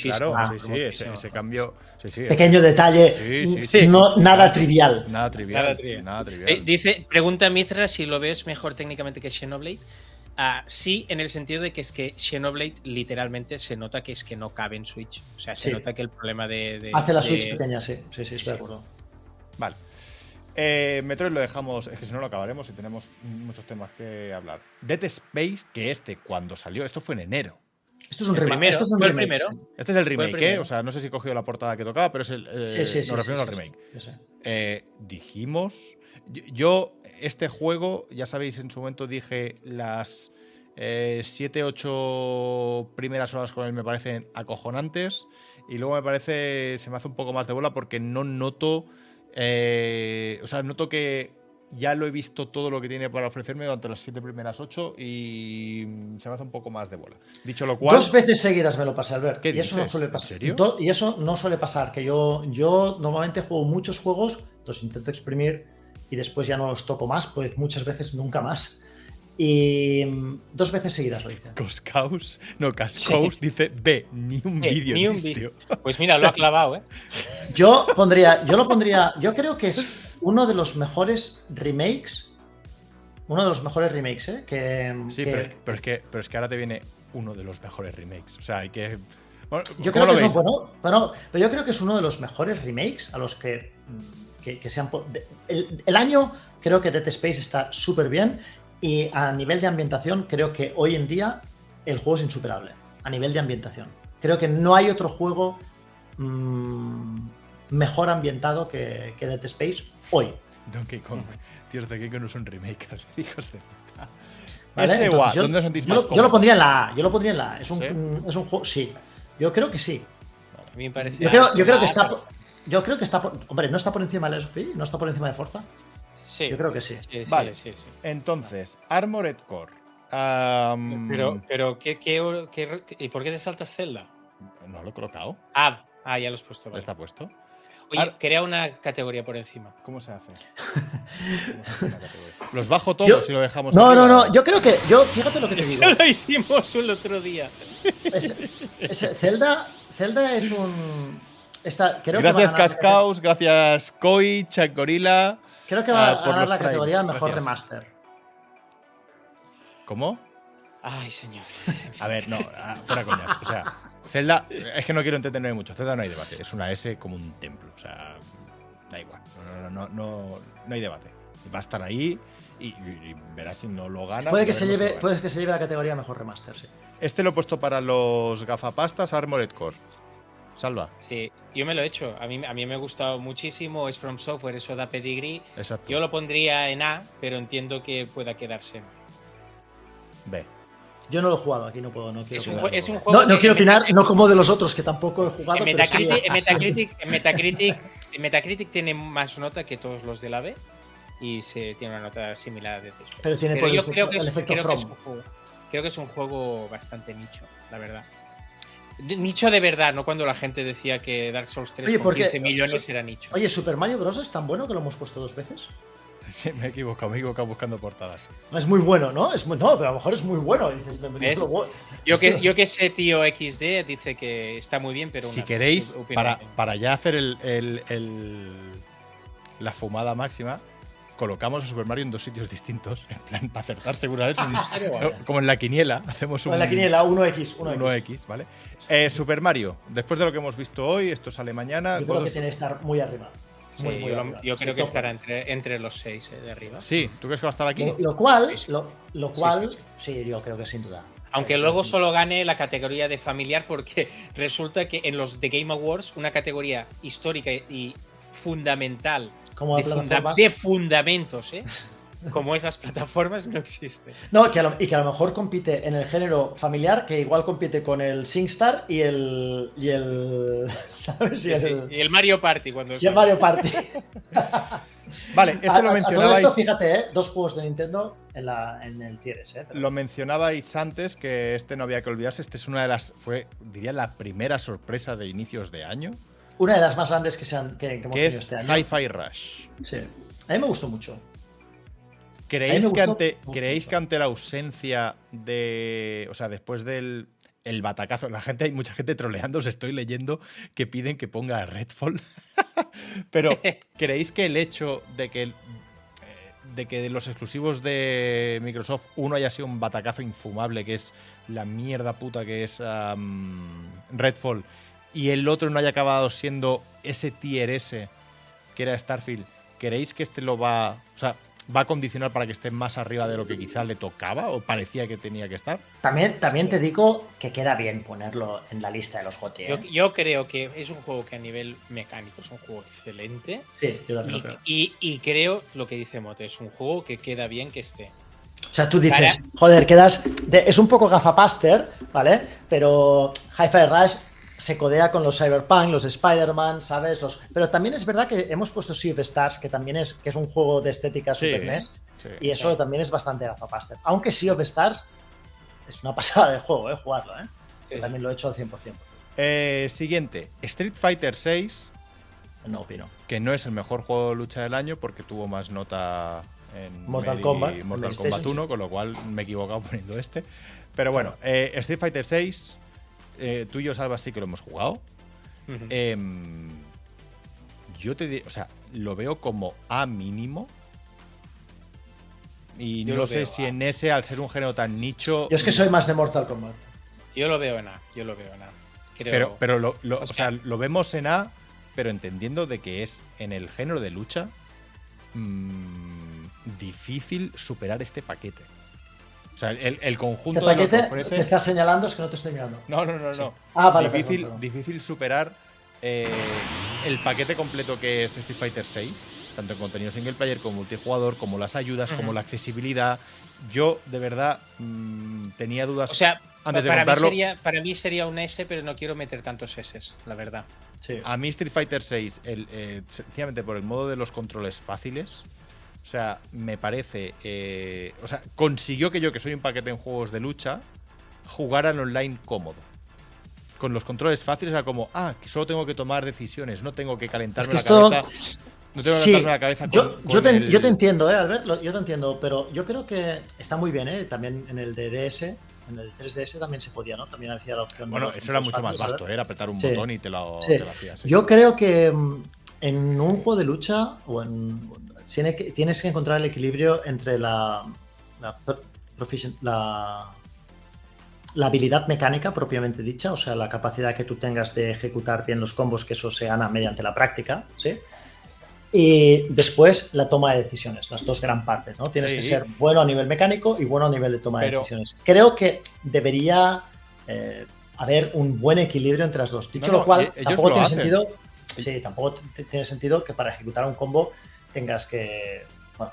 claro, sí, sí, ese, cambio. Sí, sí, pequeño detalle, Sí, sí, sí. no nada trivial. Nada trivial. Nada trivial. Nada trivial. Eh, dice, pregunta Mithra si lo ves mejor técnicamente que Xenoblade. Ah, sí, en el sentido de que es que Xenoblade literalmente se nota que es que no cabe en Switch. O sea, se Sí. nota que el problema de. de- Hace la de- Switch pequeña, sí. Sí, sí, estoy de acuerdo. Vale. Eh, Metroid lo dejamos, es que si no lo acabaremos y tenemos muchos temas que hablar. Dead Space, que este cuando salió, esto fue en enero. Esto es un El remake. primero, esto es un el remake, primero. Este es el remake, ¿eh? O sea, no sé si he cogido la portada que tocaba, pero es el. eh, Sí, sí, sí, nos referimos sí, al sí, remake. sí, sí. Eh, dijimos. yo- este juego, ya sabéis, en su momento dije las 7-8 primeras horas con él me parecen acojonantes. Y luego me parece. Se me hace un poco más de bola porque no noto. eh, o sea, noto que ya lo he visto todo lo que tiene para ofrecerme durante las 7 primeras 8 y se me hace un poco más de bola. Dicho lo cual. Dos veces seguidas me lo pasé, Albert. ¿Qué y eso no dices? suele ¿En pasar. serio? Do- Y eso no suele pasar. Que yo, yo normalmente juego muchos juegos, los intento exprimir y después ya no los toco más, pues muchas veces nunca más. Y mm, dos veces seguidas lo hice. Coscaus, no, Cascaus dice B, ni un Eh, vídeo. ni un de vídeo. tío. Pues mira, lo ha clavado, ¿eh? Yo pondría, yo lo pondría, yo creo que es uno de los mejores remakes. Uno de los mejores remakes, ¿eh? Que, Sí, que- pero, pero es que, pero es que ahora te viene uno de los mejores remakes. O sea, hay que. Bueno, Yo ¿cómo creo que es un- bueno, bueno, pero yo creo que es uno de los mejores remakes a los que, que, que se han el, el año creo que Dead Space está súper bien y a nivel de ambientación creo que hoy en día el juego es insuperable a nivel de ambientación. Creo que no hay otro juego mm, mejor ambientado que, que Dead Space hoy. Donkey Kong. Tíos, Donkey Kong no son remakers, hijos de puta. Entonces, guau, yo, ¿dónde os sentís yo más lo, yo lo pondría en la A. Yo lo pondría en la A. Es un, ¿Sí? mm, es un juego. Sí. Yo creo que sí. A mí me parece. Yo creo, yo creo que está. Yo creo que está. por- Hombre, no está por encima de la SOP, no está por encima de Forza. Sí. Yo creo que sí. Sí, sí, Vale. sí, sí. Entonces, Armored Core. Pero, pero ¿qué, qué, qué- ¿y por qué te saltas Zelda? No lo he colocado. Ah, ah ya lo has puesto. vale. Está puesto. Oye, Ar- crea una categoría por encima. ¿Cómo se hace? ¿Cómo se hace? Los bajo todos Yo- si lo dejamos. No, no, arriba? no. Yo creo que. Yo, fíjate lo que te digo. lo hicimos el otro día. Es- es- Zelda, Zelda es un. Está, creo que va a Gracias, ganar- Cascaus. Gracias, Koi, Chuck Gorilla. Creo que va ah, a por ganar la Prime. categoría mejor Gracias. remaster. ¿Cómo? Ay, señor. A ver, no, ah, fuera coñas. O sea, Zelda, es que no quiero entretenerme mucho. Zelda no hay debate. Es una S como un templo. O sea, da igual. No, no, no, no, no hay debate. Va a estar ahí y, y- y verás si no lo gana. Puede que, se lleve, gana. puede que se lleve la categoría mejor remaster, sí. Este lo he puesto para los gafapastas Armored Core. Salva. Sí, yo me lo he hecho. A mí, a mí me ha gustado muchísimo. Es From Software, eso da pedigrí. Exacto. Yo lo pondría en A, pero entiendo que pueda quedarse. en B. Yo no lo he jugado, aquí no puedo, no quiero Es un, opinar. jue- es un juego. No, quiero opinar, Metacritic- no como de los otros que tampoco he jugado. En pero Metacritic, sí. en Metacritic, en Metacritic, en Metacritic tiene más nota que todos los de la B y se tiene una nota similar de después. Pero tiene el yo efecto- creo que, es, efecto creo, que es From. un juego, creo que es un juego bastante nicho, la verdad. Nicho de verdad, no cuando la gente decía que Dark Souls 3 Oye, con porque- 15 millones era nicho. Oye, ¿Super Mario Bros. es tan bueno que lo hemos puesto dos veces? Sí, me he equivocado, me he equivocado buscando portadas. Es muy bueno, ¿no? Es muy, no, pero a lo mejor es muy bueno. Yo que, yo que sé, tío XD dice que está muy bien, pero si una- queréis, para, para ya hacer el, el- el- la fumada máxima, colocamos a Super Mario en dos sitios distintos. En plan, para acertar seguramente. un- como en la quiniela, hacemos un. En la quiniela, 1X. 1X. 1X, ¿vale? Eh, Super Mario, después de lo que hemos visto hoy, esto sale mañana. Yo creo que tiene que estar muy arriba. Sí, Muy, muy yo, arriba. yo creo Sí, que top. estará entre, entre los seis eh, de arriba. Sí, ¿tú crees que va a estar aquí? Lo, lo cual, lo, lo Sí, cual, sí, sí, yo creo que sin duda. Aunque Sí, luego sí. solo gane la categoría de familiar porque resulta que en los The Game Awards, una categoría histórica y fundamental Como de, funda- de fundamentos, ¿eh? como es las plataformas, no existe. No, que a lo- y que a lo mejor compite en el género familiar, que igual compite con el SingStar y el. y el. ¿Sabes? Y Sí, sí. el, Y el Mario Party cuando y el Mario Party. Vale, esto A- lo a- a todo mencionabais. esto, fíjate, ¿eh? dos juegos de Nintendo en, la, en el Tier S, ¿eh? Pero- Lo mencionabais antes que este no había que olvidarse. Este es una de las. Fue, diría, la primera sorpresa de inicios de año. Una de las más grandes que, se han, que, que hemos Que tenido es este año. Hi-Fi Rush. Sí. A mí me gustó mucho. ¿Creéis, que gustó ante. ¿Creéis que ante la ausencia de. O sea, después del el batacazo, la gente, hay mucha gente troleando, os estoy leyendo que piden que ponga Redfall. Pero, ¿creéis que el hecho de que. el- eh, de que de los exclusivos de Microsoft uno haya sido un batacazo infumable, que es la mierda puta que es Redfall, y el otro no haya acabado siendo ese tier S que era Starfield, ¿creéis que este lo va, o sea, va a condicionar para que esté más arriba de lo que quizá le tocaba o parecía que tenía que estar? También, también te digo que queda bien ponerlo en la lista de los GOTY. ¿eh? Yo, yo creo que es un juego que a nivel mecánico es un juego excelente. Sí, yo también Y, lo creo. y- y creo lo que dice Mote, es un juego que queda bien que esté. O sea, tú dices, Para- joder, quedas. de- es un poco gafapaster, ¿vale? Pero Hi-Fi Rush se codea con los Cyberpunk, los Spider-Man, ¿sabes? Los... Pero también es verdad que hemos puesto Sea of Stars, que también es, que es un juego de estética Sí, Super NES, sí. y eso también es bastante gafapaster. Aunque Sea of Stars es una pasada de juego, ¿eh? Jugarlo, ¿eh? Yo también lo he hecho al 100%. Eh, siguiente, Street Fighter VI, No opino. que no es el mejor juego de lucha del año porque tuvo más nota en Mortal Medi- Kombat, Mortal Kombat 1, con lo cual me he equivocado poniendo este. Pero bueno, eh, Street Fighter VI, eh, tú y yo, Salva, sí que lo hemos jugado. Em, yo te digo, o sea, lo veo como A mínimo. Y Yo no lo sé veo si A. en ese, al ser un género tan nicho. Yo es que soy más de Mortal Kombat. Yo lo veo en A, yo lo veo en A. Creo, Pero, pero lo, lo- O sea- lo vemos en A, pero entendiendo de que es en el género de lucha mm, difícil superar este paquete. O sea, el, el conjunto Este de lo que paquete ofrece. te estás señalando, es que no te estoy mirando. No, no, no, no. Ah, vale, difícil, perdón, perdón. difícil superar eh, el paquete completo que es Street Fighter 6, tanto en contenido single player como multijugador, como las ayudas, como la accesibilidad. Yo, de verdad, mm, tenía dudas. O sea, Antes de para, mí sería, para mí sería un S, pero no quiero meter tantos S, la verdad. Sí. A mí Street Fighter 6, el, eh, sencillamente por el modo de los controles fáciles, o sea, me parece, eh, o sea, consiguió que yo, que soy un paquete en juegos de lucha, jugara al online cómodo. Con los controles fáciles era como, ah, que solo tengo que tomar decisiones, no tengo que calentarme Es que la esto- cabeza. No tengo que Sí, calentarme la cabeza con, yo, con yo, te, el- yo te entiendo, ¿eh, Albert? Yo te entiendo, pero yo creo que está muy bien, ¿eh? También en el de DS, en el 3DS también se podía, ¿no? También hacía la opción. de Bueno, los eso era mucho más vasto. ¿eh? era apretar un Sí. botón y te lo, Sí. te lo hacías. Yo creo que mm, en un juego de lucha o en, tiene que- tienes que encontrar el equilibrio entre la, la, la la habilidad mecánica propiamente dicha, o sea, la capacidad que tú tengas de ejecutar bien los combos, que eso se gana mediante la práctica, ¿sí? Y después la toma de decisiones, las dos gran partes, ¿no? Tienes Sí. que ser bueno a nivel mecánico y bueno a nivel de toma de decisiones. Creo que debería eh, haber un buen equilibrio entre las dos. Dicho No, no, lo cual, ellos tampoco lo tiene hacen. sentido. Sí, tampoco tiene sentido que para ejecutar un combo tengas que. Bueno,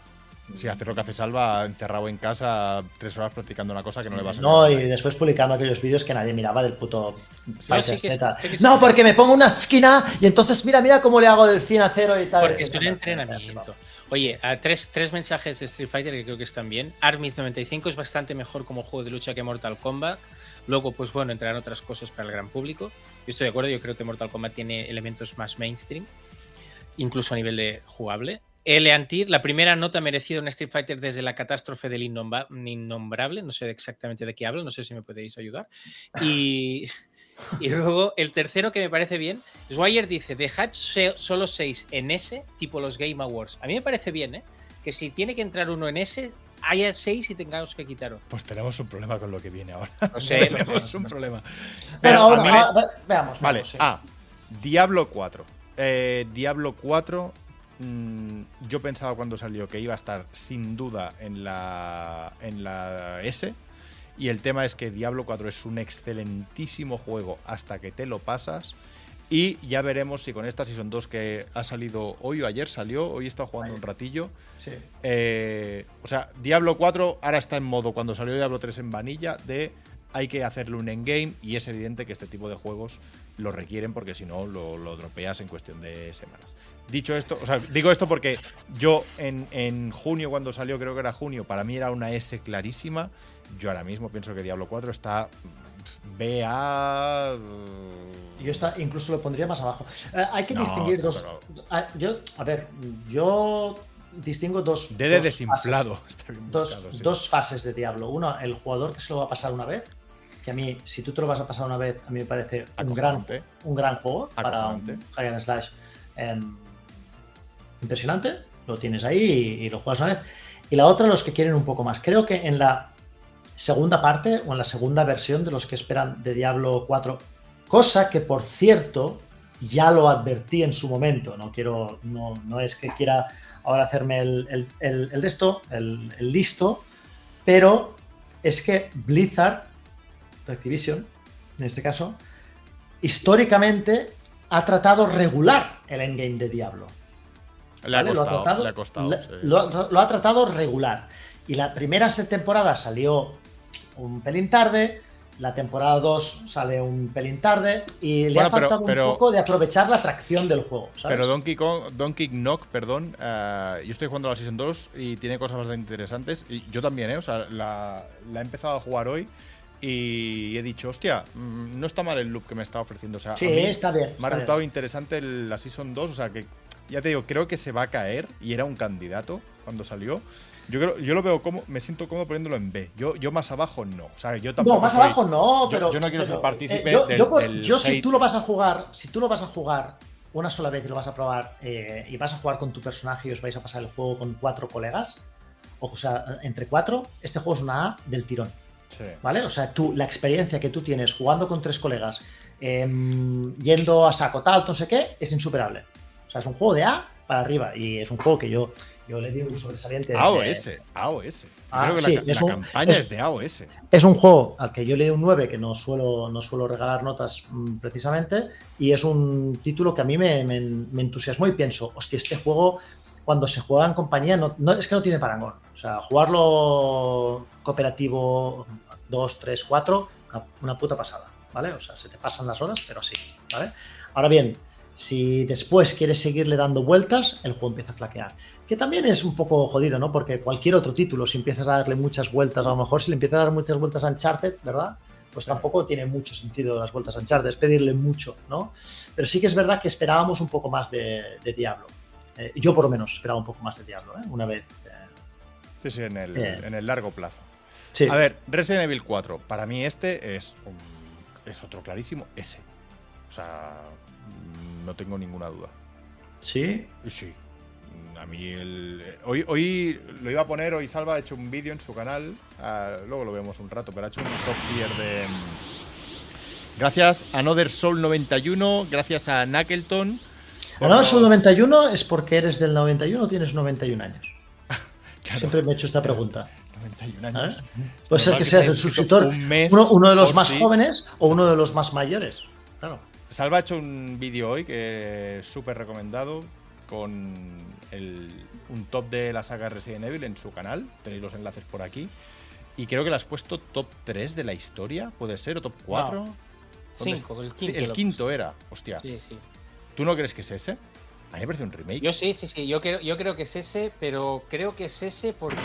Si hacer lo que hace Salva, encerrado en casa, tres horas practicando una cosa que no le vas a No, y hacer. después publicando aquellos vídeos que nadie miraba del puto sí que- sí que sí. No, porque me pongo una esquina y entonces mira, mira cómo le hago del 100 a 0 y tal. Porque es un entrenamiento. Oye, a tres, tres mensajes de Street Fighter que creo que están bien. Armith 95 es bastante mejor como juego de lucha que Mortal Kombat. Luego, pues bueno, entrarán otras cosas para el gran público. Yo estoy de acuerdo, yo creo que Mortal Kombat tiene elementos más mainstream, incluso a nivel de jugable. L. Antir, la primera nota merecida en Street Fighter desde la catástrofe del innombrable. No sé exactamente de qué hablo, no sé si me podéis ayudar. Y, y luego el tercero que me parece bien, Swire dice, dejad solo 6 en S, tipo los Game Awards. A mí me parece bien, ¿eh? Que si tiene que entrar uno en S, haya 6 y tengamos que quitar otro. Pues tenemos un problema con lo que viene ahora. No sé, no, tenemos no, un no. problema. Bueno, Pero, ahora, ah, veamos. Vale, veamos, sí. ah, Diablo 4. Eh, Diablo 4, mm, yo pensaba cuando salió que iba a estar sin duda en la, en la S. Y el tema es que Diablo 4 es un excelentísimo juego hasta que te lo pasas. Y ya veremos si con esta Season 2 que ha salido hoy o ayer salió, hoy he estado jugando un ratillo. Sí. Eh, o sea, Diablo 4 ahora está en modo, cuando salió Diablo 3 en vanilla, de hay que hacerle un endgame y es evidente que este tipo de juegos lo requieren porque si no lo, lo dropeas en cuestión de semanas. Dicho esto, o sea, digo esto porque yo en, en junio, cuando salió, creo que era junio, para mí era una S clarísima. Yo ahora mismo pienso que Diablo 4 está BA. Yo esta incluso lo pondría más abajo. Eh, hay que No, distinguir pero- dos. ah, yo, a ver, yo distingo dos. D de dos desinflado. Está bien fases. Dos, buscado, sí. dos fases de Diablo. Uno, el jugador que se lo va a pasar una vez. Que a mí, si tú te lo vas a pasar una vez, a mí me parece un gran, un gran juego para un and slash em, impresionante. Lo tienes ahí y, y lo juegas una vez. Y la otra, los que quieren un poco más. Creo que en la segunda parte o en la segunda versión de los que esperan de Diablo 4, cosa que por cierto ya lo advertí en su momento. No quiero, no, no es que quiera ahora hacerme el, el- el- el de esto, el, listo, pero es que Blizzard, Activision, en este caso, históricamente ha tratado regular el endgame de Diablo. Le ha ¿vale? costado. lo, ha tratado, le ha costado, le- sí. lo ha- lo ha tratado regular. Y la primera temporada salió un pelín tarde, la temporada 2 sale un pelín tarde y le Bueno, ha faltado pero- un poco de aprovechar la atracción del juego. ¿sabes? Pero Donkey Kong, Donkey Knock, perdón, eh, yo estoy jugando a la Season 2 y tiene cosas bastante interesantes. Y yo también, ¿eh? O sea, la, la he empezado a jugar hoy y he dicho, hostia, mm, no está mal el loop que me está ofreciendo. O sea, a sí, mí está bien. me ha resultado bien. interesante la Season 2. O sea, que ya te digo, creo que se va a caer y era un candidato cuando salió. Yo creo, yo lo veo como, me siento cómodo poniéndolo en B. Yo, yo más abajo no. O sea, yo tampoco No, más soy- abajo no, pero. yo no quiero pero, ser partícipe eh, yo, del- yo por- del yo si tú lo vas a jugar, si tú lo vas a jugar una sola vez y lo vas a probar eh, y vas a jugar con tu personaje y os vais a pasar el juego con cuatro colegas, o sea, entre cuatro, este juego es una A del tirón. Sí. ¿Vale? O sea, tú, la experiencia que tú tienes jugando con tres colegas, em, yendo a saco, tal, no sé qué, es insuperable. O sea, es un juego de A para arriba y es un juego que yo, yo le di un sobresaliente. de- AOS, AOS. Yo Ah, creo que sí, la, es la un- campaña es- es de AOS. Es un juego al que yo le di un 9, que no suelo, no suelo regalar notas mm, precisamente, y es un título que a mí me, me- me entusiasmó y pienso, hostia, este juego cuando se juega en compañía no, no- es que no tiene parangón. O sea, jugarlo cooperativo 2, 3, 4, una, una puta pasada, ¿vale? O sea, se te pasan las horas, pero sí, ¿vale? Ahora bien, si después quieres seguirle dando vueltas, el juego empieza a flaquear. Que también es un poco jodido, ¿no? Porque cualquier otro título, si empiezas a darle muchas vueltas, a lo mejor si le empiezas a dar muchas vueltas a Uncharted, ¿verdad? Pues tampoco tiene mucho sentido las vueltas a Uncharted, es pedirle mucho, ¿no? Pero sí que es verdad que esperábamos un poco más de, de Diablo. Eh, yo por lo menos esperaba un poco más de Diablo, ¿eh? Una vez. eh, Sí, sí, en el, Bien. en el largo plazo. sí. A ver, Resident Evil 4. Para mí este es, un- es otro clarísimo S. O sea, no tengo ninguna duda. Sí. Sí. A mí el... Hoy, hoy lo iba a poner, hoy Salva ha hecho un vídeo en su canal, ah, luego lo vemos un rato, pero ha hecho un top tier de... Gracias a Another Soul 91, gracias a Knuckleton. Another Soul 91 es porque eres del 91 o tienes 91 años. Claro, Siempre me he hecho esta pregunta. 91 años. Puede ser Normal que que seas el suscriptor, escrito un mes uno, uno de los por más sí. jóvenes o uno de los más mayores. Claro. Salva ha hecho un vídeo hoy que es súper recomendado con el- un top de la saga Resident Evil en su canal. Tenéis los enlaces por aquí. Y creo que le has puesto top 3 de la historia, puede ser, o top 4. ¿Dónde Cinco, el quinto El lo quinto era. Hostia. Sí, sí. ¿Tú no crees que es ese? A mí me parece un remake. Yo sí, sí, sí. Yo creo, yo creo que es ese, pero creo que es ese porque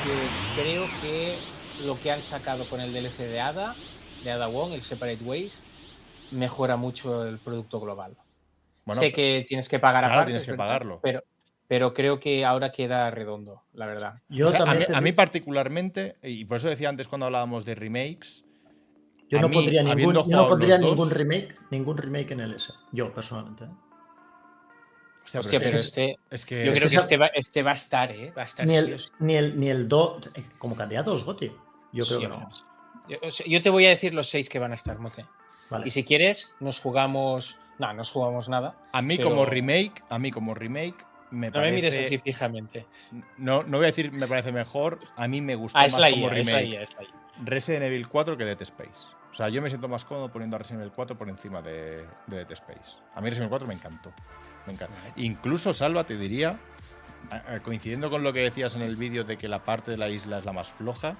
creo que lo que han sacado con el DLC de Ada, de Ada Wong, el Separate Ways, mejora mucho el producto global. Bueno, sé que tienes que pagar claro, aparte, tienes es que pagarlo. Pero, pero creo que ahora queda redondo, la verdad. Yo o sea, a, mí, a particularmente, y por eso decía antes cuando hablábamos de remakes, yo a no mí, pondría ningún, habiendo yo no jugado pondría los ningún dos- remake, ningún remake en el S. Yo personalmente. ¿eh? hostia, Hostia, pero pero es, este, es que yo es creo que que esa- este va, este va a estar, ¿eh? Va a estar Ni el, sí. ni el, ni el do como candidato GOTY. Yo creo Sí, que no. Yo, te voy a decir los seis que van a estar, Mote. Vale. Y si quieres, nos jugamos. No, nos jugamos nada. a mí pero- como remake, a mí como remake me No parece me mires así fijamente. No, no voy a decir me parece mejor, a mí me gusta Ah, más es la como IA, es la remake IA, es la IA. Resident Evil 4 que Dead Space. O sea, yo me siento más cómodo poniendo a Resident Evil 4 por encima de, de Dead Space. A mí Resident Evil 4 me encantó. Me encanta. Incluso, Salva, te diría, coincidiendo con lo que decías en el vídeo de que la parte de la isla es la más floja,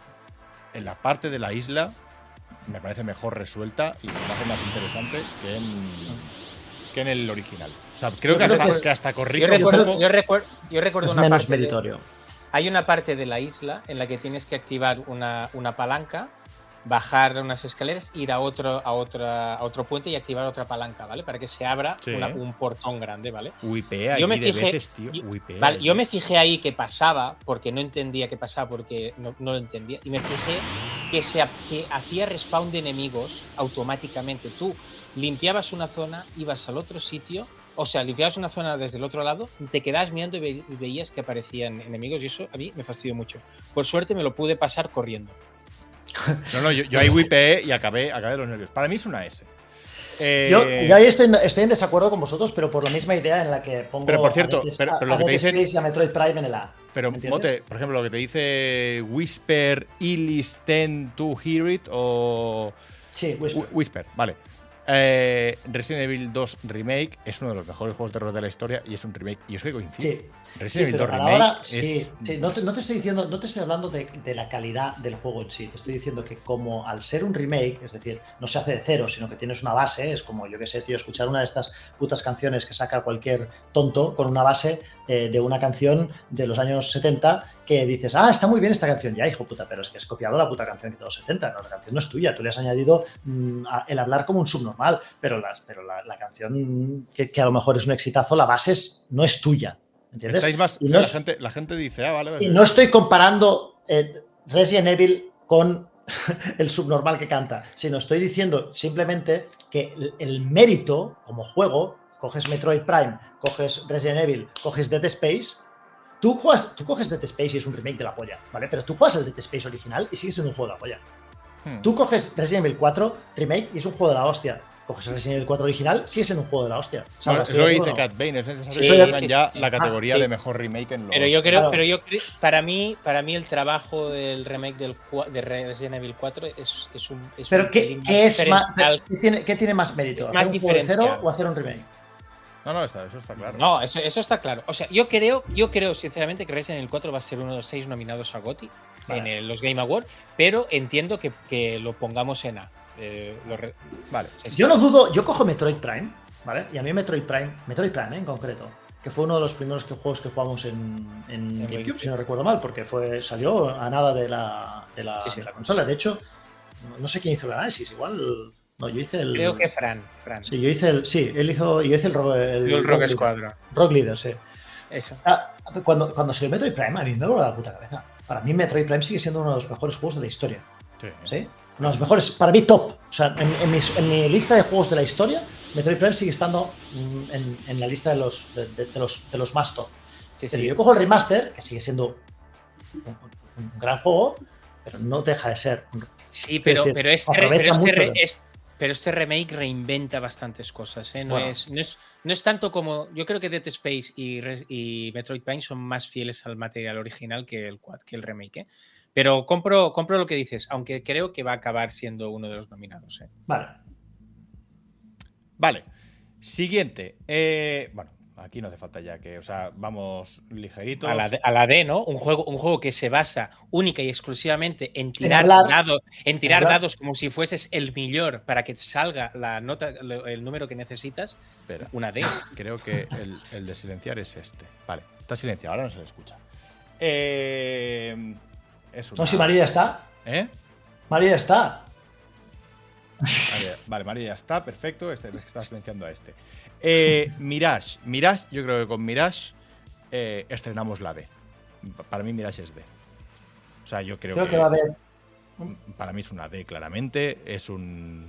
en la parte de la isla me parece mejor resuelta y se me hace más interesante que en, que en el original. Sea, creo Yo que creo hasta, que es- que hasta Yo corrige un recuerdo, poco. yo recuerdo, yo recuerdo Es una menos parte de- meritorio. hay una parte de la isla en la que tienes que activar una, una palanca, bajar unas escaleras, ir a otro, a, otra, a otro puente y activar otra palanca, ¿vale? Para que se abra Sí. una- un portón grande, ¿vale? Wipea Yo me de fijé- veces, tío. yo- Wipea Vale, yo me fijé ahí que pasaba, porque no entendía qué pasaba, porque no, no lo entendía. Y me fijé que, se, que hacía respawn de enemigos automáticamente. Tú limpiabas una zona, ibas al otro sitio, o sea, limpiabas una zona desde el otro lado, te quedabas mirando y, ve- y veías que aparecían enemigos, y eso a mí me fastidió mucho. Por suerte me lo pude pasar corriendo. No, no, yo, yo ahí wipeé y acabé, acabé los nervios. Para mí es una S. Eh, Yo, yo ahí estoy, estoy en desacuerdo con vosotros, pero por la misma idea en la que pongo Pero, por cierto, a Dead- pero- a- pero lo a que te dicen- y a Metroid Prime en el A. Pero. Mote, por ejemplo, lo que te dice Whisper, Illis, Ten to Hear It o. Sí, Whisper. Wh- Whisper, vale. Eh, Resident Evil 2 Remake es uno de los mejores juegos de terror de la historia y es un remake. Y os que coincido. Sí. Resident Evil pero 2 a la Remake hora, es. sí, sí, no, te, no te estoy diciendo, no te estoy hablando de, de la calidad del juego en sí, te estoy diciendo que como al ser un remake, es decir, no se hace de cero, sino que tienes una base, es como yo que sé, tío, escuchar una de estas putas canciones que saca cualquier tonto con una base eh, de una canción de los años 70 que dices, ah, está muy bien esta canción, ya hijo puta, pero es que has copiado la puta canción de los 70, no, la canción no es tuya, tú le has añadido mm, a- el hablar como un subnormal, pero, las, pero la, la canción que, que a lo mejor es un exitazo, la base es- no es tuya. ¿Entiendes? Estáis más, Y o sea, no la, gente, la gente dice, ah, vale, vale. Y no estoy comparando eh, Resident Evil con el subnormal que canta, sino estoy diciendo simplemente que el, el mérito como juego, coges Metroid Prime, coges Resident Evil, coges Dead Space, tú, juegas, tú coges Dead Space y es un remake de la polla, ¿vale? Pero tú juegas el Dead Space original y sigues siendo un juego de la polla. Hmm. Tú coges Resident Evil 4 remake y es un juego de la hostia. Coges Resident Evil 4 original, sigue siendo un juego de la hostia. Bueno, ¿Sabes? es lo que ¿Estoy dice? Cat Bane, es necesario Sí, que pongan sí, ya sí. la categoría Ah, sí. de mejor remake en los. Pero yo creo, Claro. pero yo creo, para mí, para mí el trabajo del remake del, de Resident Evil 4 es, es un. Es Pero un ¿qué, qué es más. ¿qué, tiene, qué tiene más mérito? Es ¿Hacer más un juego de cero o hacer un remake? No, no, está, eso está claro. No, eso, eso está claro. O sea, yo creo, yo creo sinceramente que Resident Evil 4 va a ser uno de los seis nominados a GOTY Vale. en el- los Game Awards, pero entiendo que, que lo pongamos en A. Eh, lo re- Vale. sí, sí. Yo no dudo, yo cojo Metroid Prime, ¿vale? Y a mí Metroid Prime, Metroid Prime ¿eh? en concreto, que fue uno de los primeros que- juegos que jugamos en, en En GameCube, GameCube. si no recuerdo mal, porque fue salió a nada de la, de la, Sí, sí. de la consola. De hecho, no, sé quién hizo el análisis, igual. No, yo hice el. Creo que Fran. Fran. Sí, yo hice el. Sí, él hizo. Yo hice el, el, Yo el Rock. Squadron. Rock Leader, sí. Eso. Ah, cuando, cuando salió Metroid Prime, a mí me voló la puta cabeza. Para mí, Metroid Prime sigue siendo uno de los mejores juegos de la historia. Sí. ¿Sí? Uno de los mejores, para mí top. O sea, en, en mis- en mi lista de juegos de la historia, Metroid Prime sigue estando mm, en, en la lista de los, de, de- de los, de los más top. Sí, Pero sí. yo cojo el remaster, que sigue siendo un, un gran juego, pero no deja de ser. Sí, pero, decir, pero, este, pero, este pero este remake reinventa bastantes cosas. ¿eh? No, Bueno. es, no, es, no es tanto como. Yo creo que Dead Space y, y Metroid Prime son más fieles al material original que el, que el remake. ¿eh? Pero compro, compro lo que dices, aunque creo que va a acabar siendo uno de los nominados. ¿eh? Vale. Vale. Siguiente. Eh, bueno, aquí no hace falta ya que, o sea, vamos ligeritos. A la, D, a la D, ¿no? Un juego, un juego que se basa única y exclusivamente en tirar, dados, en tirar dados como si fueses el millor para que te salga la nota, el número que necesitas. Espera, Una D. creo que el, el de silenciar es este. Vale, está silenciado, ahora no se le escucha. Eh, es una- No, si María está. ¿Eh? María está. Vale, María ya está, perfecto. Este, está silenciando a este. Eh, Mirage. Mirage, yo creo que con Mirage eh, estrenamos la D. Para mí Mirage es D. O sea, yo creo, Creo que va a haber. Para mí es una D, claramente. Es un.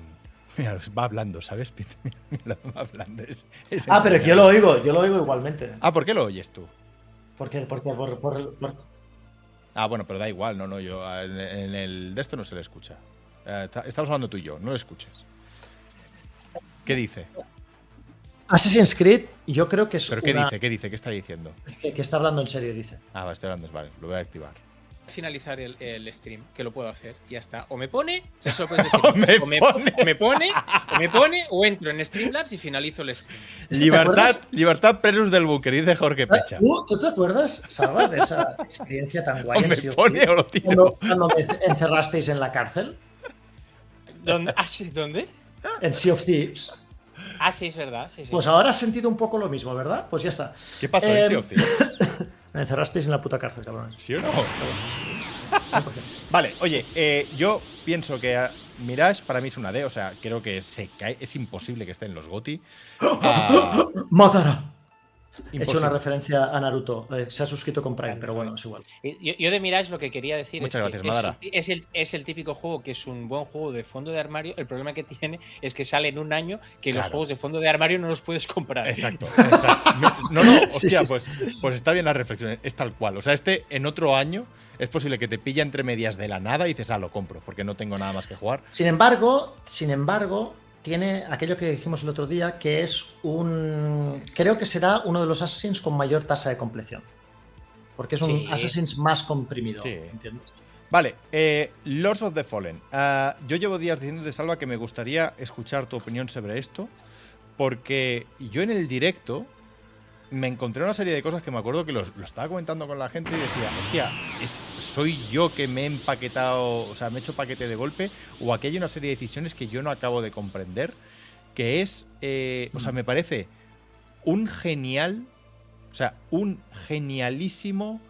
Mira, va hablando, ¿sabes? Mira, mira, va hablando. es- es Ah, pero que yo lo oigo, yo lo oigo igualmente. Ah, ¿por qué lo oyes tú? Porque, porque, por, por- por- Ah, bueno, pero da igual, no, no, yo en, en el de esto no se le escucha. Eh, está- estamos hablando tú y yo, no lo escuches. ¿Qué dice? Assassin's Creed, yo creo que es ¿Pero qué una- dice? ¿Qué dice? ¿Qué está diciendo? Que, que está hablando en serio, dice. Ah, va, estoy hablando, vale, lo voy a activar. Finalizar el, el stream, que lo puedo hacer, y ya está. O me pone, decir, O me o, me, pone. o me pone, o me pone, o entro en Streamlabs y finalizo el stream. ¿te Libertad, libertad Prelus del búnker, dice Jorge Pecha. ¿Tú, tú te acuerdas, Salva, de esa experiencia tan guay O en me Sea of pone Thieves? o lo tiro. Cuando, cuando me encerrasteis en la cárcel, ¿Dónde? Ah, sí, ¿dónde? en Sea of Thieves. Ah, sí, es verdad. Sí, sí. Pues ahora has sentido un poco lo mismo, ¿verdad? Pues ya está. ¿Qué pasó Eh, en Sea of Thieves? Me encerrasteis en la puta cárcel, cabrones. ¿Sí o no? Vale, oye, eh, yo pienso que ah, Mirage para mí es una D, o sea, creo que se cae, es imposible que esté en los GOTI. Ah, He hecho una referencia a Naruto. Eh, se ha suscrito con Prime, pero bueno, es igual. Yo, yo de Mirage lo que quería decir Muchas es gracias, que Madara. es, es el, es el típico juego que es un buen juego de fondo de armario. El problema que tiene es que sale en un año que los juegos de fondo de armario no los puedes comprar. Exacto, exacto. No, no, Sí, hostia, sí, pues, pues está bien la reflexión, es tal cual. O sea, este en otro año es posible que te pilla entre medias de la nada y dices, ah, lo compro, porque no tengo nada más que jugar. Sin embargo, sin embargo, tiene aquello que dijimos el otro día, que es un. Creo que será uno de los Assassins con mayor tasa de compleción. Porque es un Sí. Assassins más comprimido. Sí. ¿entiendes? Vale, eh, Lords of the Fallen. Ah, yo llevo días diciéndote, Salva, que me gustaría escuchar tu opinión sobre esto, porque yo en el directo me encontré una serie de cosas que me acuerdo que lo estaba comentando con la gente y decía, hostia, ¿es, ¿soy yo que me he empaquetado, o sea, me he hecho paquete de golpe? ¿O aquí hay una serie de decisiones que yo no acabo de comprender? Que es, eh, o sea, me parece un genial, o sea, un genialísimo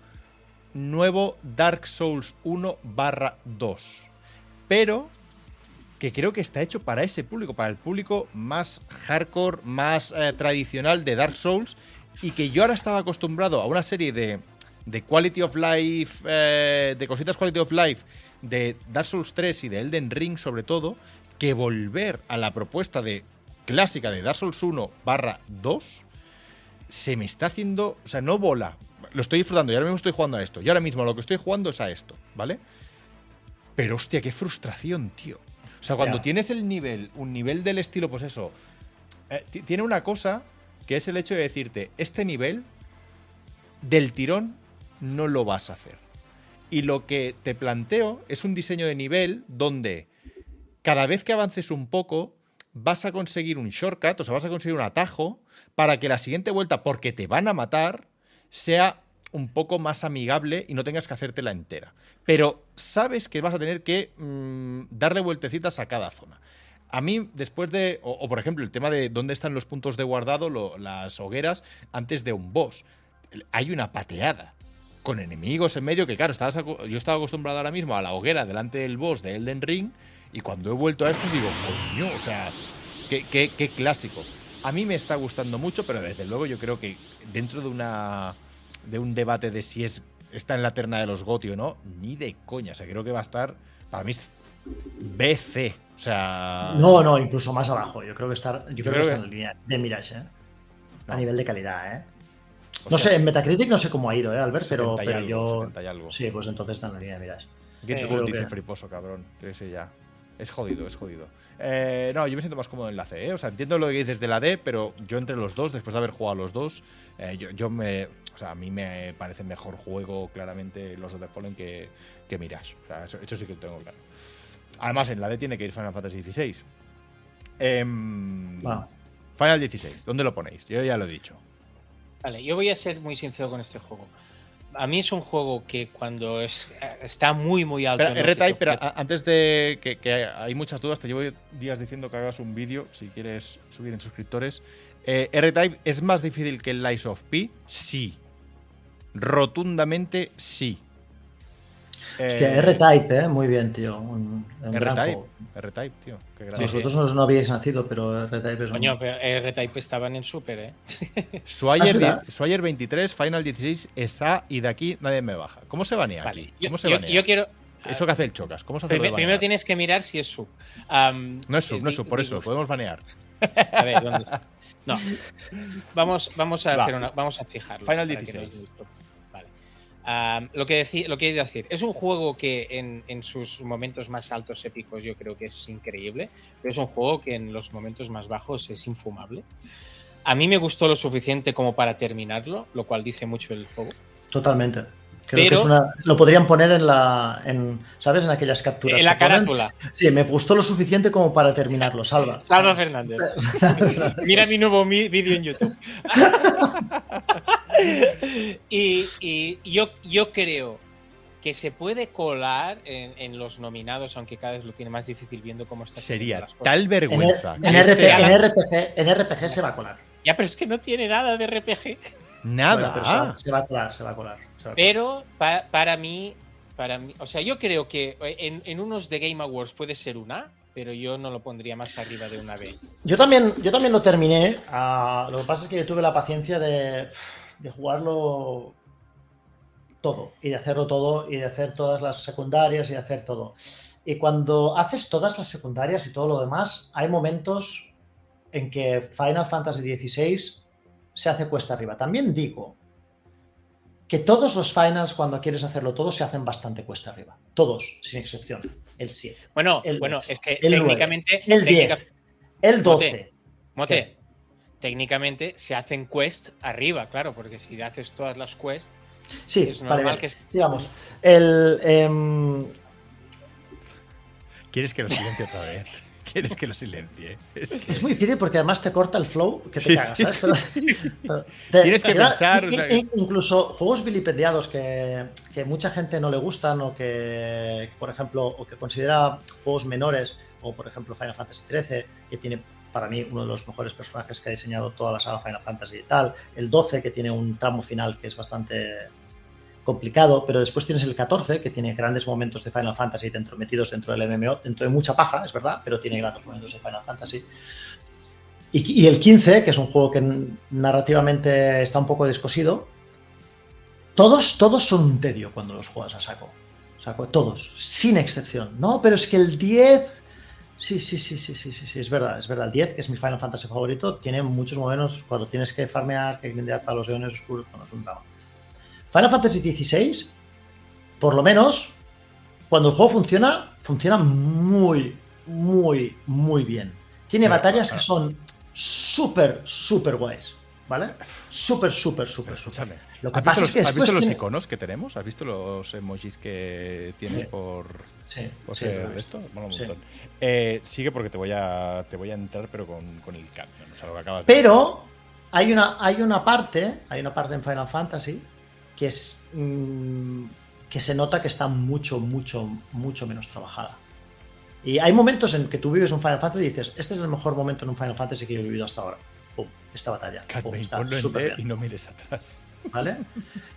nuevo Dark Souls 1 barra 2. Pero que creo que está hecho para ese público, para el público más hardcore, más eh, tradicional de Dark Souls, y que yo ahora estaba acostumbrado a una serie de, de quality of life, eh, de cositas quality of life, de Dark Souls 3 y de Elden Ring sobre todo, que volver a la propuesta de clásica de Dark Souls 1 barra 2 se me está haciendo, o sea, no bola. Lo estoy disfrutando y ahora mismo estoy jugando a esto. Y ahora mismo lo que estoy jugando es a esto, ¿vale? Pero hostia, qué frustración, tío. O sea, cuando tienes el nivel, un nivel del estilo, pues eso, eh, ti- tiene una cosa que es el hecho de decirte, este nivel del tirón no lo vas a hacer. Y lo que te planteo es un diseño de nivel donde cada vez que avances un poco vas a conseguir un shortcut, o sea, vas a conseguir un atajo para que la siguiente vuelta, porque te van a matar, sea un poco más amigable y no tengas que hacértela entera. Pero sabes que vas a tener que mm, darle vueltecitas a cada zona. A mí, después de. O, por ejemplo, el tema de dónde están los puntos de guardado, las hogueras, antes de un boss. Hay una pateada. Con enemigos en medio, que claro, estabas yo estaba acostumbrado ahora mismo a la hoguera delante del boss de Elden Ring. Y cuando he vuelto a esto, digo, coño, o sea, qué, qué- qué clásico. A mí me está gustando mucho, pero desde luego yo creo que dentro de una. de un debate de si es está en la terna de los GOTY o no, ni de coña. O sea, creo que va a estar. Para mí es BC. O sea. No, no, incluso más abajo. Yo creo que está, yo creo creo que está en la línea de Mirage, ¿eh? No. A nivel de calidad, ¿eh? No sé, en Metacritic no sé cómo ha ido, ¿eh, Albert? Pero, 70 y pero algo, yo. 70 y algo. Sí, pues entonces está en la línea, miras. Get Eh, Good dice que- friposo, cabrón. Ese ya. Es jodido, es jodido. Eh, no, yo me siento más cómodo en la C, ¿eh? O sea, entiendo lo que dices de la D, pero yo entre los dos, después de haber jugado a los dos, eh, yo, yo me. O sea, a mí me parece mejor juego claramente los of the Fallen que, que Mirage. O sea, eso, eso sí que lo tengo claro. Además, en la D tiene que ir Final Fantasy XVI. Em, Va. Final 16, ¿dónde lo ponéis? Yo ya lo he dicho. Vale, yo voy a ser muy sincero con este juego. A mí es un juego que cuando es, está muy, muy alto. R-Type, pero antes de que, que hay muchas dudas, te llevo días diciendo que hagas un vídeo si quieres subir en suscriptores. Eh, R-Type es más difícil que el Lies of P, sí. Rotundamente sí. Hostia, Eh, R-Type, ¿eh? Muy bien, tío. Un, un gran R-Type. R-Type, tío. Qué Sí, grande. sí. Vosotros no, no habíais nacido, pero R-Type es un. Coño, pero R-Type estaban en Super, ¿eh? Swagger, Ah, ¿verdad? di- Swagger 23, Final 16, ESA y de aquí nadie me baja. ¿Cómo se banea Vale. aquí? Yo, ¿Cómo se banea? yo quiero. Eso que hace el Chocas, ¿cómo se hace lo de Primer- primero tienes que mirar si es sub. No es sub, no es sub, por eso, podemos banear. A ver, ¿dónde está? No. Vamos, vamos a Va. hacer una, vamos a fijarlo. Final para que 16. Lo que decí- lo que he de decir, es un juego que en, en sus momentos más altos épicos yo creo que es increíble, pero es un juego que en los momentos más bajos es infumable. A mí me gustó lo suficiente como para terminarlo, lo cual dice mucho el juego. Totalmente. Creo Pero- que es una. Lo podrían poner en la. En, ¿Sabes? En aquellas capturas. En la que ponen. carátula. Sí, me gustó lo suficiente como para terminarlo. Salva. Salva Fernández. Mira mi nuevo vídeo en YouTube. y y yo, yo creo que se puede colar en, en los nominados, aunque cada vez lo tiene más difícil viendo cómo está. Sería las cosas. tal En, vergüenza. en este RP en año- RPG, en RPG se va a colar. Ya, pero es que no tiene nada de RPG. Nada. Bueno, pero se, va, se va a colar, se va a colar. se va a colar. Pero pa- para mí, para mí, o sea, yo creo que en, en unos de Game Awards puede ser una, pero yo no lo pondría más arriba de una B. Yo también, yo también lo terminé. ah, lo que pasa es que yo tuve la paciencia de, de jugarlo todo y de hacerlo todo y de hacer todas las secundarias y de hacer todo. Y cuando haces todas las secundarias y todo lo demás, hay momentos en que Final Fantasy XVI se hace cuesta arriba. También digo que todos los finals, cuando quieres hacerlo todo, se hacen bastante cuesta arriba. Todos, sin excepción. El 7, Bueno, El bueno, es que el técnicamente, el técnica- 10, el 12. Mote, técnicamente se hacen quest arriba, claro, porque si haces todas las quests, Sí, es vale, normal vale. que Digamos, el, em, ¿Quieres que lo silencie otra vez? ¿Quieres que lo silencie? Es que- es muy difícil porque además te corta el flow que te Sí, cagas, ¿sabes? Pero- sí, sí. pero te- Tienes que da- pensar, incluso juegos vilipendiados que, que mucha gente no le gustan o que, por ejemplo, o que considera juegos menores, o por ejemplo Final Fantasy XIII, que tiene para mí uno de los mejores personajes que ha diseñado toda la saga Final Fantasy y tal, el 12 que tiene un tramo final que es bastante complicado, pero después tienes el 14 que tiene grandes momentos de Final Fantasy dentro metidos dentro del MMO, dentro de mucha paja, es verdad, pero tiene grandes momentos de Final Fantasy. Y, y el 15, que es un juego que narrativamente está un poco descosido, todos, todos son un tedio cuando los juegas a saco. saco todos, sin excepción. No, pero es que el 10... Sí, sí, sí, sí, sí, sí, sí, es verdad, es verdad. El 10, que es mi Final Fantasy favorito, tiene muchos momentos cuando tienes que farmear, que grindear para los leones oscuros, bueno, es un drama. Final Fantasy XVI, por lo menos, cuando el juego funciona, funciona muy, muy, muy bien. Tiene batallas que son súper, súper guays, ¿vale? Súper, súper, súper, súper. Lo que ¿Has visto, pasa los, es que has visto los tiene- iconos que tenemos? ¿Has visto los emojis que tienes Sí. por, Sí, por sí, ser visto. esto? Un montón. Eh, sigue porque te voy a te voy a entrar, pero con, con el cambio. O sea, lo que acabas de Pero hay una, hay una parte, hay una parte en Final Fantasy que es mm, que se nota que está mucho, mucho, mucho menos trabajada. Y hay momentos en que tú vives un Final Fantasy y dices, este es el mejor momento en un Final Fantasy que yo he vivido hasta ahora. Pum, esta batalla. Pum, está y no mires atrás. ¿Vale?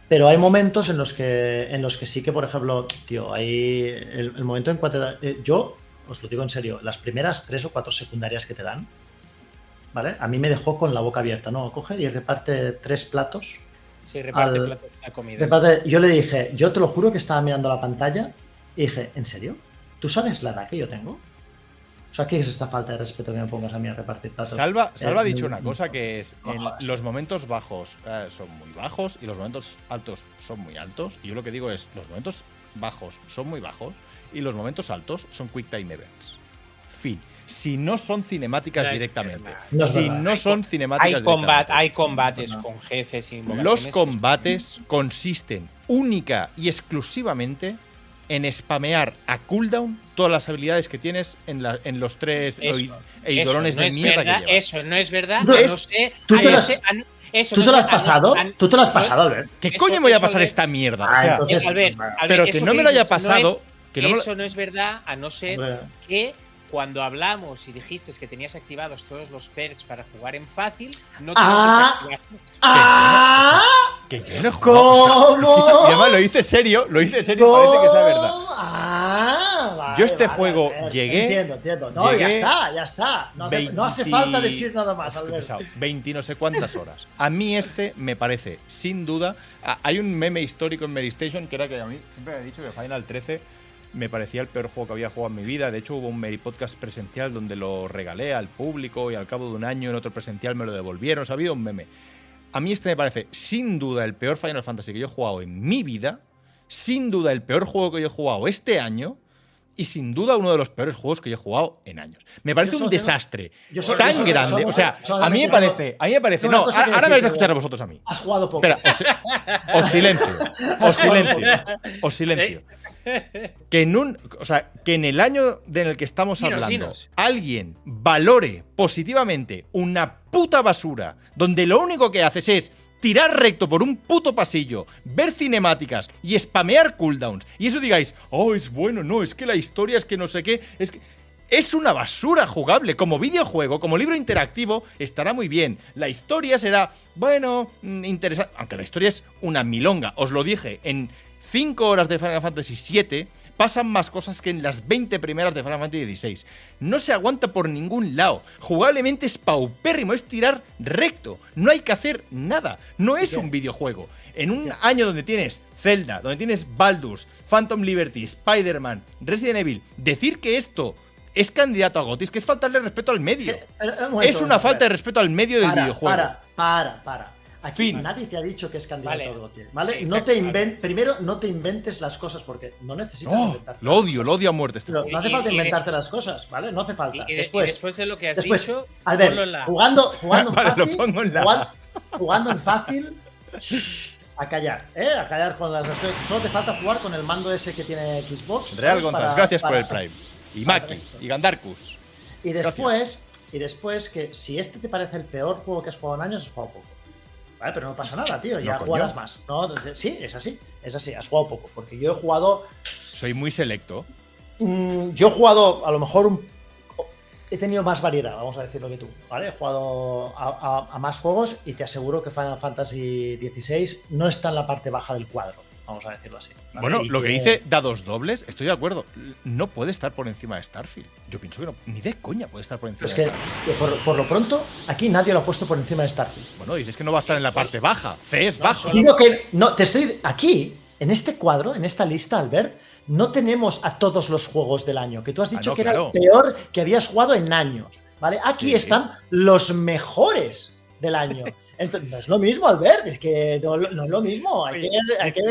Pero hay momentos en los que en los que sí que, por ejemplo, tío, hay el, el momento en cuanto eh, yo os lo digo en serio, las primeras tres o cuatro secundarias que te dan, ¿vale? A mí me dejó con la boca abierta, ¿no? Coge y reparte tres platos. se reparte Al- platos de comida. Reparte- yo le dije, yo te lo juro que estaba mirando la pantalla y dije, ¿en serio? ¿Tú sabes la edad que yo tengo? O sea, ¿qué es esta falta de respeto que me pongas a mí a repartir datos? Salva, Salva ha Eh, dicho una cosa que es en los momentos bajos eh, son muy bajos y los momentos altos son muy altos. Y yo lo que digo es, los momentos bajos son muy bajos y los momentos altos son quick time events. Fin. Si no son cinemáticas No directamente. No si verdad. no son cinemáticas Hay, combat, directamente. hay combates No. con jefes y Los combates consisten única y exclusivamente en spamear a cooldown todas las habilidades que tienes en, la- en los tres eidolones Eso no de mierda verdad, que llevas. Eso no es verdad. Es- no sé, tú a te no lo has- sé- eso ¿Tú no te lo has pasado? a- ¿Tú te lo has pasado, Albert? ¿Qué Eso- coño me voy a pasar de- esta mierda? Ah, o sea, entonces- Eh, Albert, Vale. Albert, pero que no me lo haya pasado. que no me lo- eso no es verdad, a no ser Hombre, que cuando hablamos y dijiste que tenías activados todos los perks para jugar en fácil, no te Ah. ¡Ah! Que yo no he jugado, o sea, ¿Cómo? es que además lo hice serio, lo hice serio, parece que sea verdad. Ah, vale, Yo este vale, juego llegué- Entiendo, entiendo. No, ya llegué está, ya está. No hace, no hace 20 falta decir nada más, pesado. 20 no sé cuántas horas. A mí este me parece, sin duda, a- hay un meme histórico en Medistation que era que a mí siempre me he dicho que Final 13 me parecía el peor juego que había jugado en mi vida. De hecho, hubo un Meri Podcast presencial donde lo regalé al público y al cabo de un año en otro presencial me lo devolvieron. O sea, un meme. A mí este me parece, sin duda, el peor Final Fantasy que yo he jugado en mi vida. Sin duda, el peor juego que yo he jugado este año. Y sin duda, uno de los peores juegos que yo he jugado en años. Me parece un desastre yo solo- tan yo solo- grande. solo- o sea, a mí me parece, a mí me parece. No, ahora me vais a escuchar a vosotros a mí. Has jugado poco. Espera, os, os silencio. Os silencio. Os silencio. Que en un. O sea, que en el año de- en el que estamos Dinos, hablando, dinos. alguien valore positivamente una puta basura donde lo único que haces es tirar recto por un puto pasillo, ver cinemáticas y spamear cooldowns. Y eso digáis, oh, es bueno, no, es que la historia es que no sé qué, es que. Es una basura jugable. Como videojuego, como libro interactivo, estará muy bien. La historia será, bueno, mm, interesante. Aunque la historia es una milonga. Os lo dije, en 5 horas de Final Fantasy VII pasan más cosas que en las 20 primeras de Final Fantasy XVI. No se aguanta por ningún lado. Jugablemente es paupérrimo, es tirar recto. No hay que hacer nada. No es un videojuego. En un año donde tienes Zelda, donde tienes Baldur's, Phantom Liberty, Spider-Man, Resident Evil, decir que esto es candidato a GOTY es que es faltarle respeto al medio. Eh, eh, un momento, Es una falta de respeto al medio del para, videojuego. Para, para, para. Aquí Fin. nadie te ha dicho que es candidato Vale. al GOTY, ¿vale? Sí, no te Primero, no te inventes las cosas porque no necesitas No, inventarte lo odio, lo odio a muerte este no hace falta y inventarte las cosas, ¿vale? No hace falta. y de- y después, después de lo que has después, dicho, a ver, ponlo en la- jugando, jugando en Vale, lo fácil, pongo en la- jugando, jugando en fácil, shh, a callar, ¿eh? A callar con las Solo te falta jugar con el mando ese que tiene Xbox. Real. González, Para- gracias por el Prime. Y Maki, y Gandarkus. Y después, y después que si este te parece el peor juego que has jugado en años, has jugado poco. ¿Vale? Pero no pasa nada, tío, ya No, jugarás más. No, sí, es así, es así, has jugado poco. Porque yo he jugado. Soy muy selecto. mm, yo he jugado a lo mejor un. He tenido más variedad, vamos a decirlo que tú, ¿vale? He jugado a, a- a más juegos y te aseguro que Final Fantasy XVI no está en la parte baja del cuadro, vamos a decirlo así. ¿vale? Bueno, Y lo que que- dice dados dobles, estoy de acuerdo. No puede estar por encima de Starfield. Yo pienso que no, ni de coña puede estar por encima Es de que, Starfield. que por, por lo pronto, aquí nadie lo ha puesto por encima de Starfield. Bueno, dices que no va a estar en la parte baja. C es bajo. Digo que no, te estoy aquí, en este cuadro, en esta lista, Albert, no tenemos a todos los juegos del año, que tú has dicho Ah, no, que claro. era el peor que habías jugado en años, ¿vale? Aquí Sí. están los mejores del año. Entonces, no es lo mismo, Albert, es que no, no es lo mismo. Hay que, hay que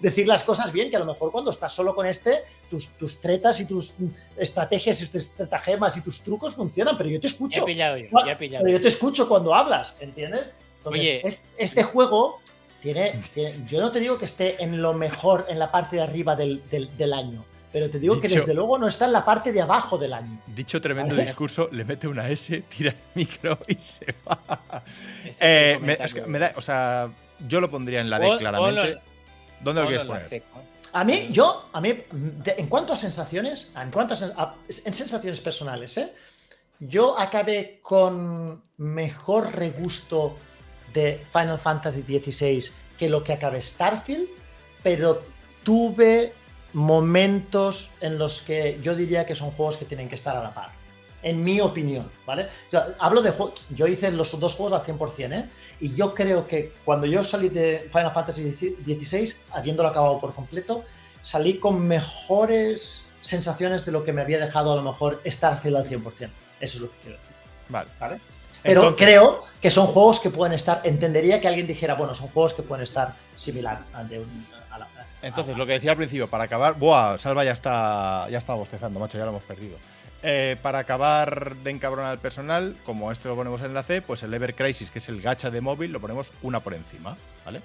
decir las cosas bien, que a lo mejor cuando estás solo con este, tus, tus tretas y tus estrategias y tus estratagemas y tus trucos funcionan, pero yo te Ya escucho. he pillado yo, ya he pillado. Pero yo te escucho cuando hablas, ¿entiendes? Entonces, Oye. es- este juego tiene, tiene- Yo no te digo que esté en lo mejor, en la parte de arriba del, del- del año, pero te digo que desde luego no está en la parte de abajo del año. Dicho tremendo Vale. discurso, le mete una S, tira el micro y se va. Este es Eh, me, es que me da, o sea, yo lo pondría en la D claramente. ¿Dónde lo quieres poner? A mí, yo, a mí, de- en cuanto a sensaciones, en cuanto a, a- en sensaciones personales, ¿eh? yo acabé con mejor regusto de Final Fantasy XVI que lo que acabé Starfield, pero tuve momentos en los que yo diría que son juegos que tienen que estar a la par. En mi opinión, ¿vale? O sea, hablo de juegos. Yo hice los dos juegos al 100%, ¿eh? Y yo creo que cuando yo salí de Final Fantasy XVI, habiéndolo acabado por completo, salí con mejores sensaciones de lo que me había dejado a lo mejor Starfield al 100%. Eso es lo que quiero decir. Vale. ¿vale? Pero Entonces- creo que son juegos que pueden estar. Entendería que alguien dijera, bueno, son juegos que pueden estar similar a, de un-. Entonces, lo que decía al principio, para acabar. Buah, Salva ya está. Ya está bostezando, macho, ya lo hemos perdido. Eh, para acabar de encabronar al personal, como este lo ponemos en la C, pues el Ever Crisis, que es el gacha de móvil, lo ponemos una por encima, ¿vale?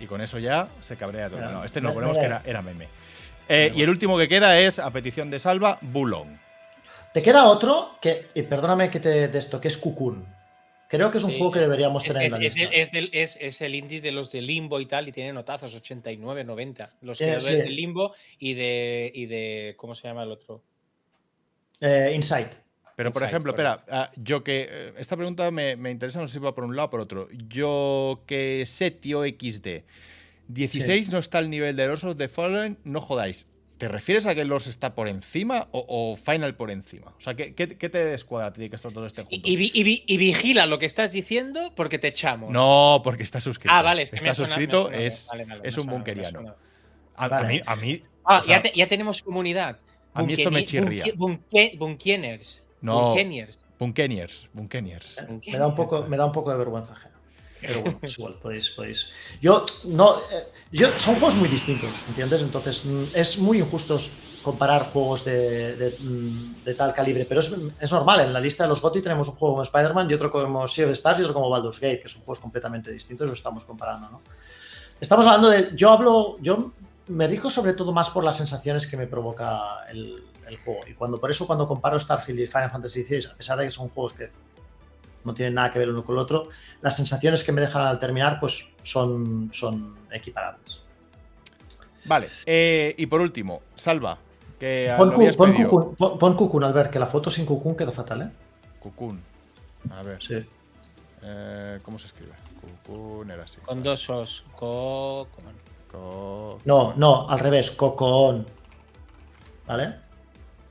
Y con eso ya se cabrea todo. No, este no lo ponemos que era, era meme. Eh, y el último que queda es, a petición de Salva, Bulong. Te queda otro que, y perdóname que te de esto, que es Cocoon. Creo que es un Sí. juego que deberíamos Es, tener es- en la es lista. es del- es- es el indie de los de Limbo y tal, y tiene notazos 89, 90. Los Tiene- creadores sí. de Limbo y de, y de. ¿Cómo se llama el otro? Eh, Insight. Pero, por Insight, ejemplo, correcto. espera, ah, yo que. eh, esta pregunta me, me interesa, no sé si va por un lado o por otro. Yo que sé, tío XD. 16 no está al nivel de los of the Fallen, no jodáis. ¿Te refieres a que los está por encima o, o Final por encima? O sea, ¿qué, qué, qué te descuadra a ti de que estos dos estén Y, juntos? y vi- y vi- y vigila lo que estás diciendo porque te echamos. No, porque está suscrito. Ah, vale, es que está me suena- me suscrito, suena bien. es, Vale, vale, es me un suena, me bunkeriano. suena. A, mí, a mí. Ah, o sea, ya, te- ya tenemos comunidad. a mí esto me chirría. bunke- bunke- Bunkeniers. No. Bunkeniers. Bunkeniers, Bunkeniers. Me da un poco, me da un poco de vergüenza ajena. Pero bueno, es igual, podéis, podéis. Yo no. eh, yo, son juegos muy distintos, ¿entiendes? Entonces mm, es muy injusto comparar juegos de, de, mm, de tal calibre, pero es, es normal. En la lista de los GOTY tenemos un juego como Spider-Man y otro como Sea of Stars y otro como Baldur's Gate, que son juegos completamente distintos, lo estamos comparando, ¿no? Estamos hablando de. Yo hablo. Yo me rijo sobre todo más por las sensaciones que me provoca el, el juego. Y cuando por eso cuando comparo Starfield y Final Fantasy XVI, a pesar de que son juegos que no tienen nada que ver uno con el otro, las sensaciones que me dejan al terminar, pues son, son equiparables. Vale, eh, y por último, Salva, que Pon, cu- pon, Albert, que la foto sin Cocoon queda fatal, ¿eh? Cocoon. A ver, Sí. eh, ¿cómo se escribe? Cocoon era así. Con dos os. Co- No, no, al revés, Cocoon. ¿Vale?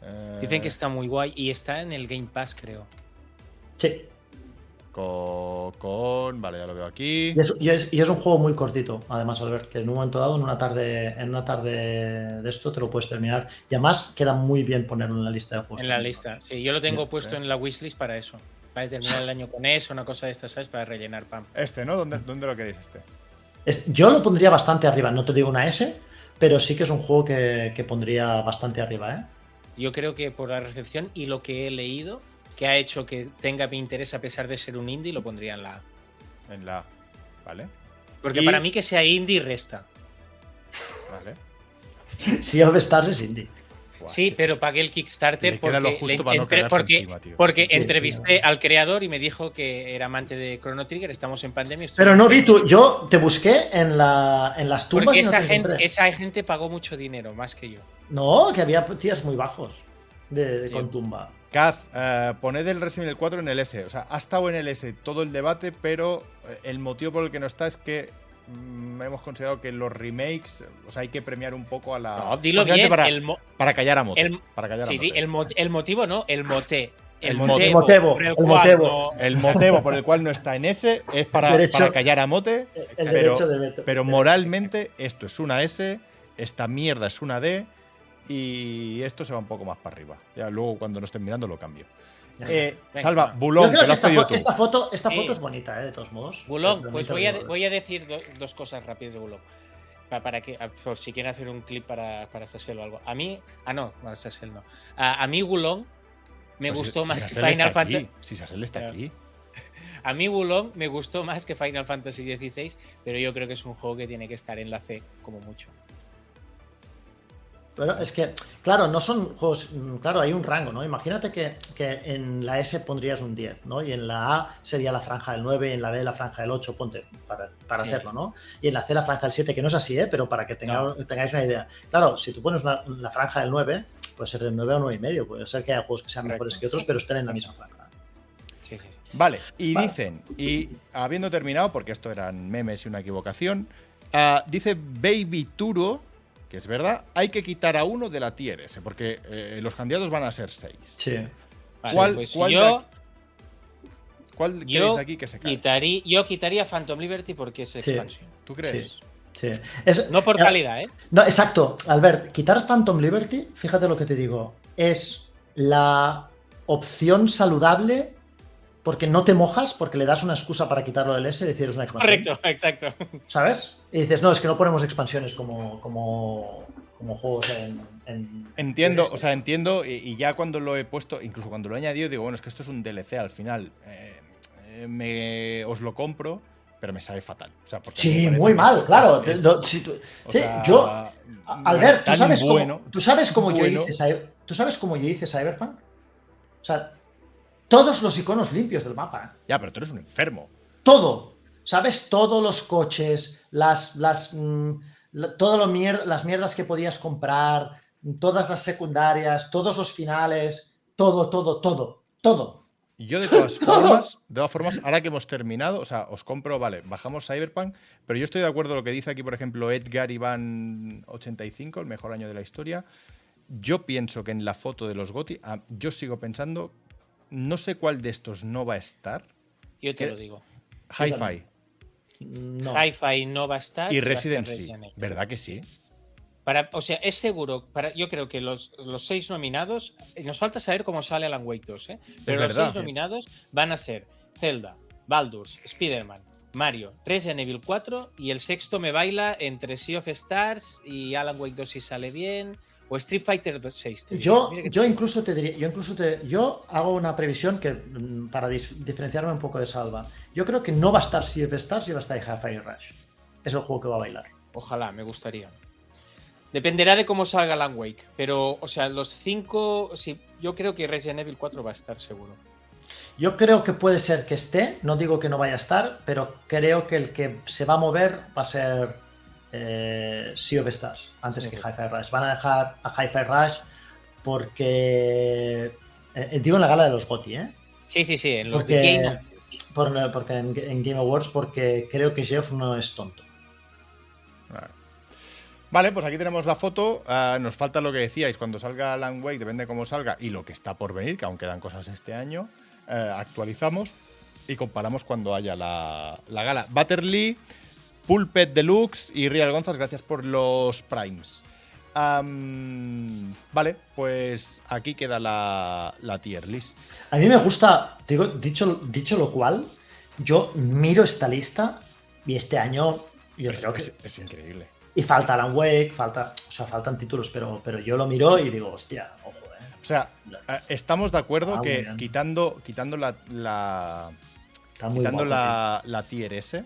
eh, Dicen que está muy guay y está en el Game Pass, creo. Sí. Cocón, vale, ya lo veo aquí. Y es, y es- y es un juego muy cortito, además, Albert, que en un momento dado, en una tarde, en una tarde de esto, te lo puedes terminar. Y además queda muy bien ponerlo en la lista de juegos. En la lista. Sí, yo lo tengo Sí, puesto sí. en la wishlist para eso. Para terminar el año con eso, una cosa de estas, ¿sabes? Para rellenar pam. Este, ¿no? ¿Dónde, dónde lo queréis este? Es- yo lo pondría bastante arriba, no te digo una S, pero sí que es un juego que, que pondría bastante arriba, ¿eh? Yo creo que por la recepción y lo que he leído, que ha hecho que tenga mi interés a pesar de ser un indie, lo pondría en la A. En la A, ¿vale? Porque Y- para mí que sea indie resta. Vale. Sea of Stars es indie. Sí, pero pagué el Kickstarter porque, justo le para no entre- cagarse porque, encima, tío. porque Sí, entrevisté al creador y me dijo que era amante de Chrono Trigger, estamos en pandemia. Pero no vi tú, yo te busqué en, la, en las tumbas Porque y no esa, te gente, esa gente pagó mucho dinero, más que yo. No, que había tías muy bajos de, de Sí. con tumba. Kaz, eh, poned el Resident Evil 4 en el S. O sea, ha estado en el S todo el debate, pero eh, el motivo por el que no está es que mm, hemos considerado que los remakes, o sea, hay que premiar un poco a la. No, dilo bien. Para, el para callar a Mote. el- para callar a sí, sí, Mote. el, mo- el motivo no, el moté. El, motevo, por el no- El motivo por el cual no está en S es para, Derecho- para callar a Mote, El Pero- derecho de veto. pero moralmente esto es una S, esta mierda es una D y esto se va un poco más para arriba. Ya luego cuando nos estén mirando lo cambio. Eh, Venga, Salva, Bulón, que lo has esta, pedido tú. esta foto, esta Sí. foto es bonita, ¿eh? de todos modos. Bulón, pues voy a, voy a decir do- dos cosas rápidas de Bulón. Pa- Para, que, a- por si quieren hacer un clip para, para Sassel o algo. A mí, ah, no, para Sassel no. A, a mí Bulón me Pues gustó si- más si que Final Fantasy. Si Sassel está aquí. A mí Bulón me gustó más que Final Fantasy XVI, pero yo creo que es un juego que tiene que estar en la C como mucho. Pero es que, claro, no son juegos. mm, Claro, hay un rango, ¿no? Imagínate que, que en la S pondrías un 10, ¿no? Y en la A sería la franja del 9, y en la B la franja del 8, ponte, para, para Sí. hacerlo, ¿no? Y en la C la franja del 7, que no es así, ¿eh? Pero para que tenga- tengáis una idea. Claro, si tú pones una- la franja del 9, puede ser del 9 o 9 y medio. Puede ser que haya juegos que sean Correcto. mejores que otros, pero estén en la misma franja. Sí, sí, sí. Vale, y Vale. dicen, y habiendo terminado, porque esto eran memes y una equivocación, ah, dice Baby Turo, que es verdad, hay que quitar a uno de la tier S, porque eh, los candidatos van a ser seis. Sí. Vale, ¿Cuál, pues cuál de yo, cuál yo queréis de aquí que se quitaría, yo quitaría Phantom Liberty porque es Sí. expansión. ¿Tú crees? Sí. Sí. Es- No por eh, calidad, ¿eh? No, exacto. Albert, quitar Phantom Liberty, fíjate lo que te digo, es la opción saludable porque no te mojas, porque le das una excusa para quitarlo del S y decir es una expansión. Correcto, exacto. ¿Sabes? Y dices, no, es que no ponemos expansiones como, como, como juegos en, en- Entiendo, en o sea, entiendo, y, y ya cuando lo he puesto, incluso cuando lo he añadido, digo, bueno, es que esto es un DLC al final. eh, me, os lo compro, pero me sabe fatal. O sea, porque Sí, muy mal, es- claro. es- si tú- o sí, sea, yo, Albert, ¿tú sabes, bueno, cómo, ¿tú sabes cómo yo hice ¿Tú sabes cómo yo hice Cyberpunk? O sea, todos los iconos limpios del mapa. Ya, pero tú eres un enfermo. Todo. ¿Sabes? Todos los coches, las, las, mm, la- todo lo mier- las mierdas que podías comprar, todas las secundarias, todos los finales, todo, todo, todo, todo. Yo de todas formas, de todas formas, ahora que hemos terminado, o sea, os compro, vale, bajamos Cyberpunk, pero yo estoy de acuerdo con lo que dice aquí, por ejemplo, Edgar Iván 85, el mejor año de la historia. Yo pienso que en la foto de los GOTY, ah, yo sigo pensando, no sé cuál de estos no va a estar. Yo te lo digo. Hi-Fi No. Hi-Fi no va a estar. y estar Resident Evil. ¿Verdad que sí? Para, o sea, es seguro. Para, yo creo que los, los seis nominados. eh, Nos falta saber cómo sale Alan Wake 2, ¿eh? Pero los verdad. seis nominados van a ser Zelda, Baldur's, Spider-Man, Mario, Resident Evil 4 y el sexto me baila entre Sea of Stars y Alan Wake 2 si sale bien. O Street Fighter 6. te diría. Yo, yo incluso te diría, yo incluso te, yo hago una previsión que mm, para diferenciarme un poco de Salva. Yo creo que no va a estar Sea of Stars y va a estar Hi-Fi Rush. Es el juego que va a bailar. Ojalá, me gustaría. Dependerá de cómo salga Alan Wake. Pero, o sea, los cinco. Sí, yo creo que Resident Evil 4 va a estar seguro. Yo creo que puede ser que esté, no digo que no vaya a estar, pero creo que el que se va a mover va a ser eh, Sea of Stars, antes que Hi-Fi Rush. Van a dejar a Hi-Fi Rush porque... eh, digo en la gala de los GOTY, ¿eh? Sí, sí, sí, en los Porque, de Game por- porque en, en Game Awards, porque creo que Jeff no es tonto. Vale, pues aquí tenemos la foto. Ah, nos falta lo que decíais, cuando salga Alan Wake, depende de cómo salga, y lo que está por venir, que aún quedan cosas este año, eh, actualizamos y comparamos cuando haya la, la gala. Butterly, Pulpet Deluxe y Real Gonzas, gracias por los primes. Vale, pues aquí queda la, la tier list. A mí me gusta, digo, dicho, dicho lo cual, yo miro esta lista y este año yo Es, creo que... es- es increíble. Y falta Alan Wake, falta, o sea, faltan títulos, pero, pero yo lo miro y digo, hostia, ojo, eh. O sea, eh, estamos de acuerdo Ah, que quitando, quitando la- la, quitando la, la tier S,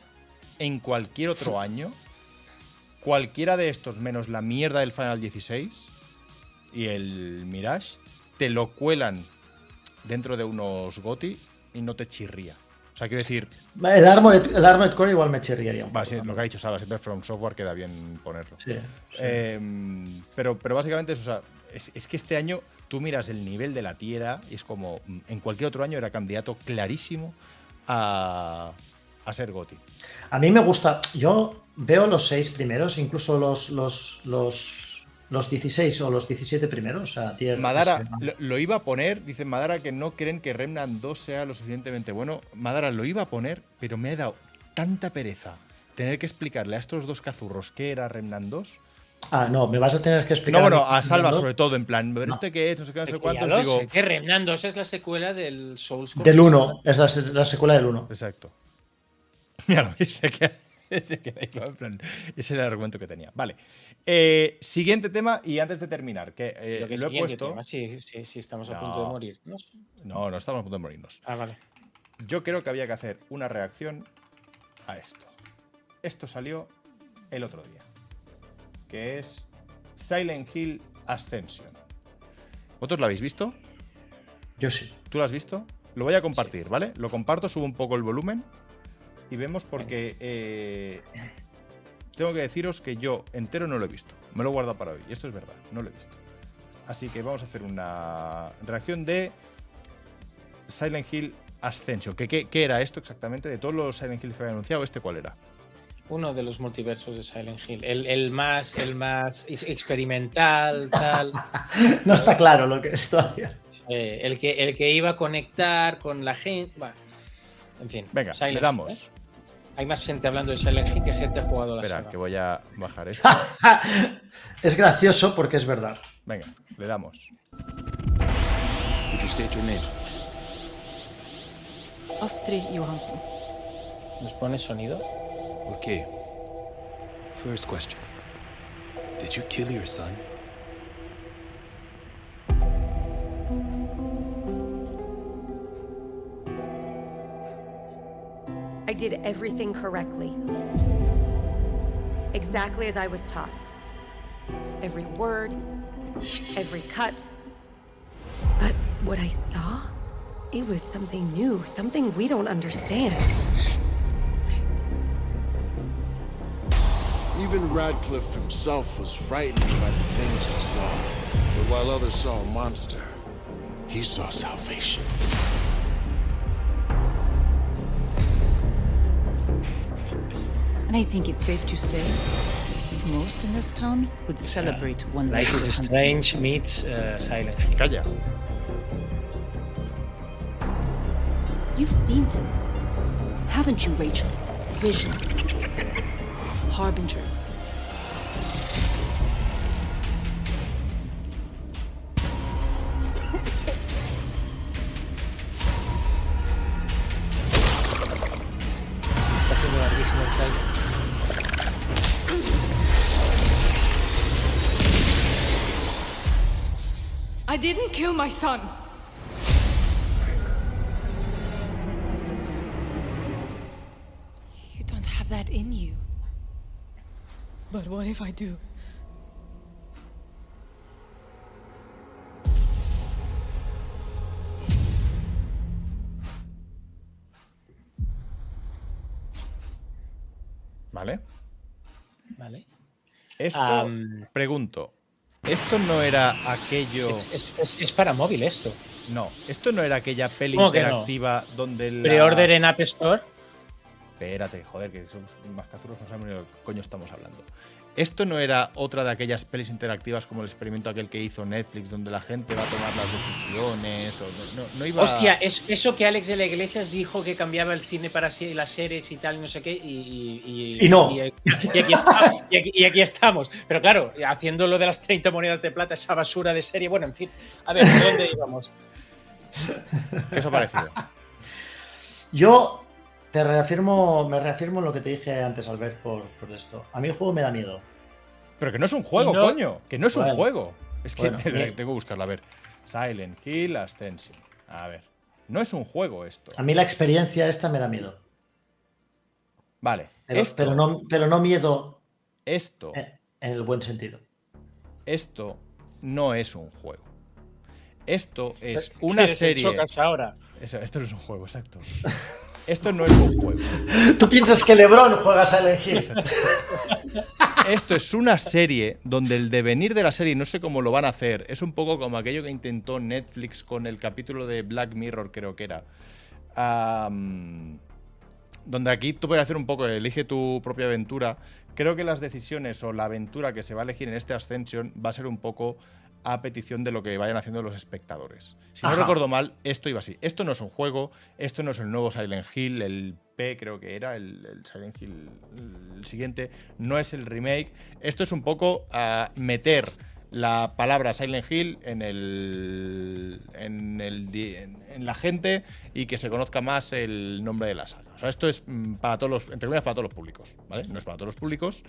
en cualquier otro año, cualquiera de estos menos la mierda del Final 16 y el Mirage, te lo cuelan dentro de unos GOTI y no te chirría. O sea, quiero decir. El Armored, el Armored Core igual me chirriaría un poco sí, lo que ha dicho Saba, siempre From Software queda bien ponerlo. Sí, sí. Eh, pero, pero básicamente es, o sea, es, es que este año tú miras el nivel de la tierra y es como mm, en cualquier otro año era candidato clarísimo a, a ser GOTI. A mí me gusta, yo veo los seis primeros, incluso los, los, los, los 16 o los 17 primeros. O sea, tier- Madara ¿no? lo, lo iba a poner, dicen Madara que no creen que Remnant 2 sea lo suficientemente bueno. Madara lo iba a poner, pero me ha dado tanta pereza tener que explicarle a estos dos cazurros qué era Remnant 2. Ah, no, me vas a tener que No, explicar. bueno, mí a Salva sobre todo, en plan, ¿pero No. este qué es? No sé qué, no sé Que cuántos. Digo, sé, que Remnant 2 es la secuela del Souls Del Confessional. 1, es la, la secuela del 1. Exacto. Mira, se queda, se queda ahí, en plan, ese era el argumento que tenía. Vale. Eh, siguiente tema, y antes de terminar, que eh, Lo que lo he puesto. tema, sí, sí, sí, estamos a punto de morir. ¿no? No, no estamos a punto de morirnos. Ah, vale. Yo creo que había que hacer una reacción a esto. Esto salió el otro día. Que es Silent Hill Ascension. ¿Vosotros lo habéis visto? Yo sí. ¿Tú lo has visto? Lo voy a compartir, ¿vale? Lo comparto, subo un poco el volumen y vemos porque eh, tengo que deciros que yo entero no lo he visto. Me lo he guardado para hoy y esto es verdad, no lo he visto. Así que vamos a hacer una reacción de Silent Hill Ascension. ¿Qué, qué, qué era esto exactamente? De todos los Silent Hill que había anunciado, ¿este cuál era? Uno de los multiversos de Silent Hill. El, el más, el más ex- experimental, tal. No está claro lo que es todavía. Eh, el, que, el que iba a conectar con la gente. Bueno, en fin. Venga, Silent le Hill, damos. ¿eh? Hay más gente hablando de Silent Hill que gente ha jugado la Espera, saga. que voy a bajar esto. es gracioso porque es verdad. Venga, le damos. Could you state your name? Astrid Johansen. ¿Nos pone sonido? Okay. First question. Did you kill your son? I did everything correctly. Exactly as I was taught. Every word, every cut. But what I saw, it was something new, something we don't understand. Even Radcliffe himself was frightened by the things he saw. But while others saw a monster, he saw salvation. I think it's safe to say most in this town would celebrate one Life Mr. is Hansen. Strange meets uh, Silent Hill. Calla. You've seen them, haven't you, Rachel? Visions, harbingers. My son. You don't have that in you. But what if I do? ¿Vale? Vale. Esto, Am. pregunto, ¿esto no era aquello... Es, es- es para móvil esto. No, esto no era aquella peli ¿Cómo que no? interactiva donde la... Pre-order en App Store. Espérate, joder, que somos más cazurros, no sabemos ni de qué coño estamos hablando. ¿Esto no era otra de aquellas pelis interactivas como el experimento aquel que hizo Netflix, donde la gente va a tomar las decisiones? O no, no- no iba... Hostia, es eso que Alex de la Iglesias dijo que cambiaba el cine para las series y tal, y no sé qué, y, y- Y no. Y, y aquí está- y aquí- y aquí estamos. Pero claro, haciendo lo de las 30 monedas de plata, esa basura de serie. Bueno, en fin. A ver, ¿de dónde íbamos? ¿Qué os ha parecido? Yo te reafirmo, me reafirmo en lo que te dije antes, Albert, por, por esto. A mí el juego me da miedo. Pero que no es un juego, no- coño. Que no es un juego. Es que Bueno, te- bien. tengo que buscarlo. A ver. Silent Hill Ascension. A ver. No es un juego esto. A mí la experiencia esta me da miedo. Vale. Pero, esto, pero no, pero no miedo esto, en, en el buen sentido. esto no es un juego. Esto es ¿Qué una serie. Ahora? Eso, esto no es un juego, exacto. Esto no es un juego. ¿Tú piensas que LeBron juega a Silent Hill? Esto es una serie donde el devenir de la serie, no sé cómo lo van a hacer, es un poco como aquello que intentó Netflix con el capítulo de Black Mirror, creo que era. Donde aquí tú puedes hacer un poco, elige tu propia aventura. Creo que las decisiones o la aventura que se va a elegir en este Ascension va a ser un poco a petición de lo que vayan haciendo los espectadores. Si no recuerdo mal, esto iba así. Esto no es un juego, esto no es el nuevo Silent Hill, el P creo que era, el, el Silent Hill el siguiente, no es el remake. Esto es un poco a meter la palabra Silent Hill en el, en el en, la gente y que se conozca más el nombre de la saga. O sea, esto es mm, para todos los, entre comillas, para todos los públicos, ¿vale? No es para todos los públicos,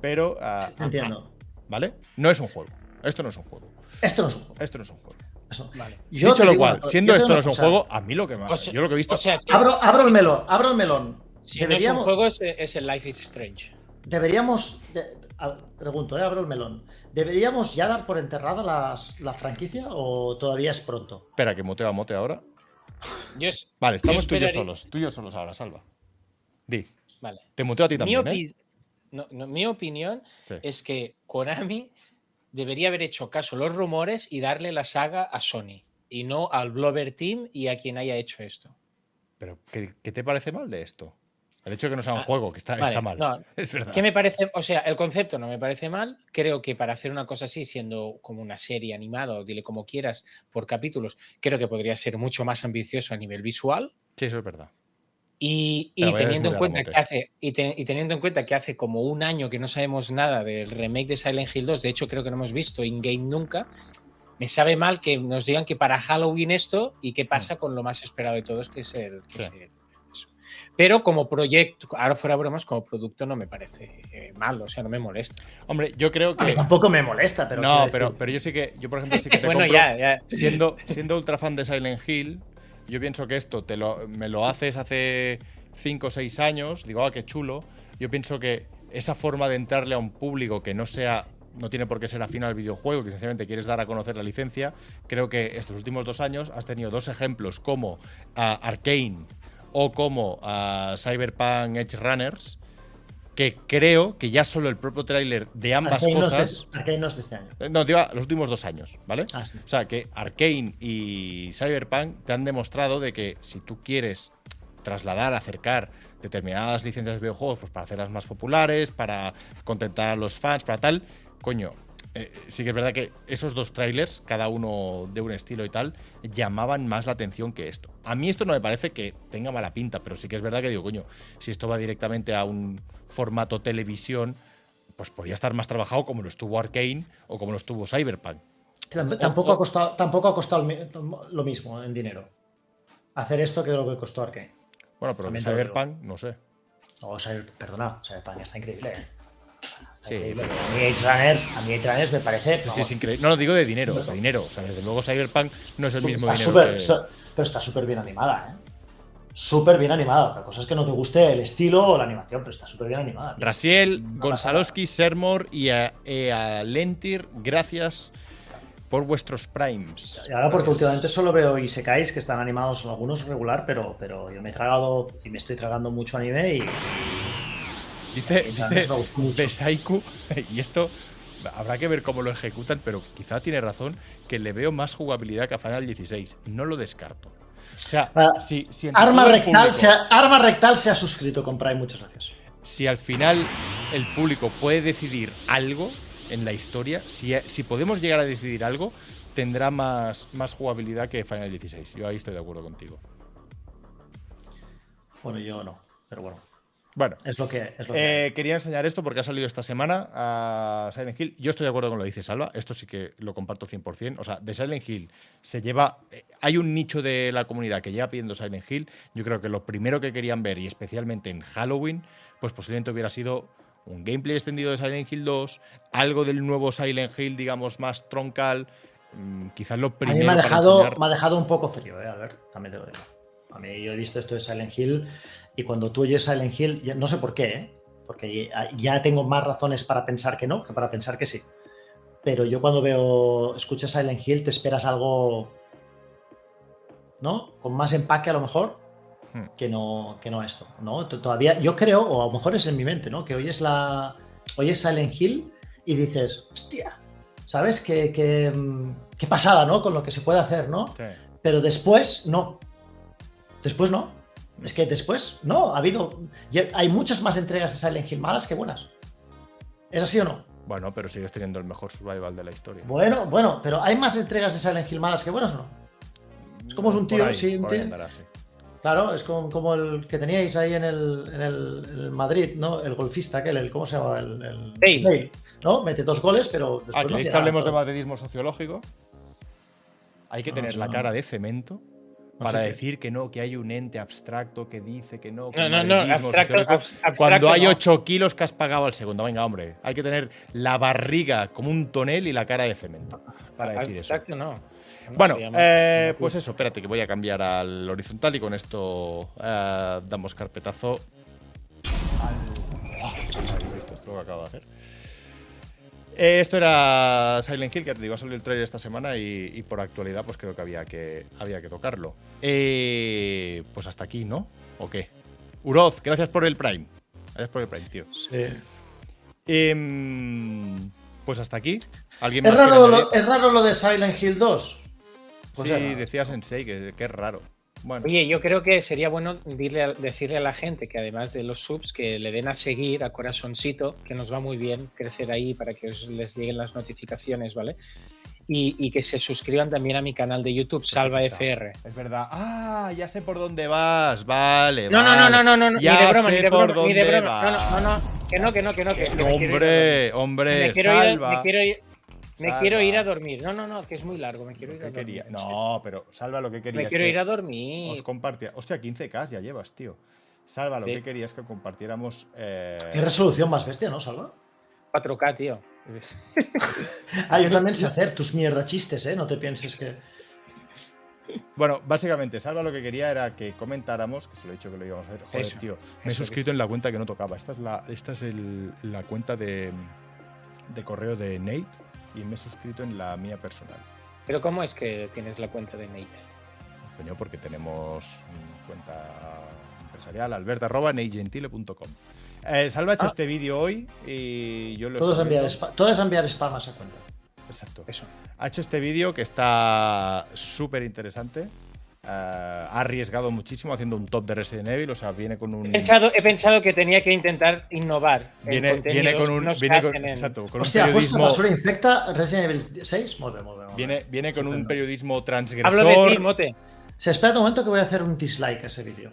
pero ah, Entiendo. ¿vale? No es un juego. Esto no es un juego. Esto no es un juego. Esto no es un juego. Eso. Vale. Yo Dicho lo cual, siendo esto no es un juego, a mí lo que más. O sea- yo lo que he visto. O sea, si, Abro, abro el melón, abro el melón. si no es un Deberíamos- juego, es, es el Life is Strange. Deberíamos, de- a- pregunto, eh, abro el melón. ¿Deberíamos ya dar por enterrada las- la franquicia o todavía es pronto? Espera, que muteo a mote ahora. Yo es- Vale, estamos yo tú y yo solos. Tú y yo solos ahora, salva. Di. Vale. Te muteo a ti Mi, también, ¿eh? no, no, mi opinión Sí. es que Konami debería haber hecho caso a los rumores y darle la saga a Sony y no al Blover Team y a quien haya hecho esto. Pero, ¿qué, qué te parece mal de esto? El hecho de que no sea un Ah, juego, que está, vale, está mal. no, es verdad. ¿Qué me parece? O sea, el concepto no me parece mal. Creo que para hacer una cosa así, siendo como una serie animada o dile como quieras por capítulos, creo que podría ser mucho más ambicioso a nivel visual. Sí, eso es verdad. Y, teniendo en cuenta que hace y, te- y teniendo en cuenta que hace como un año que no sabemos nada del remake de Silent Hill 2, de hecho creo que no hemos visto in-game nunca, me sabe mal que nos digan que para Halloween esto y qué pasa con lo más esperado de todos, que es el... que Mm. Sí. es el- eso. Pero como proyecto, ahora fuera bromas, como producto no me parece eh, mal, o sea, no me molesta. Hombre, yo creo A mí que. tampoco me molesta, pero. no, pero, pero yo sí que. Yo, por ejemplo, sí que te bueno, compro- ya, ya. Siendo, siendo ultra fan de Silent Hill, yo pienso que esto te lo, me lo haces hace 5 o 6 años, digo, ah, qué chulo. Yo pienso que esa forma de entrarle a un público que no sea, no tiene por qué ser afín al videojuego, que sencillamente quieres dar a conocer la licencia, creo que estos últimos dos años has tenido dos ejemplos como a Arkane o como a Cyberpunk Edge Runners, que creo que ya solo el propio tráiler de ambas Arkane no es de- cosas... Arkane no es de este año. Eh, No, te iba los últimos dos años, ¿vale? Ah, sí. O sea, que Arkane y Cyberpunk te han demostrado de que si tú quieres trasladar, acercar determinadas licencias de videojuegos pues para hacerlas más populares, para contentar a los fans, para tal, coño, eh, sí que es verdad que esos dos trailers, cada uno de un estilo y tal, llamaban más la atención que esto. A mí esto no me parece que tenga mala pinta, pero sí que es verdad que digo, coño, si esto va directamente a un formato televisión, pues podría estar más trabajado como lo estuvo Arkane o como lo estuvo Cyberpunk. Tamp- Tampoco ha costado, tampoco ha costado lo mismo en dinero. Hacer esto que lo que costó Arkane. Bueno, pero. Cyberpunk, no sé. No, Cyber- perdona, Cyberpunk está increíble. ¿eh? Sí, pero- A mí Runners, a mí Runners me parece. Sí, sí, vamos, es increíble. No, lo digo de dinero, de dinero. O sea, desde luego Cyberpunk no es el mismo está dinero. súper- que- está- pero está súper bien animada, ¿eh? Súper bien animada. Otra cosa es que no te guste el estilo o la animación, pero está súper bien animada. tío. Raciel, Una Gonzalowski, Sermor y a, a Lentir, gracias por vuestros primes. Y ahora porque últimamente solo veo Isekais que están animados algunos regular, pero, pero yo me he tragado y me estoy tragando mucho anime y, Dice, dice. Besaiku, y esto habrá que ver cómo lo ejecutan, pero quizá tiene razón, que le veo más jugabilidad que a Final 16. No lo descarto. O sea, Ah, si, Arma Rectal, público- se ha, Arma Rectal se ha suscrito con Prime, muchas gracias. si al final el público puede decidir algo en la historia, si, si podemos llegar a decidir algo, tendrá más, más jugabilidad que Final 16. Yo ahí estoy de acuerdo contigo. Bueno, yo no, pero bueno, Bueno, es lo que es. Lo que eh, quería enseñar esto porque ha salido esta semana a Silent Hill. Yo estoy de acuerdo con lo que dice Salva. Esto sí que lo comparto 100%. O sea, de Silent Hill se lleva. eh, hay un nicho de la comunidad que lleva pidiendo Silent Hill. Yo creo que lo primero que querían ver, y especialmente en Halloween, pues posiblemente hubiera sido un gameplay extendido de Silent Hill 2, algo del nuevo Silent Hill, digamos, más troncal. mm, quizás lo a primero mí me ha, dejado, enseñar. me ha dejado un poco frío, eh, Albert, también te lo digo. A mí yo he visto esto de Silent Hill y cuando tú oyes Silent Hill, ya- no sé por qué, ¿eh? porque ya- tengo más razones para pensar que no que para pensar que sí. Pero yo cuando veo, escuchas Silent Hill, te esperas algo, ¿no? Con más empaque a lo mejor Hmm. que no, que no esto, ¿no? Todavía, yo creo, o a lo mejor es en mi mente, ¿no? Que oyes la, oyes Silent Hill y dices, hostia, ¿sabes? Qué, qué, mm, qué pasada, ¿no? Con lo que se puede hacer, ¿no? Sí. Pero después, no. Después no. Es que después, no, ha habido. hay muchas más entregas de Silent Hill malas que buenas. ¿Es así o no? Bueno, pero sigues teniendo el mejor survival de la historia. Bueno, bueno, pero ¿hay más entregas de Silent Hill malas que buenas o no? Es como es un tío, ahí, sí, un tío. andará, sí. Claro, es como, como el que teníais ahí en el, en el- Madrid, ¿no? El golfista aquel, el, ¿cómo se llama? El, el- Bale. Bale, ¿no? Mete dos goles, pero después Ah, no ¿queréis hacía que hablemos de madridismo sociológico? Hay que No, tener la no. cara de cemento para decir que no, que hay un ente abstracto que dice que no. que No, no, no, abstracto, abstracto Cuando hay no. 8 kilos que has pagado al segundo. Venga, hombre. Hay que tener la barriga como un tonel y la cara de cemento para decir eso. Abstracto no. ¿Cómo Bueno, eh, pues eso, espérate que voy a cambiar al horizontal y con esto eh, damos carpetazo al... Ah, esto es lo que acabo de hacer. Eh, esto era Silent Hill, que te digo, ha salido el trailer esta semana y, y por actualidad pues creo que había que, había que tocarlo. Eh, pues hasta aquí, ¿no? ¿O qué? Uroz, gracias por el Prime. Gracias por el Prime, tío. Em, pues hasta aquí. ¿Alguien ¿Es más raro, lo, ¿Es raro lo de Silent Hill 2? Pues sí, decía Sensei que, que es raro. Bueno, Oye, yo creo que sería bueno decirle a la gente que además de los subs, que le den a seguir a corazoncito, que nos va muy bien crecer ahí para que os les lleguen las notificaciones, ¿vale? y, y que se suscriban también a mi canal de YouTube, Salva FR. Es verdad. Ah, ya sé por dónde vas. Vale. No, no, no, vale. no, no, no, no, ni Ya de broma, ni de por broma, ni de dónde broma. No, no, no, no, que no, que no, que no, que, que me quiero ir a dormir. Hombre, hombre, me quiero, ir, salva. me quiero ir, me Salva. quiero ir a dormir. No, no, no, que es muy largo, me quiero ir a ¿Qué dormir. quería? No, pero salva lo que querías. me quiero que ir a dormir. Os compartía. Hostia, 15K ya llevas, tío. Salva, lo Sí. que querías que compartiéramos. eh, Qué resolución más bestia, ¿no, Salva? 4K, tío. Ah, yo también sé hacer tus mierda chistes, ¿eh? No te pienses que. Bueno, básicamente, Salva lo que quería era que comentáramos, que se lo he dicho que lo íbamos a hacer. Joder, Eso, tío, me he eso, suscrito en la cuenta que no tocaba. Esta es la, esta es el- la cuenta de, de correo de Nate y me he suscrito en la mía personal. Pero ¿cómo es que tienes la cuenta de Nate? Coño, porque tenemos cuenta empresarial, albert.nategentile.com. Eh, Salva ha hecho Ah. este vídeo hoy y yo lo Todos enviar, todos enviar spam a esa cuenta. Exacto. Eso. Ha hecho este vídeo que está súper interesante. Eh, ha arriesgado muchísimo haciendo un top de Resident Evil, o sea, viene con un... He pensado, he pensado que tenía que intentar innovar. en Viene, viene con un, viene con, en- exacto, con un Hostia, puesto periodismo, basura infecta Resident Evil 6. Muy bien, muy bien, muy bien. viene, viene con un periodismo transgresor. Hablo de ti, Mote. Se espera un momento que voy a hacer un dislike a ese vídeo.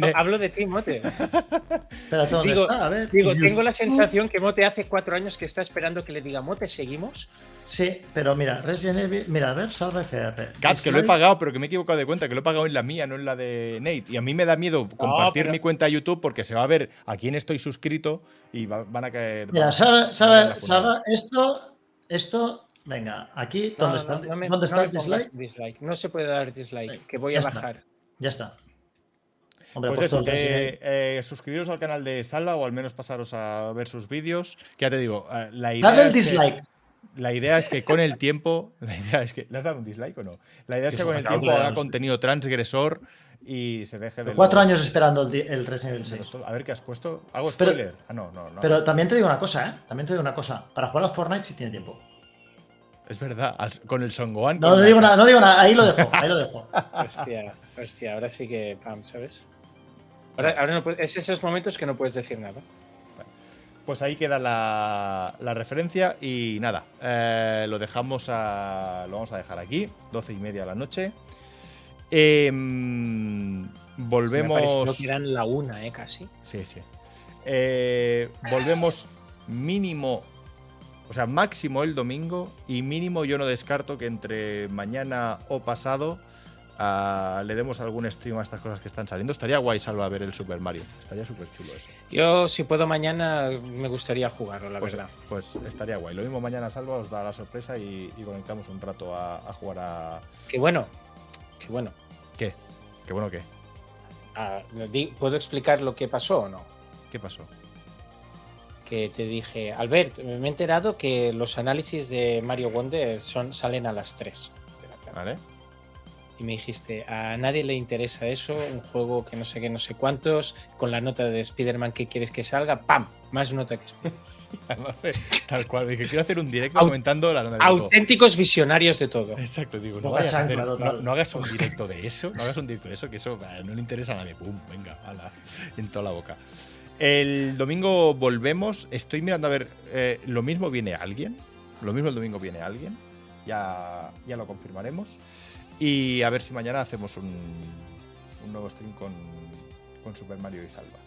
No, hablo de ti, Mote. Espérate, ¿dónde Digo, está? A ver. digo, tengo la sensación que Mote hace cuatro años que está esperando que le diga, Mote, ¿seguimos? Sí, pero mira, Resident Evil. Mira, a ver, salva FR. Que lo he pagado, pero que me he equivocado de cuenta, que lo he pagado en la mía, no en la de Nate. Y a mí me da miedo compartir pero- mi cuenta de YouTube porque se va a ver a quién estoy suscrito y va- van a caer. Mira, salva, salva, salva, esto. Esto. Venga, aquí, ¿dónde no, está, no me- ¿dónde no está me el dislike? dislike. No se puede dar dislike, que voy ya a está. bajar. Ya está. Hombre, Pues puesto eso, que eh, suscribiros al canal de Salva o al menos pasaros a ver sus vídeos. Que ya te digo, eh, la idea. Dale el que- dislike. la idea es que con el tiempo. La idea es que. ¿Le has dado un dislike o no? La idea es que con el tiempo haga contenido transgresor y se deje de. Cuatro los- años esperando el, el Resident Evil de 6. los- A ver qué has puesto. ¿Hago Pero- spoiler? ah, no, no, no. Pero también te digo una cosa, ¿eh? También te digo una cosa. Para jugar a Fortnite sí tiene tiempo. Es verdad, con el Songoan. No la- digo nada, no digo nada. Ahí lo dejo, ahí lo dejo. Hostia, hostia, ahora sí que, pam, ¿sabes? Ahora, ahora no puedes- es esos momentos que no puedes decir nada. Pues ahí queda la, la referencia y nada, eh, lo dejamos a, lo vamos a dejar aquí, 12 y media de la noche. Em, Me volvemos. pareció que eran la una, ¿eh? Casi. Sí, sí. Eh, volvemos mínimo, o sea, máximo el domingo y mínimo yo no descarto que entre mañana o pasado ah, le demos algún stream a estas cosas que están saliendo. Estaría guay, Salva, ver el Super Mario. Estaría súper chulo eso. Yo, si puedo mañana, me gustaría jugarlo, la Pues, verdad. pues estaría guay. Lo mismo mañana Salva os da la sorpresa y, y conectamos un rato a, a jugar a. Qué bueno. Qué bueno. ¿Qué? ¿Qué bueno qué? Ah, ¿Puedo explicar lo que pasó o no? ¿Qué pasó? Que te dije, Albert, me he enterado que los análisis de Mario Wonder son, salen a las 3 de la tarde. ¿Vale? Y me dijiste, a nadie le interesa eso, un juego que no sé qué, no sé cuántos, con la nota de Spider-Man que quieres que salga, ¡pam! Más nota que Spider-Man. Eh, Tal cual. Dije, quiero hacer un directo Au- comentando la nota de todo. Auténticos visionarios de todo. Exacto, digo, no, vayas a hacer- no, no hagas un directo de eso, no hagas un directo de eso, que eso no le interesa a nadie. Pum, venga, ala, en toda la boca. El domingo volvemos. Estoy mirando a ver, eh, lo mismo viene alguien. Lo mismo el domingo viene alguien. Ya, ya lo confirmaremos. Y a ver si mañana hacemos un, un nuevo stream con, con Super Mario y Salva.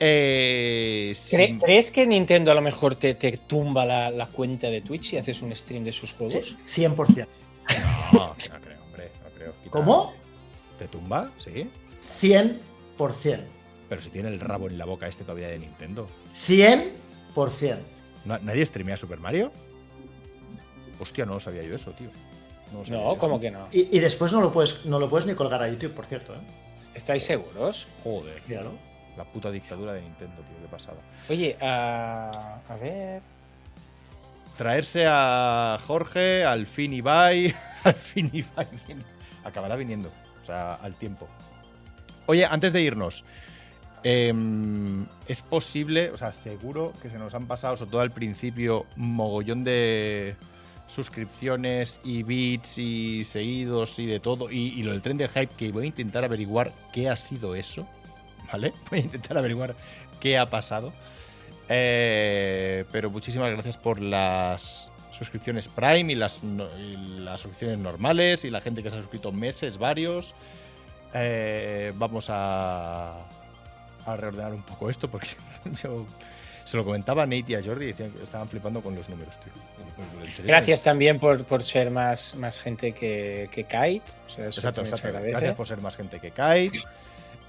Eh, ¿Cre- sin- ¿Crees que Nintendo a lo mejor te, te tumba la, la cuenta de Twitch y haces un stream de sus juegos? 100%. No, no creo, hombre, no creo. Quita- ¿Cómo? ¿Te tumba? Sí. 100%. Pero si tiene el rabo en la boca este todavía de Nintendo. 100%. ¿No- ¿Nadie streamea Super Mario? Hostia, no lo sabía yo eso, tío. No, No, yo. ¿cómo que no? Y, y después no lo, puedes, no lo puedes ni colgar a YouTube, por cierto. ¿eh? ¿Estáis seguros? Joder, Míralo. la puta dictadura de Nintendo, tío, qué pasada. Oye, ah, a ver. Traerse a Jorge, al fin Ibai, al fin Ibai viene- acabará viniendo, o sea, al tiempo. Oye, antes de irnos, em, es posible, o sea, seguro que se nos han pasado, sobre todo al principio, mogollón de suscripciones y bits y seguidos y de todo, y, lo del tren del hype, que voy a intentar averiguar qué ha sido eso, ¿vale? Voy a intentar averiguar qué ha pasado. Eh, pero muchísimas gracias por las suscripciones Prime y las, las suscripciones normales y la gente que se ha suscrito meses, varios. Eh, vamos a, a reordenar un poco esto porque yo se lo comentaba a Nate y a Jordi y decían que estaban flipando con los números, tío. Gracias también por, por ser más, más gente que, que Kite. O sea, Exacto, exacto. Gracias por ser más gente que cae.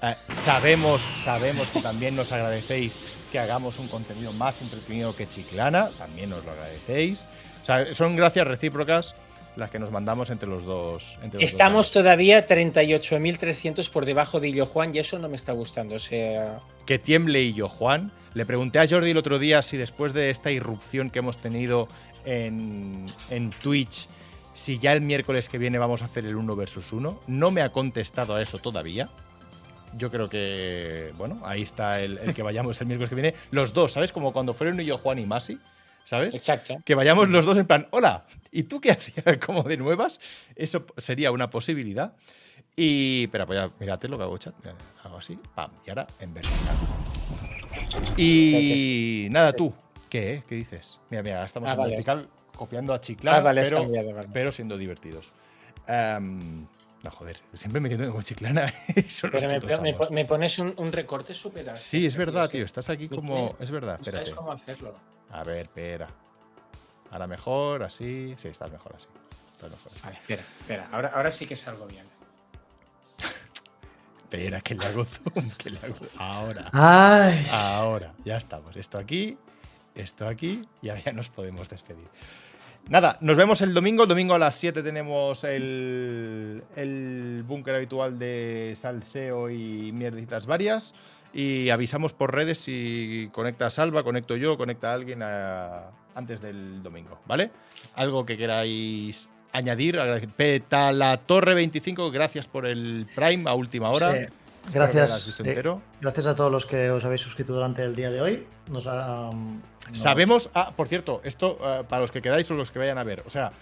Eh, sabemos, sabemos que también nos agradecéis que hagamos un contenido más entretenido que Chiclana. También nos lo agradecéis. O sea, son gracias recíprocas las que nos mandamos entre los dos. entre los dos Estamos todavía 38.300 por debajo de Illo Juan y eso no me está gustando. O sea, que tiemble yo, Juan. Le pregunté a Jordi el otro día si después de esta irrupción que hemos tenido en, en Twitch, si ya el miércoles que viene vamos a hacer el 1 versus 1. No me ha contestado a eso todavía. Yo creo que, bueno, ahí está el, el que vayamos el miércoles que viene. Los dos, ¿sabes? Como cuando fueron yo, Juan y Masi, ¿sabes? exacto. Que vayamos los dos en plan, hola, ¿y tú qué hacías como de nuevas? Eso sería una posibilidad. Y, espera, pues ya, mírate lo que hago, chat. Hago así, pam, y ahora en vertical. Y nada, tú, ¿qué? eh? ¿Qué dices? Mira, mira, estamos Ah, en vale. vertical copiando a Chiclana, Ah, vale, pero, cambiado, vale. pero siendo divertidos. Em, no, joder, siempre metiendo con Chiclana Pero me, me- me pones un, un recorte súper. Sí, es verdad, tío, estás aquí como... Es verdad, no sabes espérate. cómo hacerlo. A ver, espera. Ahora mejor, así. Sí, estás mejor así. Estás mejor así. Vale, espera, espera. Ahora, ahora sí que salgo bien. Espera, que le hago zoom, que le hago. Ahora. Ay. Ahora. Ya estamos. Esto aquí, esto aquí, y ahora ya nos podemos despedir. Nada, nos vemos el domingo. El domingo a las 7 tenemos el, el búnker habitual de salseo y mierditas varias. Y avisamos por redes si conecta Salva, conecto yo, conecta alguien a- antes del domingo, ¿vale? Algo que queráis añadir. agradecer- Petalatorre 25, gracias por el Prime a última hora. Sí. Gracias. eh, gracias a todos los que os habéis suscrito durante el día de hoy. Nos ha, um, nos- Sabemos, ah, por cierto, esto eh, para los que quedáis o los que vayan a ver, o sea,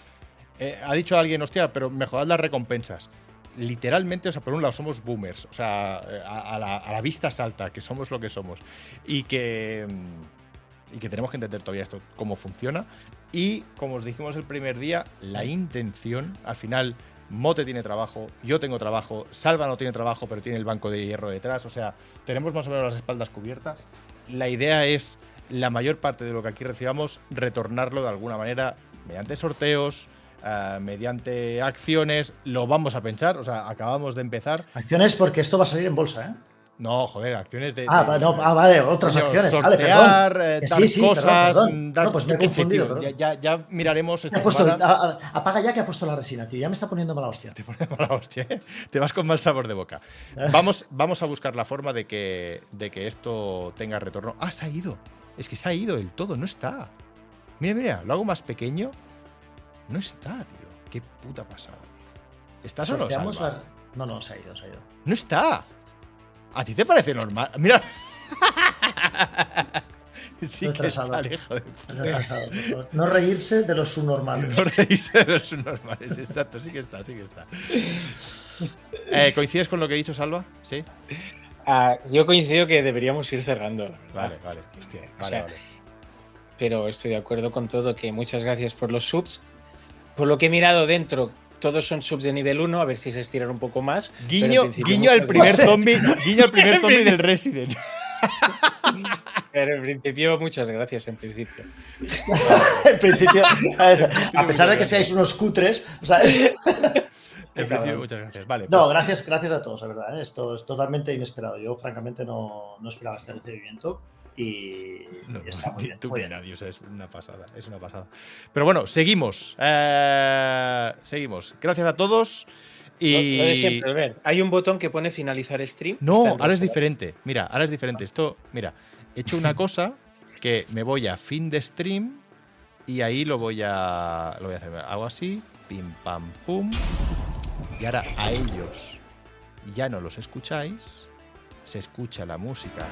eh, ha dicho alguien, hostia, pero mejorad las recompensas. Literalmente, o sea, por un lado somos boomers, o sea, eh, a, la, la vista salta, que somos lo que somos y que, mm, y que tenemos que entender todavía esto, cómo funciona. Y como os dijimos el primer día, la intención, al final, Mote tiene trabajo, yo tengo trabajo, Salva no tiene trabajo, pero tiene el banco de hierro detrás, o sea, tenemos más o menos las espaldas cubiertas. La idea es la mayor parte de lo que aquí recibamos, retornarlo de alguna manera mediante sorteos, eh, mediante acciones. Lo vamos a pensar, o sea, acabamos de empezar. Acciones porque esto va a salir en bolsa, ¿eh? No, joder, acciones de. Ah, de- no, ah, vale, otras coño, acciones. Vale, Sortear, perdón. eh, dar sí, sí, cosas, perdón. dar. No, pues me he sé, confundido, tío, ya, miraremos esta puesto- a- apaga ya que ha puesto la resina, tío. Ya me está poniendo mala hostia. Te pone mala hostia, ¿eh? Te vas con mal sabor de boca. Vamos, vamos a buscar la forma de que, de que esto tenga retorno. Ah, se ha ido. Es que se ha ido del todo, no está. Mira, mira, lo hago más pequeño. No está, tío. Qué puta pasada, tío. ¿Estás o no, la- No, no, se ha ido, se ha ido. No está. ¿A ti te parece normal? Mira. sí que está, de. Retrasado. No reírse de los subnormales. No reírse de los subnormales, exacto, sí que está, sí que está. Eh, ¿Coincides con lo que he dicho, Salva? Sí. Ah, yo coincido que deberíamos ir cerrando. Vale, vale. Hostia, O vale, sea, vale. Pero estoy de acuerdo con todo, que muchas gracias por los subs. Por lo que he mirado dentro, todos son subs de nivel 1, a ver si se estiran un poco más. Guiño, guiño al primer gracias. zombie, guiño al primer zombie del Resident. Pero en principio, muchas gracias, en principio. en principio, a, ver, a pesar de que seáis unos cutres, ¿sabes? En principio, muchas gracias. Vale. No, pues, gracias, gracias a todos, de verdad. ¿eh? Esto es totalmente inesperado. Yo, francamente, no, no esperaba este recibimiento y, no, está muy bien. tú muy ni bien. nadie, o sea, es una pasada, es una pasada. Pero bueno, seguimos. eh, seguimos. Gracias a todos. Y... Lo de siempre, Albert. Hay un botón que pone finalizar stream. No, ahora es diferente. Mira, ahora es diferente. Esto, mira, he hecho una cosa que me voy a fin de stream y ahí lo voy a lo voy a hacer. Hago así, pim pam pum. Y ahora a ellos ya no los escucháis. Se escucha la música.